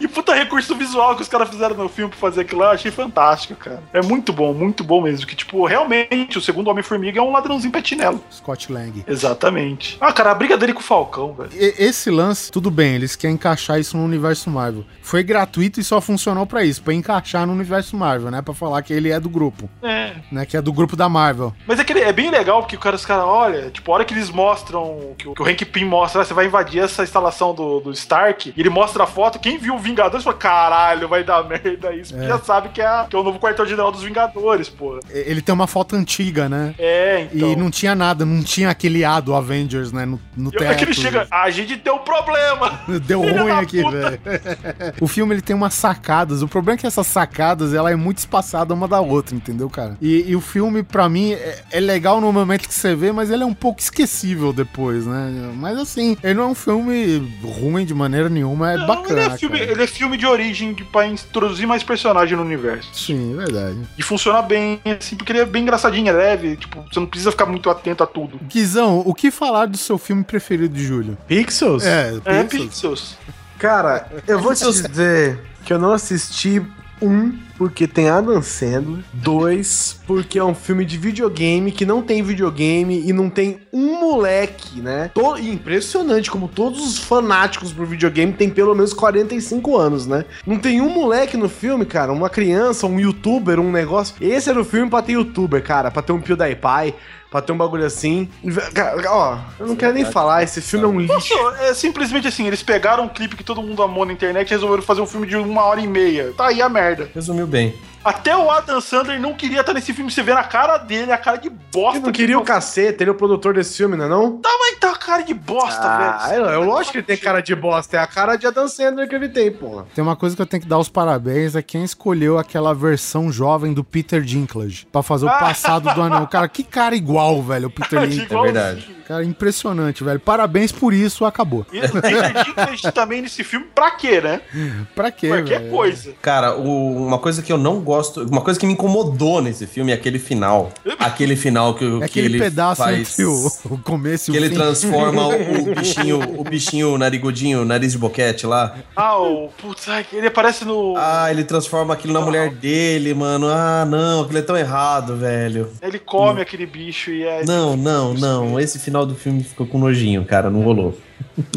E puta recurso visual que os caras fizeram no filme pra fazer aquilo lá, eu achei fantástico, cara. É muito bom, muito bom mesmo. Que, tipo, realmente, o segundo Homem-Formiga é um ladrãozinho petinelo. Scott Lang. Exatamente. Ah, cara, a briga dele com o Falcão, velho. Esse lance, tudo bem, eles querem encaixar isso no universo Marvel. Foi gratuito e só funcionou pra isso, pra encaixar no universo Marvel, né? Pra falar que ele é do grupo, É. né? Que é do grupo da Marvel. Mas é, que ele- é bem legal porque o cara, os caras, olha, tipo, a hora que eles mostram, que o, que o Hank Pym mostra, ah, você vai invadir essa instalação do, do Stark, e ele mostra a foto, quem viu o Vingadores fala, caralho, vai dar merda isso, porque É. já sabe que é, que é o novo quartel-general dos Vingadores, pô. E- Ele tem uma foto antiga, né? É, então. E não tinha nada, não tinha aquele A do Avengers, né? No, no E é que ele teto. chega, a gente um problema. Deu ruim aqui, velho. o filme ele tem umas sacadas. O problema é que essas sacadas ela é muito espaçada uma da outra, entendeu, cara? E, e o filme, pra mim, é, é legal no momento que você vê, mas ele é um pouco esquecível depois, né? Mas assim, ele não é um filme ruim de maneira nenhuma, é Não, bacana. ele, é filme. Ele é filme de origem pra introduzir mais personagem no universo. Sim, é verdade. E funciona bem, assim, porque ele é bem engraçadinho, é leve, tipo, você não precisa ficar muito atento a tudo. Guizão, o que falar do seu filme preferido de Júlio? Pixels? É, É, Pixels. Pixels. Cara, eu vou te dizer que eu não assisti um, porque tem Adam Sandler. Dois, porque é um filme de videogame que não tem videogame e não tem um moleque, né? E impressionante como todos os fanáticos por videogame têm pelo menos 45 anos, né? Não tem um moleque no filme, cara, uma criança, um youtuber, um negócio. Esse era o filme pra ter youtuber, cara, pra ter um PewDiePie. Pra ter um bagulho assim. Cara, Ó, eu não quero nem falar, esse filme é um lixo. Nossa, é simplesmente assim, eles pegaram um clipe que todo mundo amou na internet e resolveram fazer um filme de uma hora e meia. Tá aí a merda. Resumiu bem. Até o Adam Sandler não queria estar nesse filme. Você vê na cara dele, a cara de bosta. Ele não queria o cacete, ele é o produtor desse filme, não é não? Mas tá a cara de bosta, Ah, velho. é, é lógico que ele tem cara de bosta, é a cara de Adam Sandler que ele tem, porra. Tem uma coisa que eu tenho que dar os parabéns, é quem escolheu aquela versão jovem do Peter Dinklage pra fazer o passado do anão. Cara, que cara igual, velho, o Peter Dinklage. Igualzinho. verdade. Cara, impressionante, velho. Parabéns por isso, acabou. E o Peter Dinklage também nesse filme, pra quê, né? Pra quê, Qualquer velho? coisa. Cara, o- uma coisa que eu não gosto, uma coisa que me incomodou nesse filme é aquele final. Aquele final que, É que aquele ele pedaço faz. entre o, o começo Que o ele fim. transforma o, o bichinho, o bichinho narigudinho, nariz de boquete lá. Ah, o. Putz, ele aparece no. Ah, ele transforma aquilo na mulher dele, mano. Ah, não, aquilo é tão errado, velho. Ele come aquele bicho e é. Não, não, não. Esse final do filme ficou com nojinho, cara. Não rolou.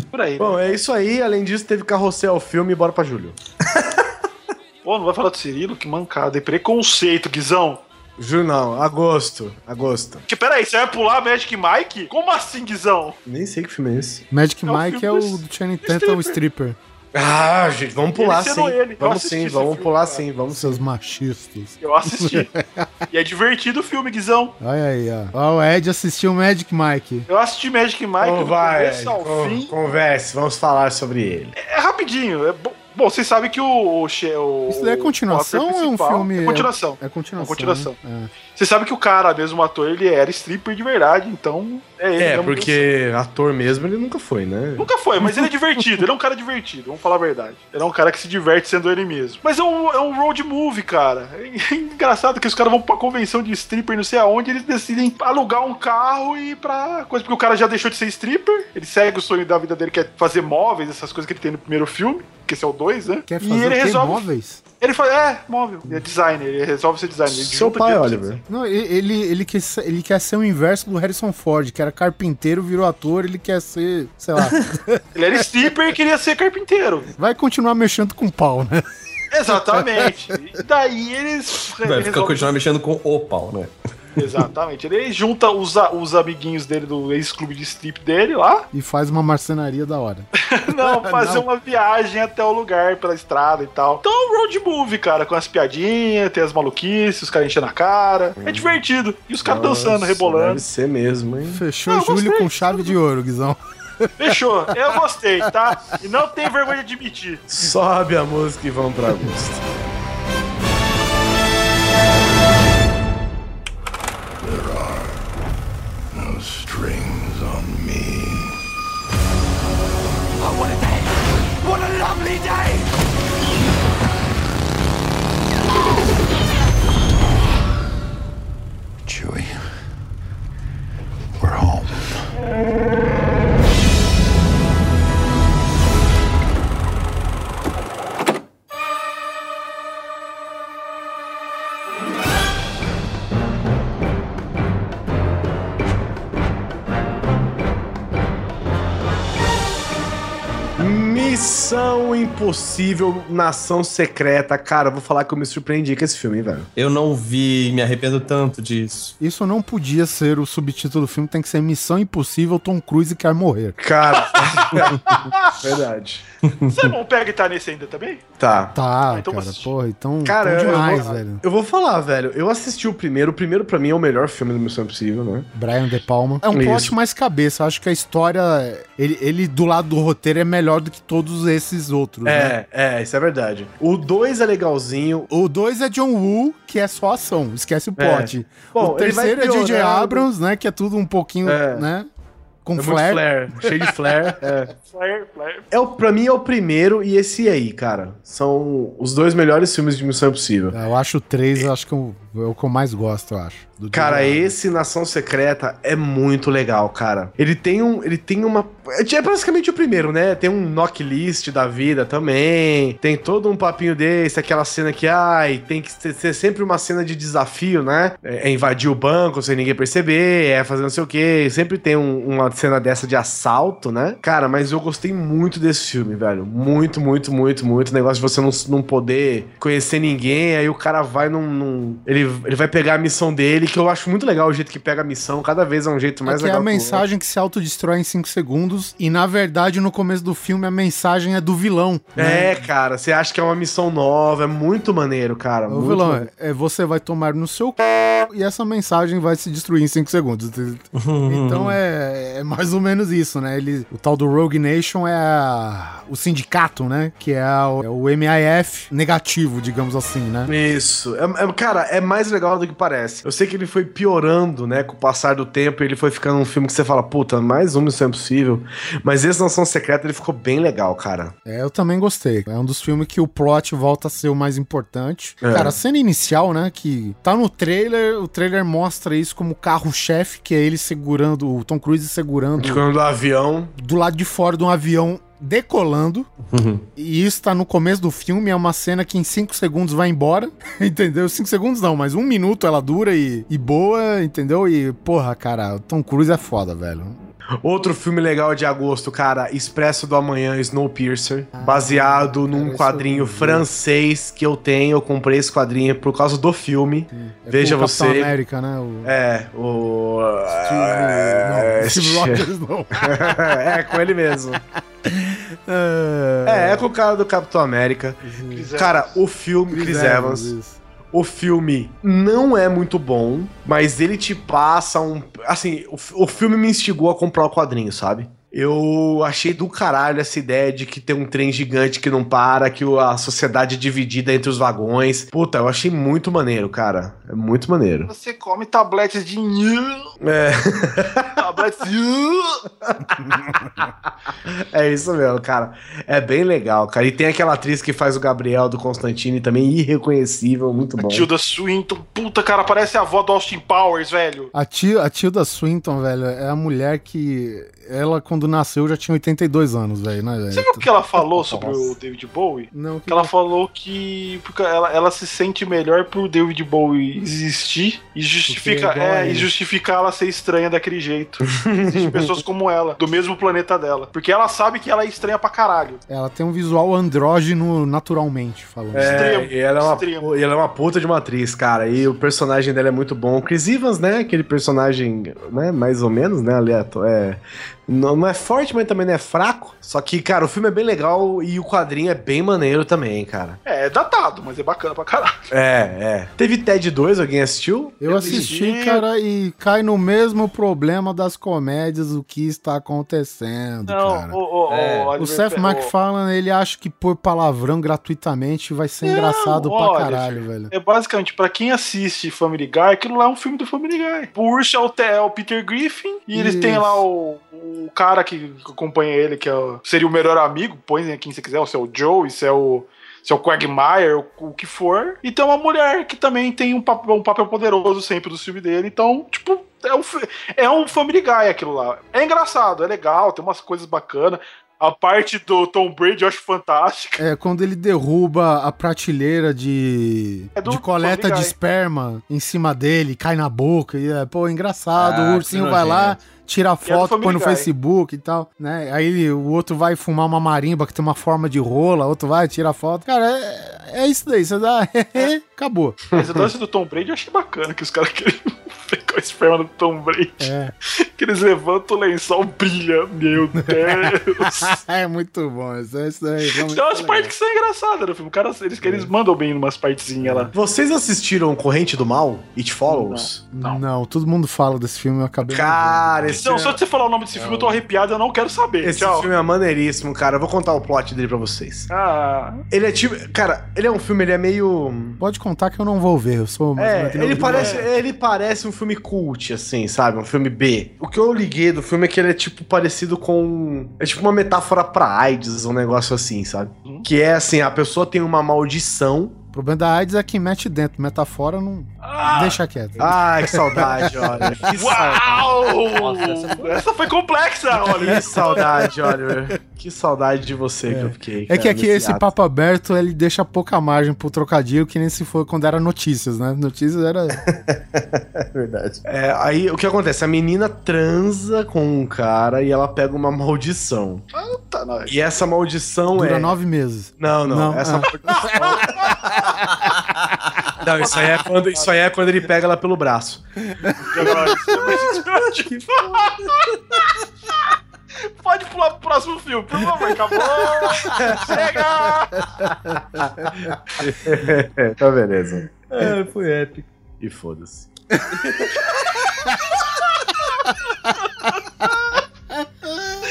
Por aí. Bom, é isso aí. Além disso, teve carrossel filme bora pra Júlio. Pô, não vai falar do Cirilo? Que mancada. E preconceito, Guizão. Júlio não, agosto. Agosto. Que, peraí, você vai pular Magic Mike? Como assim, Guizão? Nem sei que filme é esse. Magic É Mike é o do Channing Tatum, o stripper. Ah, gente, vamos pular Ele sim. Vamos sim, vamos filme, pular cara. sim, vamos sim. Seus machistas. Eu assisti. e é divertido o filme, Guizão. Olha aí, ó. Ó, o Ed assistiu Magic Mike. Eu assisti Magic Mike Então do vai, começo ao con- fim. converse, vamos falar sobre ele. É rapidinho. É bo- Bom, vocês sabem que o. o, o Isso daí é continuação ou é um filme- É continuação. É continuação. É continuação. né? Você sabe que o cara, mesmo o ator, ele era stripper de verdade, então é ele. É, mesmo. porque ator mesmo ele nunca foi, né? Nunca foi, mas ele é divertido, ele é um cara divertido, vamos falar a verdade. Ele é um cara que se diverte sendo ele mesmo. Mas é um, é um road movie, cara. É engraçado que os caras vão pra convenção de stripper, não sei aonde, eles decidem alugar um carro e ir pra coisa. Porque o cara já deixou de ser stripper, ele segue o sonho da vida dele, que é fazer móveis, essas coisas que ele tem no primeiro filme, que esse é o 2, né? Quer e fazer ele o quê? resolve. móveis? Ele fala, é, móvel, ele é designer, ele resolve ser designer. Ele Seu pai, Oliver. Não, e- ele, ele, quer, ser- ele quer ser o inverso do Harrison Ford, que era carpinteiro, virou ator, ele quer ser, sei lá, Ele era stripper e queria ser carpinteiro. vai continuar mexendo com pau, né? Exatamente. E daí eles. Vai ele ficar resolve- continuar mexendo com o pau, né? Exatamente. Ele junta os, os amiguinhos dele do ex-clube de strip dele lá. E faz uma marcenaria da hora. Não, fazer uma viagem até o lugar pela estrada e tal. Então é um road movie, cara, com as piadinhas, tem as maluquices, os caras enchendo a cara. É divertido. E os caras dançando, rebolando. Deve ser mesmo, hein? Fechou Não, Júlio gostei. com chave de ouro, Guizão. Fechou. Eu gostei, tá? E não tem vergonha de admitir. Sobe a música e vamos pra agosto. Home. Missão Impossível, Nação Secreta. Cara, vou falar que eu me surpreendi com esse filme, hein, velho. Eu não vi, me arrependo tanto disso. Isso não podia ser o subtítulo do filme, tem que ser Missão Impossível, Tom Cruise quer morrer. Cara, verdade. Pega e tá nesse ainda também? Tá. Tá, então cara, porra, então, Cara, eu- demais, eu, vou, velho. eu vou falar, velho. Eu assisti o primeiro. O primeiro, pra mim, é o melhor filme do Missão Impossível, né? Brian De Palma. É um plot Isso. mais cabeça. Acho que a história, ele, ele do lado do roteiro é melhor do que todos esses outros, né? É, é, isso é verdade. O 2 é legalzinho. O 2 é John Woo, que é só ação, esquece o plot. Bom, o terceiro é J.J. Abrams, né, que é tudo um pouquinho, É. né, com É flare. flare, cheio de flare. É. Flare, flare. É o, pra mim é o primeiro e esse aí, cara. São os dois melhores filmes de Missão Impossível. É, Eu acho o 3, eu acho que eu- é o que eu mais gosto, eu acho. do Cara. Abrams. esse Nação Secreta é muito legal, cara. Ele tem um. Ele tem uma. É basicamente o primeiro, né? Tem um knocklist da vida também. Tem todo um papinho desse, aquela cena que, ai, tem que ser, ser sempre uma cena de desafio, né? É, é invadir o banco sem ninguém perceber, é fazer não sei o quê. Sempre tem um- uma cena dessa de assalto, né? Cara, mas eu gostei muito desse filme, velho. Muito, muito, muito, muito. O negócio de você não, não poder conhecer ninguém, aí o cara vai num. num- ele ele vai pegar a missão dele, que eu acho muito legal o jeito que pega a missão. Cada vez é um jeito mais é que é legal. a que o mensagem que se autodestrói em 5 segundos. E na verdade, no começo do filme, a mensagem é do vilão. né? É, cara, você acha que é uma missão nova, é muito maneiro, cara. O muito vilão maneiro. é, é você vai tomar no seu c... e essa mensagem vai se destruir em 5 segundos. então é, é mais ou menos isso, né? Ele, o tal do Rogue Nation é a- o sindicato, né? Que é, a- é o MIF negativo, digamos assim, né? Isso. É- é- cara, é mais legal do que parece. Eu sei que ele foi piorando, né, com o passar do tempo, e ele foi ficando um filme que você fala, puta, mais um Missão Impossível. Mas esse Nação Secreta, ele ficou bem legal, cara. É, eu também gostei. É um dos filmes que o plot volta a ser o mais importante. É. Cara, a cena inicial, né, que tá no trailer, o trailer mostra isso como carro-chefe, que é ele segurando, o Tom Cruise segurando Ficando do avião. do lado de fora de um avião decolando. E isso tá no começo do filme, é uma cena que em 5 segundos vai embora, entendeu? 5 segundos não, mas um minuto ela dura e, e boa, entendeu? E, porra, cara, o Tom Cruise é foda, velho. Outro filme legal de agosto, cara, Expresso do Amanhã, Snowpiercer, baseado num quadrinho francês que eu tenho. Eu comprei esse quadrinho por causa do filme. É Veja o Capitão você. América, né? O É, o. Steve, Steve Rogers não. é, com ele mesmo. É, É, é com o cara do Capitão América. Chris Cara, o filme. Chris, Evans. isso. O filme não é muito bom, mas ele te passa um. Assim, o, o filme me instigou a comprar o quadrinho, sabe? Eu achei do caralho essa ideia de que tem um trem gigante que não para, que a sociedade é dividida entre os vagões. Puta, eu achei muito maneiro, cara. É muito maneiro. Você come tabletes de É, tabletes é isso mesmo, cara. É bem legal, cara. E tem aquela atriz que faz o Gabriel do Constantine também, irreconhecível, muito bom. Tilda Swinton, puta, cara, parece a avó do Austin Powers, velho. A, tia, a Tilda Swinton, velho, é a mulher que. Ela, quando nasceu, já tinha 82 anos, velho, né, Você velho? viu o que ela falou sobre Nossa. o David Bowie? Não, que ela falou que porque ela, ela se sente melhor por David Bowie existir e justifica, é é, e justificar ela ser estranha daquele jeito. Existem pessoas como ela, do mesmo planeta dela. Porque ela sabe que ela é estranha pra caralho. Ela tem um visual andrógeno naturalmente, falando. É, Extremo, e ela é, uma, extremo. e ela é uma puta de uma atriz, cara. E o personagem dela é muito bom. O Chris Evans, né? Aquele personagem, né? Mais ou menos, né? Aleatório. É, não, não é forte, mas também não é fraco. Só que, cara, o filme é bem legal e o quadrinho é bem maneiro também, cara. É, é datado, mas é bacana pra caralho. É, é. Teve Ted 2, alguém assistiu? Eu assisti, assisti. cara, e cai no mesmo problema das comédias, o que está acontecendo, Não, cara. o, o, É. o, O Seth MacFarlane, ele acha que pôr palavrão gratuitamente vai ser Não, engraçado pra olha, caralho, velho. É basicamente, pra quem assiste Family Guy, aquilo lá é um filme do Family Guy. O Urso é o, Te- é o Peter Griffin, e eles têm Isso. lá o, o cara que acompanha ele, que é seria o melhor amigo, põe quem você quiser, se é o Joe, se é o. Se é o Quagmire, o, o que for. E tem uma mulher que também tem um papel, um papel poderoso sempre do filme dele. Então, tipo, é um, é um Family Guy aquilo lá. É engraçado, é legal, tem umas coisas bacanas. A parte do Tom Brady eu acho fantástica. É, quando ele derruba a prateleira de, É de coleta de esperma em cima dele, cai na boca, e é, pô, engraçado, Ah, o ursinho vai lá. Tira a é foto, põe no Guy. Facebook e tal, né? Aí o outro vai fumar uma marimba que tem uma forma de rola, outro vai, tira a foto. Cara, é, é isso daí, você dá, acabou. Mas o lance do Tom Brady eu achei bacana, que os caras querem pegar o esperma do Tom Brady. É, Que eles levantam o lençol, brilha. Meu Deus. é muito bom, isso, isso daí. Tem umas é partes que são engraçadas no filme. O cara, eles, eles mandam bem em umas partezinhas lá. Vocês assistiram Corrente do Mal? It Follows? legal. Não. todo mundo fala desse filme, eu acabei. não Cara, esse Não, filme, só de você falar o nome desse filme, eu tô arrepiado, eu não quero saber. esse Tchau. filme é maneiríssimo, cara. Eu vou contar o plot dele pra vocês. Ah, Ele é tipo. Cara, ele é um filme, ele é meio. Pode contar que eu não vou ver, eu sou mais É, ele parece, ele parece um filme cult, assim, sabe? Um filme B. O que eu liguei do filme é que ele é, tipo, parecido com. É tipo uma metáfora pra AIDS, um negócio assim, sabe? Uhum. Que é assim: a pessoa tem uma maldição. O problema da AIDS é que mete dentro, metafora não. Ah! Deixa quieto. Ai, que saudade, olha. Que saudade. Uau! Nossa, essa, foi... complexa, olha. Que saudade, Oliver. Que saudade de você que eu fiquei. É que aqui esse ato. papo aberto ele deixa pouca margem pro trocadilho, que nem se foi quando era notícias, né? Notícias era. É verdade. É, aí o que acontece? A menina transa com um cara e ela pega uma maldição. Tá. E essa maldição Dura é. nove meses. Não, não. Não, essa ah. maldição. Não, isso aí, é quando, isso aí é quando ele pega ela pelo braço. Pode pular pro próximo filme, por favor, acabou! Chega! tá beleza. É, foi épico. E foda-se.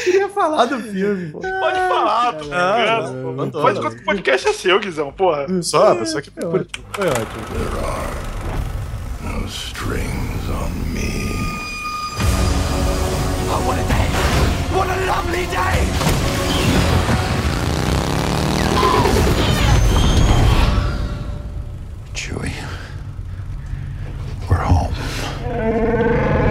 Queria falar do filme, pô. Pode falar, tô brincando. Contar que o podcast é seu, Guizão, porra. Só a pessoa que Foi ótimo. Foi ótimo. No strings on me. Chewie. We're home.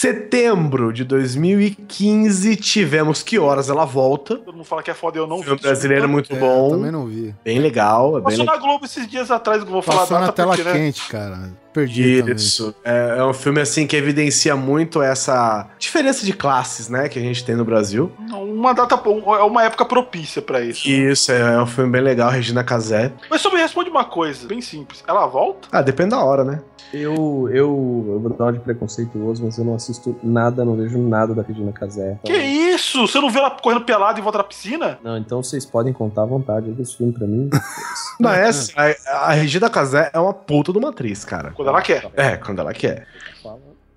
Setembro de 2015, tivemos Que Horas Ela Volta. Todo mundo fala que é foda e eu não vi. Filme brasileiro muito É, bom. também não vi. Bem legal, é bem Passou na Globo esses dias atrás, que eu vou falar Passou a na data tela porque, né? quente, cara. Perdi. Isso. É, é um filme assim que evidencia muito essa diferença de classes, né, que a gente tem no Brasil. Uma data, é uma época propícia pra isso. Isso, é, é um filme bem legal, Regina Casé. Mas só me responde uma coisa, bem simples. Ela volta? Ah, depende da hora, né? Eu, eu, eu vou dar uma de preconceituoso, mas eu não assisto nada, não vejo nada da Regina Casé. Que isso? Você não vê ela correndo pelado em volta da piscina? Não, então vocês podem contar à vontade desse filme pra mim. Não, é assim, a, a Regina Casé é uma puta de uma atriz, cara. Quando ela quer. É, quando ela quer.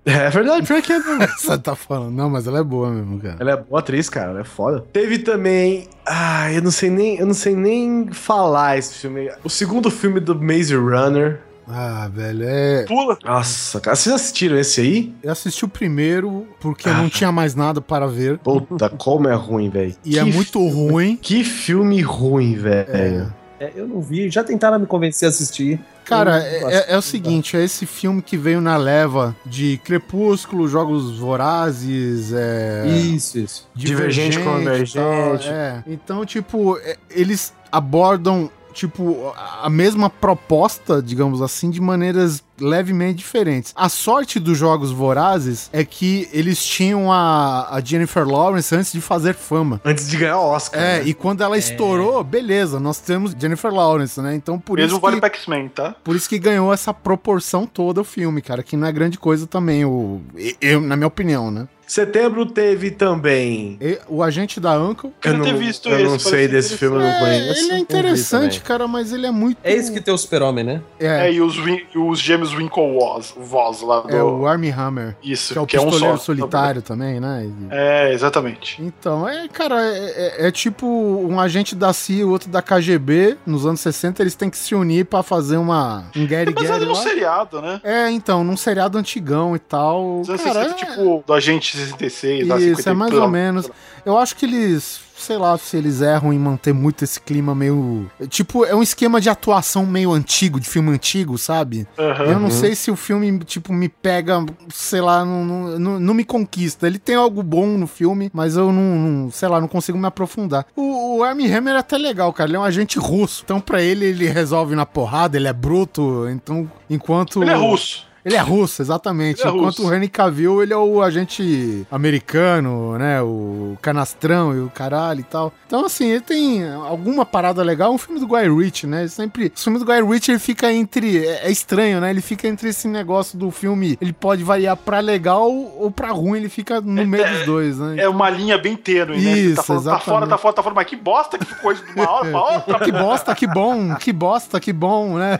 É verdade, pior que é mesmo. Você tá falando. Não, mas ela é boa mesmo, cara. Ela é boa atriz, cara, ela é foda. Teve também. Ah, eu não sei nem. Eu não sei nem falar esse filme. O segundo filme do Maze Runner. Ah, velho, é. Pula. Nossa, cara, vocês assistiram esse aí? Eu assisti o primeiro porque eu não tinha mais nada para ver. Puta, como é ruim, velho. E é muito ruim. Que filme ruim, velho. É, eu não vi, já tentaram me convencer a assistir. Cara, Eu é, é o seguinte, é esse filme que veio na leva de Crepúsculo, Jogos Vorazes, é... Isso, isso. Divergente, Convergente. tal, é. Então, tipo, é, eles abordam, tipo, a mesma proposta, digamos assim, de maneiras levemente diferentes. A sorte dos Jogos Vorazes é que eles tinham a, a Jennifer Lawrence antes de fazer fama. Antes de ganhar o Oscar. É, né? e quando ela estourou, beleza, nós temos Jennifer Lawrence, né? Então por Mesmo isso vale que... pra X-Men, tá? Por isso que ganhou essa proporção toda o filme, cara, que não é grande coisa também, o, eu, na minha opinião, né? Setembro teve também. E- o Agente da Uncle. Queria ter visto eu esse, não sei desse filme, eu não É, conheço. ele é interessante, cara, mas ele é muito. É esse que tem o super-homem, né? É, É, e os, os gêmeos Winklevoss Voss lá do... é o Army Hammer, Isso, que é o que é um só. solitário também, né? E- É, exatamente. Então, é, cara, é, é- é tipo um agente da CIA e outro da KGB. Nos anos 60, eles têm que se unir pra fazer uma. Um É Gary baseado Gary num seriado, né? É, então, num seriado antigão e tal. Os anos Cara, 60, é- tipo, do Agente 66, lá, Isso, 50 é mais ou menos. Eu acho que eles, sei lá, se eles erram em manter muito esse clima meio. Tipo, é um esquema de atuação meio antigo, de filme antigo, sabe? Aham. Eu não sei se o filme, tipo, me pega, sei lá, não, não, não- não me conquista. Ele tem algo bom no filme, mas eu não, não- sei lá, não consigo me aprofundar. O, o Armie Hammer é até legal, cara. Ele é um agente russo. Então, pra ele, ele resolve na porrada, ele é bruto. Então, enquanto. Ele é russo. Ele é russo, exatamente. Ele é Enquanto russo. o Henry Cavill, ele é o agente americano, né? O canastrão e o caralho e tal. Então, assim, ele tem alguma parada legal. É um filme do Guy Ritchie, né? Ele sempre... O filme do Guy Ritchie, ele fica entre... É, é estranho, né? Ele fica entre esse negócio do filme... Ele pode variar pra legal ou pra ruim. Ele fica no meio dos dois, né? É uma linha bem tênue, né? Você Isso, tá falando, tá exatamente. fora, tá fora, tá fora, mas que bosta que ficou isso de uma hora pra outra. Que bosta, que bom, que bosta, que bom, né?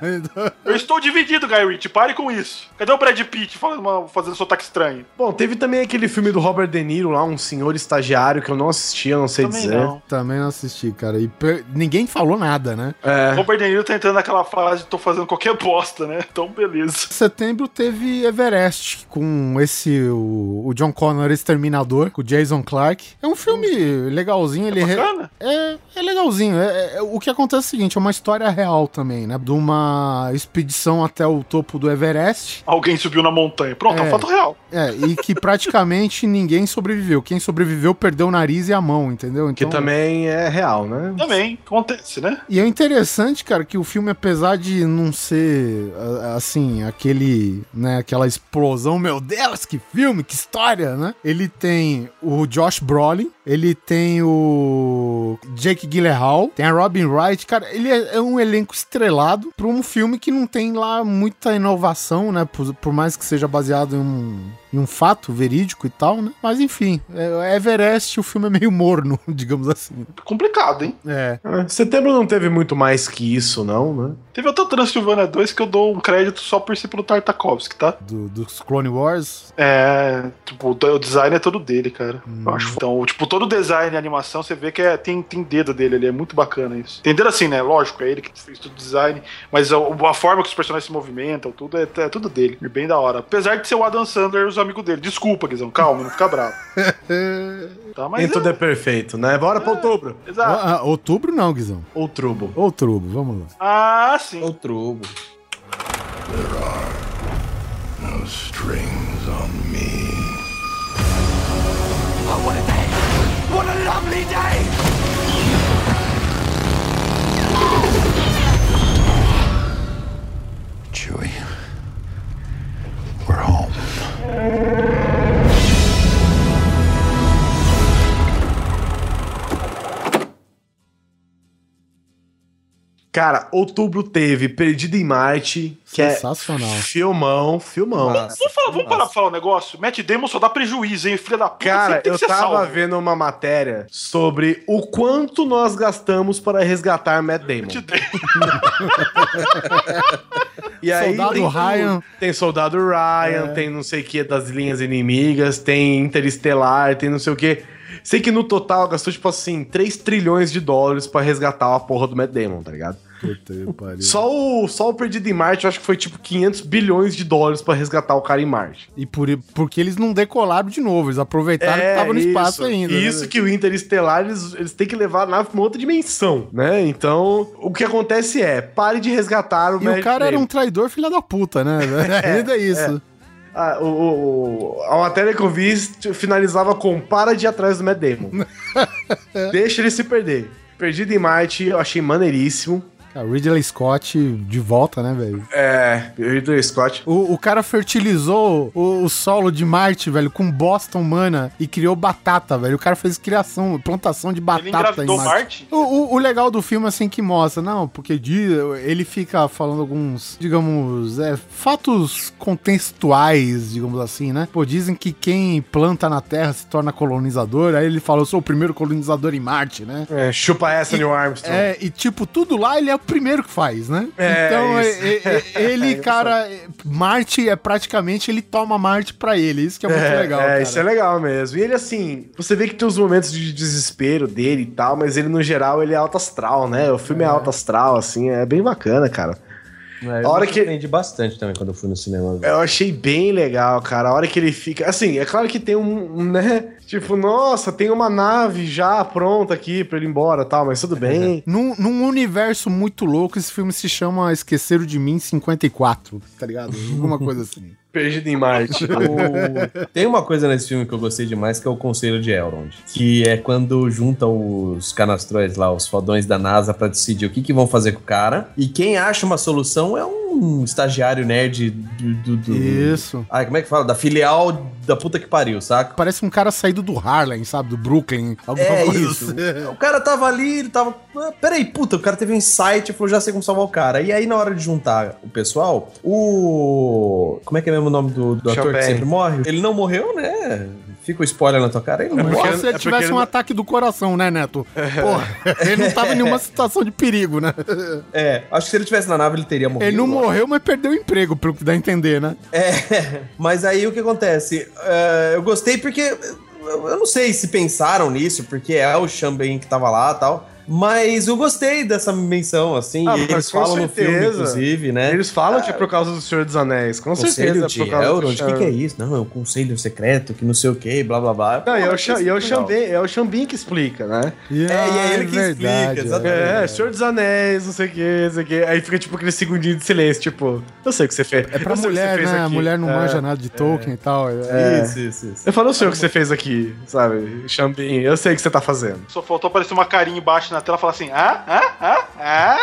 Eu estou dividido, Guy Ritchie, pare com isso. Cadê o Brad Pitt fazendo, uma- fazendo sotaque estranho? Bom, teve também aquele filme do Robert De Niro lá, um senhor estagiário que eu não assisti, eu não sei Também dizer. não. Também não assisti, cara. E ninguém falou nada, né? É. Robert De Niro tá entrando naquela fase de tô fazendo qualquer bosta, né? Então, beleza. setembro teve Everest, com esse, o, o John Connor Exterminador, com o Jason Clark. É um filme legalzinho, ele... re- Bacana? É, é legalzinho. É, é- o que acontece é o seguinte, é uma história real também, né? De uma expedição até o topo do Everest. Alguém subiu na montanha. Pronto, é, um É. fato real. É, e que praticamente ninguém sobreviveu. Quem sobreviveu perdeu o nariz e a mão, entendeu? Que Então, também é real, né? Também, acontece, né? E é interessante, cara, que o filme, apesar de não ser, assim, aquele, né, aquela explosão, meu Deus, que filme, que história, né? Ele tem o Josh Brolin, ele tem o Jake Gyllenhaal, tem a Robin Wright, cara, ele é, é um elenco estrelado para um filme que não tem lá muita inovação, né? Por, por mais que seja baseado em um, em um fato verídico e tal, né? Mas enfim, é, Everest, o filme é meio morno, digamos assim. Complicado, hein? É. É, Setembro não teve muito mais que isso, não, né? Teve até o Transilvânia 2 que eu dou um crédito só por ser pelo Tartakovsky, tá? Do, dos Clone Wars, É, tipo, o design é todo dele, cara. Eu acho. Então, tipo, todo o design e animação, você vê que é, tem, tem dedo dele ali, é muito bacana isso. Tem dedo assim, né? Lógico, é ele que fez todo o design, mas a, a forma que os personagens se movimentam, tudo é, é tudo dele. É bem da hora. Apesar de ser o Adam Sandler e os amigos dele. Desculpa, Guizão, calma, não fica bravo. tá, mas Nem é, tudo é perfeito, né? Bora pra outubro. exato. Ah, ah, outubro não, Guizão. Outubro. Outubro, vamos lá. Ah, sim. Outro. No strings on me. Chewie. We're home. Cara, outubro teve Perdido em Marte, que Sensacional. é filmão, filmão. Massa. Vamos, falar, vamos parar pra falar um negócio? Matt Damon só dá prejuízo, hein, filha da puta. Cara, eu tava salvo. vendo uma matéria sobre o quanto nós gastamos para resgatar Matt Damon. Matt Damon. E aí Soldado tem, Ryan. Tem Soldado Ryan, tem não sei o que das linhas inimigas, tem Interestelar, tem não sei o que. Sei que no total gastou, tipo assim, 3 trilhões de dólares pra resgatar a porra do Matt Damon, tá ligado? Puta. Só o, só o Perdido em Marte, eu acho que foi tipo 500 bilhões de dólares pra resgatar o cara em Marte. E por, porque eles não decolaram de novo, eles aproveitaram que tava no espaço É, isso. ainda. Isso né? que o Interestelar, eles, eles têm que levar a nave pra uma outra dimensão, né? Então, o que acontece é, pare de resgatar o E o cara era um traidor filha da puta, né? Ainda é isso. Ah, o, o- o- a matéria que eu vi finalizava com para de ir atrás do Matt Damon. Deixa ele se perder. Perdido em Marte, eu achei maneiríssimo. Cara, Ridley Scott de volta, né, velho? É, Ridley Scott. O, o cara fertilizou o, o solo de Marte, velho, com bosta humana e criou batata, velho. O cara fez criação, plantação de Ele batata engravidou em Marte. Marte? O, o- o legal do filme, assim, que mostra, não, porque ele fica falando alguns, digamos, é, fatos contextuais, digamos assim, né? Pô, dizem que quem planta na Terra se torna colonizador, aí ele fala, eu sou o primeiro colonizador em Marte, né? É, chupa essa, Neil Armstrong. É, e tipo, tudo lá ele é primeiro que faz, né? É, então, isso. é- é- é- ele, cara, é- Marte é praticamente, ele toma Marte pra ele. Isso que é muito É, legal, é, cara. isso é legal mesmo. E ele, assim, você vê que tem os momentos de desespero dele e tal, mas ele, no geral, ele é alto astral, né? O filme é, alto astral, assim, é bem bacana, cara. É, A hora eu que- aprendi bastante também quando eu fui no cinema. Eu achei bem legal, cara. A hora que ele fica. Assim, é claro que tem um, um, né? Tipo, nossa, tem uma nave já pronta aqui pra ele ir embora e tal, mas tudo bem. Num, num universo muito louco, esse filme se chama Esqueceram de Mim 54, tá ligado? Alguma coisa assim. Perdido em Marte. Tem uma coisa nesse filme que eu gostei demais, que é o Conselho de Elrond. Que é quando junta os canastrões lá, os fodões da NASA, pra decidir o que, que vão fazer com o cara. E quem acha uma solução é um estagiário nerd do... do, do... Isso. Ai, como é que fala? Da filial da puta que pariu, saca? Parece um cara saído do Harlem, sabe? Do Brooklyn. Alguma É coisa isso. assim. O cara tava ali, ele tava. Ah, peraí, puta, o cara teve um insight e falou: já sei como salvar o cara. E aí, na hora de juntar o pessoal, o. Como é que é mesmo o nome do, do ator que sempre morre? Ele não morreu, né? Fica o spoiler na tua cara, ele não porque- Só morre. se ele é tivesse porque um ele- ataque do coração, né, Neto? Porra, ele não tava em nenhuma situação de perigo, né? É, acho que se ele tivesse na nave, ele teria morrido. Ele não morreu, mas perdeu o emprego, pelo que dá a entender, né? É, mas aí o que acontece? É, eu gostei porque. Eu não sei se pensaram nisso, porque é o Xambin que tava lá e tal. Mas eu gostei dessa menção, assim. Ah, eles falam no filme, inclusive, né? Eles falam que é por causa do Senhor dos Anéis, com Conselho certeza. é de por causa do Elrond, o que, que é isso? Não, é o conselho secreto, que não sei o que, blá blá blá. Não, e é o, isso e é o. Xambin, é o Xambin que explica, né? É, e é ele que explica, exatamente. É, Senhor dos Anéis, não sei o que, não sei o que. Aí fica tipo aquele segundinho de silêncio, tipo, eu sei o que você fez. É pra mulher, né? A aqui. mulher não É. manja nada de Tolkien e tal. É. Isso, isso, isso. Eu falo, eu sei o que você fez aqui, sabe? Xambin, eu sei o que você tá fazendo. Só faltou aparecer uma carinha embaixo na tela e falar assim: ah, ah, ah, ah.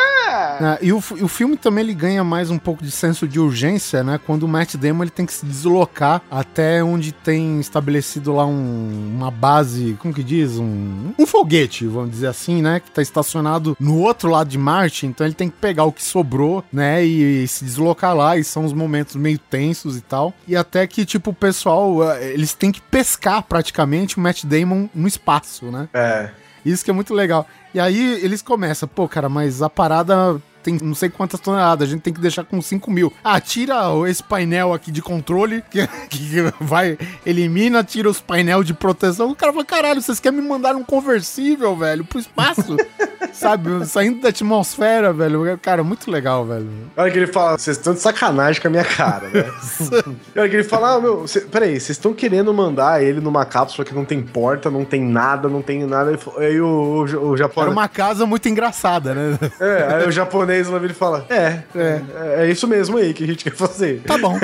Ah, e o, o filme também ele ganha mais um pouco de senso de urgência, né? Quando o Matt Damon ele tem que se deslocar até onde tem estabelecido lá um- uma base, como que diz? Um, um foguete, vamos dizer assim, né? Que tá estacionado no outro lado de Marte, então ele tem que pegar o que sobrou, né? E, se deslocar lá, e são os momentos meio tensos e tal. E até que, tipo, o pessoal, eh, eles têm que pescar praticamente o Matt Damon no espaço, né? É. Isso que é muito legal. E aí eles começam, pô, cara, mas a parada tem não sei quantas toneladas, a gente tem que deixar com 5 mil. Ah, tira esse painel aqui de controle, que, que vai, elimina, tira os painel de proteção. O cara fala, caralho, vocês querem me mandar um conversível, velho, pro espaço? Sabe, saindo da atmosfera, velho. Cara, muito legal, velho. A hora que ele fala, vocês estão de sacanagem com a minha cara, né? a hora que ele fala, ah, meu, cê, peraí, vocês estão querendo mandar ele numa cápsula que não tem porta, não tem nada, não tem nada. Aí o, o, o Era japonês. uma casa muito engraçada, né? É, aí o japonês lá vira e fala: É, é, é isso mesmo aí que a gente quer fazer. Tá bom.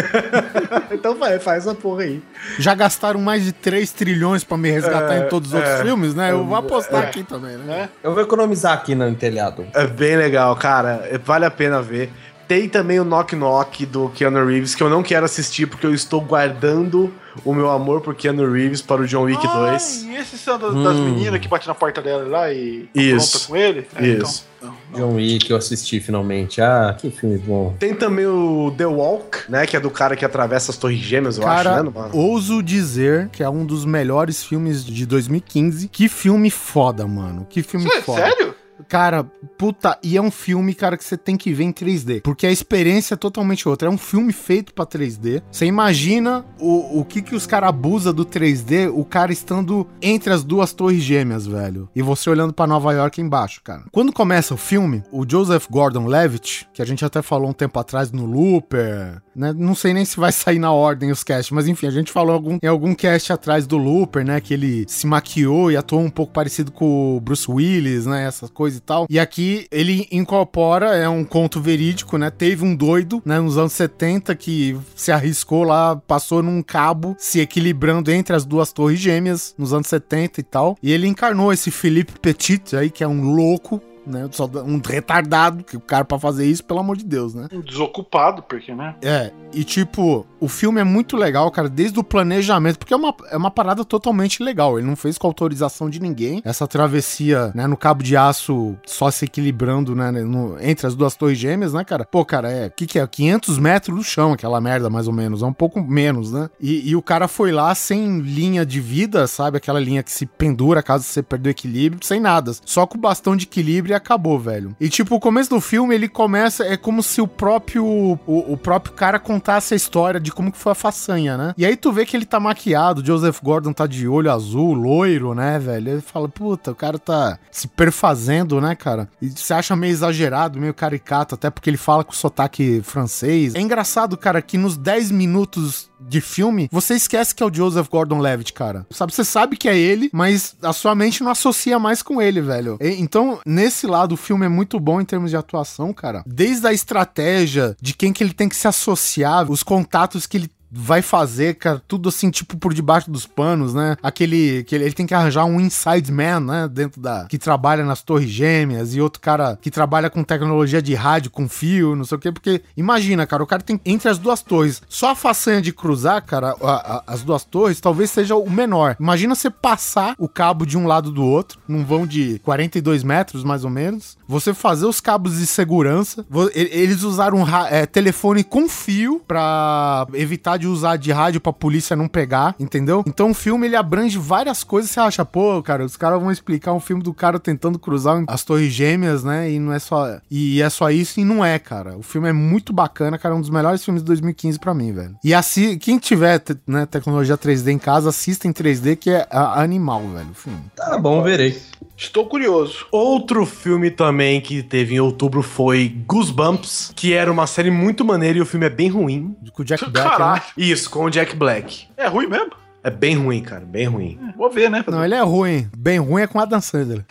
então vai, faz essa porra aí. Já gastaram mais de 3 trilhões pra me resgatar É, em todos os outros é. filmes, né? Eu vou apostar aqui também, né? Eu vou economizar aqui no telhado. É bem legal, cara. é- Vale a pena ver. Tem também o Knock Knock do Keanu Reeves, que eu não quero assistir porque eu estou guardando o meu amor por Keanu Reeves para o John Wick 2. Ai, e esses são das, das meninas que batem na porta dela lá e Isso. com ele? É, Isso. então, não. John Wick, eu assisti finalmente. Ah, que filme bom. Tem também o The Walk, né? Que é do cara que atravessa as torres gêmeas, eu Cara, acho, né? Numa- ouso dizer que é um dos melhores filmes de 2015. Que filme foda, mano. Que filme Sé- foda. Sério? Cara, puta, e é um filme, cara, que você tem que ver em 3D. Porque a experiência é totalmente outra. É um filme feito pra 3D. Você imagina o, o que que os caras abusam do 3D, o cara estando entre as duas torres gêmeas, velho. E você olhando pra Nova York embaixo, cara. Quando começa o filme, o Joseph Gordon-Levitt, que a gente até falou um tempo atrás no Looper, né? Não sei nem se vai sair na ordem os casts, mas enfim, a gente falou algum, em algum cast atrás do Looper, né? Que ele se maquiou e atuou um pouco parecido com o Bruce Willis, né? Essas coisas e tal. E aqui ele incorpora, é um conto verídico, né? Teve um doido, né? Nos anos 70 que se arriscou lá, passou num cabo, se equilibrando entre as duas torres gêmeas, nos anos 70 e tal. E ele encarnou esse Philippe Petit aí, que é um louco, né? Só Um retardado, que o cara pra fazer isso, pelo amor de Deus, né? Um Desocupado, porque, né? É, e tipo, o filme é muito legal, cara, desde o planejamento, porque é uma, é uma parada totalmente legal. Ele não fez com autorização de ninguém. Essa travessia, né, no cabo de aço só se equilibrando, né, no- entre as duas torres gêmeas, né, cara? Pô, cara, é, o que que é? 500 metros do chão, aquela merda, mais ou menos. É um pouco menos, né? E, e o cara foi lá sem linha de vida, sabe? Aquela linha que se pendura caso você perder o equilíbrio, sem nada. Só com o bastão de equilíbrio acabou, velho. E tipo, o começo do filme, ele começa, é como se o próprio, o, o próprio cara contasse a história de como que foi a façanha, né? E aí tu vê que ele tá maquiado, Joseph Gordon tá de olho azul, loiro, né, velho? Ele fala, puta, o cara tá se perfazendo, né, cara? E você acha meio exagerado, meio caricato, até porque ele fala com sotaque francês. É engraçado, cara, que nos 10 minutos de filme, você esquece que é o Joseph Gordon-Levitt, cara. Sabe, você sabe que é ele, mas a sua mente não associa mais com ele, velho. E- então, nesse lado, o filme é muito bom em termos de atuação, cara. Desde a estratégia de quem que ele tem que se associar, os contatos que ele vai fazer, cara, tudo assim, tipo, por debaixo dos panos, né? Aquele, que ele, ele tem que arranjar um inside man, né? Dentro da... que trabalha nas torres gêmeas e outro cara que trabalha com tecnologia de rádio, com fio, não sei o quê, porque imagina, cara, o cara tem entre as duas torres, só a façanha de cruzar, cara, a- a- as duas torres talvez seja o menor. Imagina você passar o cabo de um lado do outro, num vão de 42 metros, mais ou menos, você fazer os cabos de segurança, eles usaram ra- é, telefone com fio pra evitar de usar de rádio pra polícia não pegar, entendeu? Então o filme ele abrange várias coisas. Você acha, pô, cara, os caras vão explicar um filme do cara tentando cruzar as torres gêmeas, né? E não é só e é só isso e não é, cara. O filme é muito bacana, cara, é um dos melhores filmes de 2015 pra mim, velho. E assim, quem tiver, né, tecnologia 3D em casa, assista em 3D que é animal, velho, o filme. Tá bom, verei. Estou curioso. Outro filme também que teve em outubro foi Goosebumps, que era uma série muito maneira e o filme é bem ruim. Com o Jack Black, Caralho. né? Isso, com o Jack Black. É ruim mesmo? É bem ruim, cara, bem ruim. Vou ver, né? Não, ele é ruim. Bem ruim é com a Dan Sandler.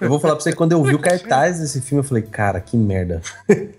Eu vou falar pra você que quando eu vi o cartaz desse filme, eu falei, cara, que merda.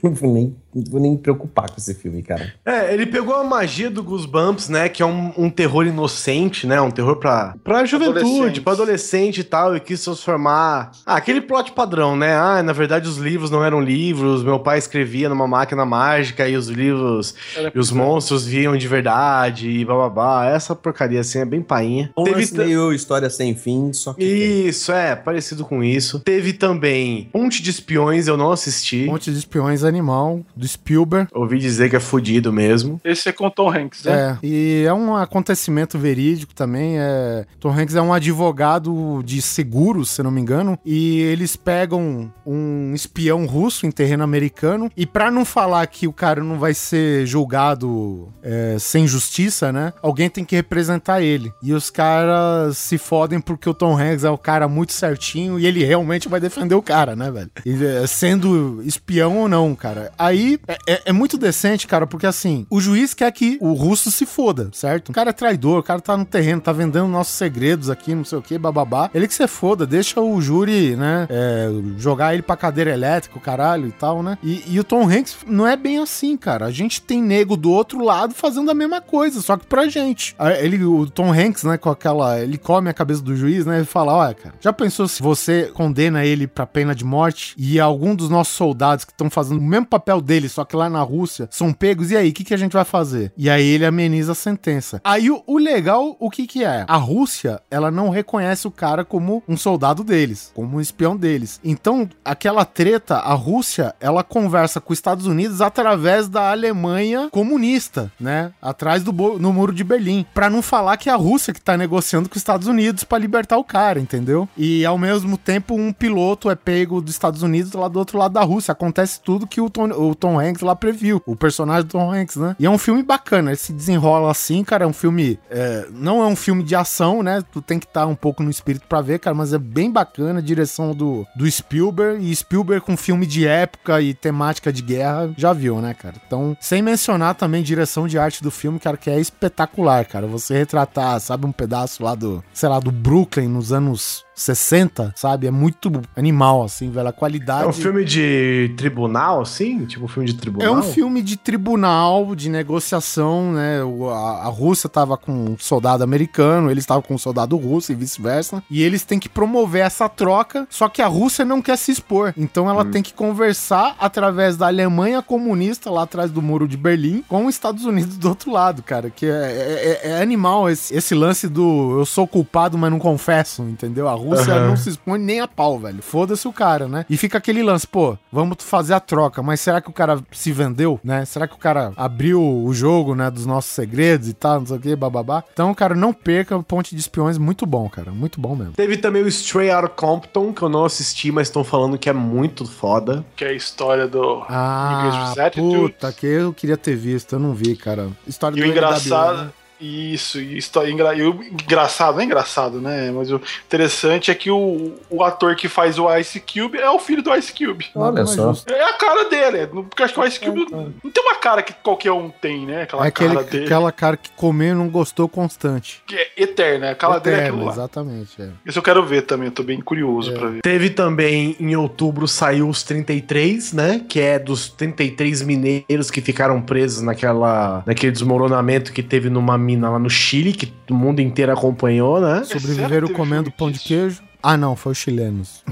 não vou nem, não vou nem me preocupar com esse filme, cara. É, ele pegou a magia do Goosebumps, né? Que é um, um terror inocente, né? Um terror pra, pra juventude, pra adolescente e tal, e quis transformar. Ah, aquele plot padrão, né? Ah, na verdade os livros não eram livros, meu pai escrevia numa máquina mágica e os livros Era e os monstros viam de verdade e bababá. Essa porcaria assim é bem painha. Um Teve lance ta- meio história sem fim, só que... tem. Isso, é, parecido com isso. Teve também Ponte de Espiões, eu não assisti. Monte de espiões animal, do Spielberg. Ouvi dizer que é fudido mesmo. Esse é com o Tom Hanks, né? É, e é um acontecimento verídico também. É, Tom Hanks é um advogado de seguros, se não me engano, e eles pegam um espião russo em terreno americano. E pra não falar que o cara não vai ser julgado é, sem justiça, né? Alguém tem que representar ele. E os caras se fodem porque o Tom Hanks é o cara muito certinho e ele realmente vai defender o cara, né, velho? E, é, sendo espião ou não, cara. Aí é, é- é muito decente, cara, porque assim, o juiz quer que o russo se foda, certo? O cara é traidor, o cara tá no terreno, tá vendendo nossos segredos aqui, não sei o que, bababá. Ele que se foda, deixa o júri, né, é, jogar ele pra cadeira elétrica, o caralho e tal, né? E, e o Tom Hanks não é bem assim, cara. A gente tem nego do outro lado fazendo a mesma coisa, só que pra gente. Ele, o Tom Hanks, né, com aquela. Ele come a cabeça do juiz, né? Ele fala: Olha, cara, já pensou se você condena ele pra pena de morte e algum dos nossos soldados que estão fazendo o mesmo papel dele, só que lá na Rússia, são pegos, e aí, o que, que a gente vai fazer? E aí ele ameniza a sentença. Aí o, o legal, o que que é? A Rússia, ela não reconhece o cara como um soldado deles, como um espião deles. Então, aquela treta, a Rússia, ela conversa com os Estados Unidos através da Alemanha comunista, né? Atrás do no muro de Berlim. Pra não falar que é a Rússia que tá negociando com os Estados Unidos pra libertar o cara, entendeu? E ao mesmo tempo, um piloto é pego dos Estados Unidos lá do outro lado da Rússia. Acontece tudo que o Tom, o Tom Hanks lá previu. O personagem do Tom Hanks, né? E é um filme bacana. Ele se desenrola assim, cara. É um filme. é, não é um filme de ação, né? Tu tem que estar um pouco no espírito pra ver, cara. Mas é bem bacana. Direção do, do Spielberg. E Spielberg com filme de época e temática de guerra. Já viu, né, cara? Então, sem mencionar também direção de arte do filme, cara, que é espetacular, cara. Você retratar, sabe, um pedaço lá do, sei lá, do Brooklyn nos anos 60, sabe? É muito animal, assim, velho. A qualidade. É um filme de tribunal, assim? Tipo um filme de É tribunal? um filme de tribunal, de negociação, né? A, a Rússia tava com um soldado americano, eles estavam com um soldado russo e vice-versa. E eles têm que promover essa troca, só que a Rússia não quer se expor. Então ela tem que conversar através da Alemanha comunista, lá atrás do muro de Berlim, com os Estados Unidos do outro lado, cara. Que é, é- é animal esse, esse lance do eu sou culpado, mas não confesso, entendeu? A Rússia Aham. não se expõe nem a pau, velho. Foda-se o cara, né? E fica aquele lance, pô, vamos fazer a troca, mas será que o cara se vendeu, né? Será que o cara abriu o jogo, né, dos nossos segredos e tal, não sei o que, bababá? Então, cara, não perca o Ponte de Espiões, muito bom, cara, muito bom mesmo. Teve também o Stray Outta Compton, que eu não assisti, mas estão falando que é muito foda. Que é a história do Ah, puta, que eu queria ter visto, eu não vi, cara. História E o NWA, engraçado. né? Isso, e, história, engra, e o engraçado, não é engraçado, né? Mas o interessante é que o, o ator que faz o Ice Cube é o filho do Ice Cube. Olha só. É a cara dele, é, porque acho que o Ice Cube não tem uma cara que qualquer um tem, né? Aquela É aquele, cara dele. aquela cara que comeu e não gostou constante. Que é eterna, a cara dele é aquilo lá. exatamente, é. Isso eu quero ver também, eu tô bem curioso É. pra ver. Teve também, em outubro, saiu os 33, né? Que é dos 33 mineiros que ficaram presos naquela, naquele desmoronamento que teve numa mina lá no Chile, que o mundo inteiro acompanhou, né? Sobreviveram teve comendo pão de queijo. Ah, não, foi os chilenos.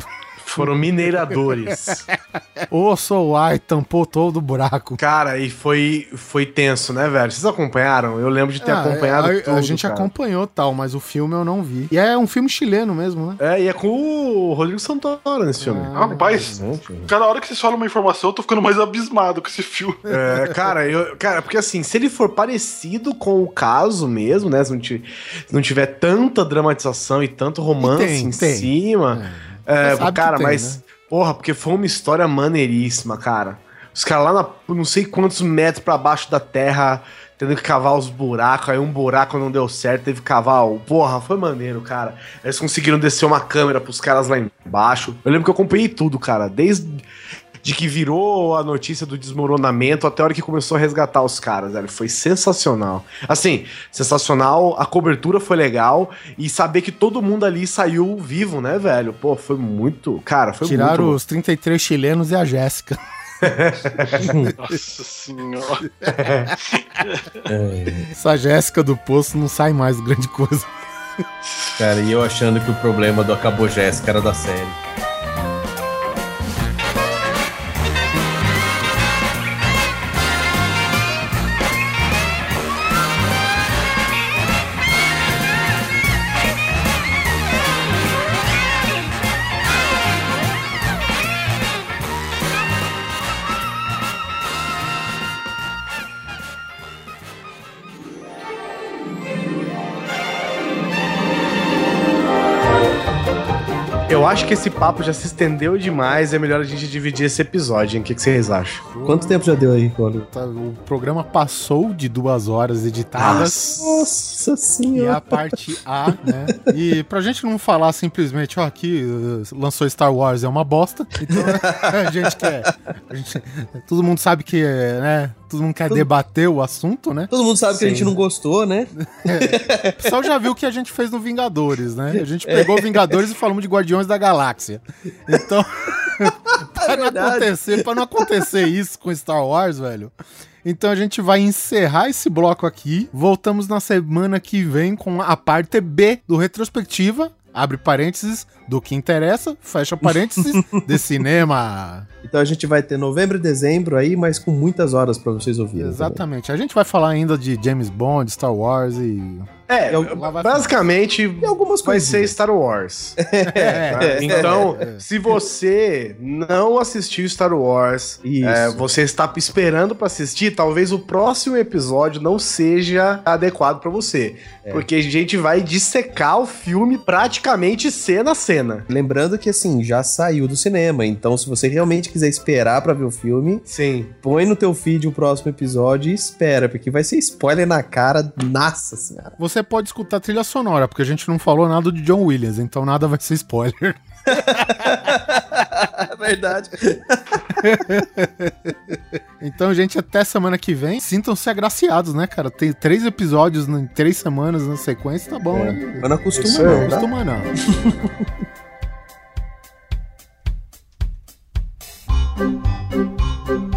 Foram mineiradores. Ô, Souai tampou todo o buraco. cara, e foi, foi tenso, né, velho? Vocês acompanharam? Eu lembro de ter Ah, acompanhado a, a tudo, gente cara. acompanhou tal, mas o filme eu não vi. E é um filme chileno mesmo, né? É, e é com o Rodrigo Santoro nesse filme. Ah, Rapaz, cada hora que vocês falam uma informação, eu tô ficando mais abismado com esse filme. É, cara, eu, cara, porque assim, se ele for parecido com o caso mesmo, né? Se não, ti- se não tiver tanta dramatização e tanto romance E tem, em tem. cima. Você É, cara, tem, mas. né? Porra, porque foi uma história maneiríssima, cara. Os caras lá na, não sei quantos metros pra baixo da terra tendo que cavar os buracos, aí um buraco não deu certo, teve que cavar. o- Porra, foi maneiro, cara. Eles conseguiram descer uma câmera pros caras lá embaixo. Eu lembro que eu acompanhei tudo, cara, desde de que virou a notícia do desmoronamento até a hora que começou a resgatar os caras, velho. Foi sensacional. Assim, sensacional, a cobertura foi legal e saber que todo mundo ali saiu vivo, né, velho? Pô, foi muito. Cara, foi Tiraram muito. os 33 chilenos e a Jéssica. Nossa senhora. Essa Jéssica do Poço não sai mais grande coisa. Cara, e eu achando que o problema do Acabou Jéssica era da série. Acho que esse papo já se estendeu demais. É melhor a gente dividir esse episódio, hein? O que, que vocês acham? Quanto tempo já deu aí, Cole? Tá, O programa passou de duas horas editadas. Nossa E senhora. a parte A, né? E pra gente não falar simplesmente, ó, aqui uh, lançou Star Wars é uma bosta. Então a gente quer. a gente- todo mundo sabe que, né? Todo mundo quer debater o assunto, né? Todo mundo sabe que a Sim. gente não gostou, né? O pessoal já viu o que a gente fez no Vingadores, né? A gente pegou Vingadores e falamos de Guardiões da Galáxia. Então, pra não acontecer, pra não acontecer isso com Star Wars, velho. Então a gente vai encerrar esse bloco aqui. Voltamos na semana que vem com a parte B do retrospectiva. Abre parênteses do que interessa, fecha parênteses de cinema. Então a gente vai ter novembro e dezembro aí, mas com muitas horas pra vocês ouvirem. Exatamente. A gente vai falar ainda de James Bond, Star Wars e. É, Eu- basicamente E algumas vai ser Star Wars. É, Tá? Então, se você não assistiu Star Wars, Isso. é, você está esperando pra assistir, talvez o próximo episódio não seja adequado pra você. É. Porque a gente vai dissecar o filme praticamente cena a cena. Lembrando que assim, já saiu do cinema, então se você realmente quiser esperar pra ver o filme, Sim. põe no teu feed o próximo episódio e espera, porque vai ser spoiler na cara, nossa senhora. Você você pode escutar trilha sonora, porque a gente não falou nada de John Williams, então nada vai ser spoiler. Verdade. então, gente, até semana que vem. Sintam-se agraciados, né, cara? Tem três episódios em três semanas na sequência, tá bom, é. né? Eu não acostuma, não. Não acostuma, não. Thank you.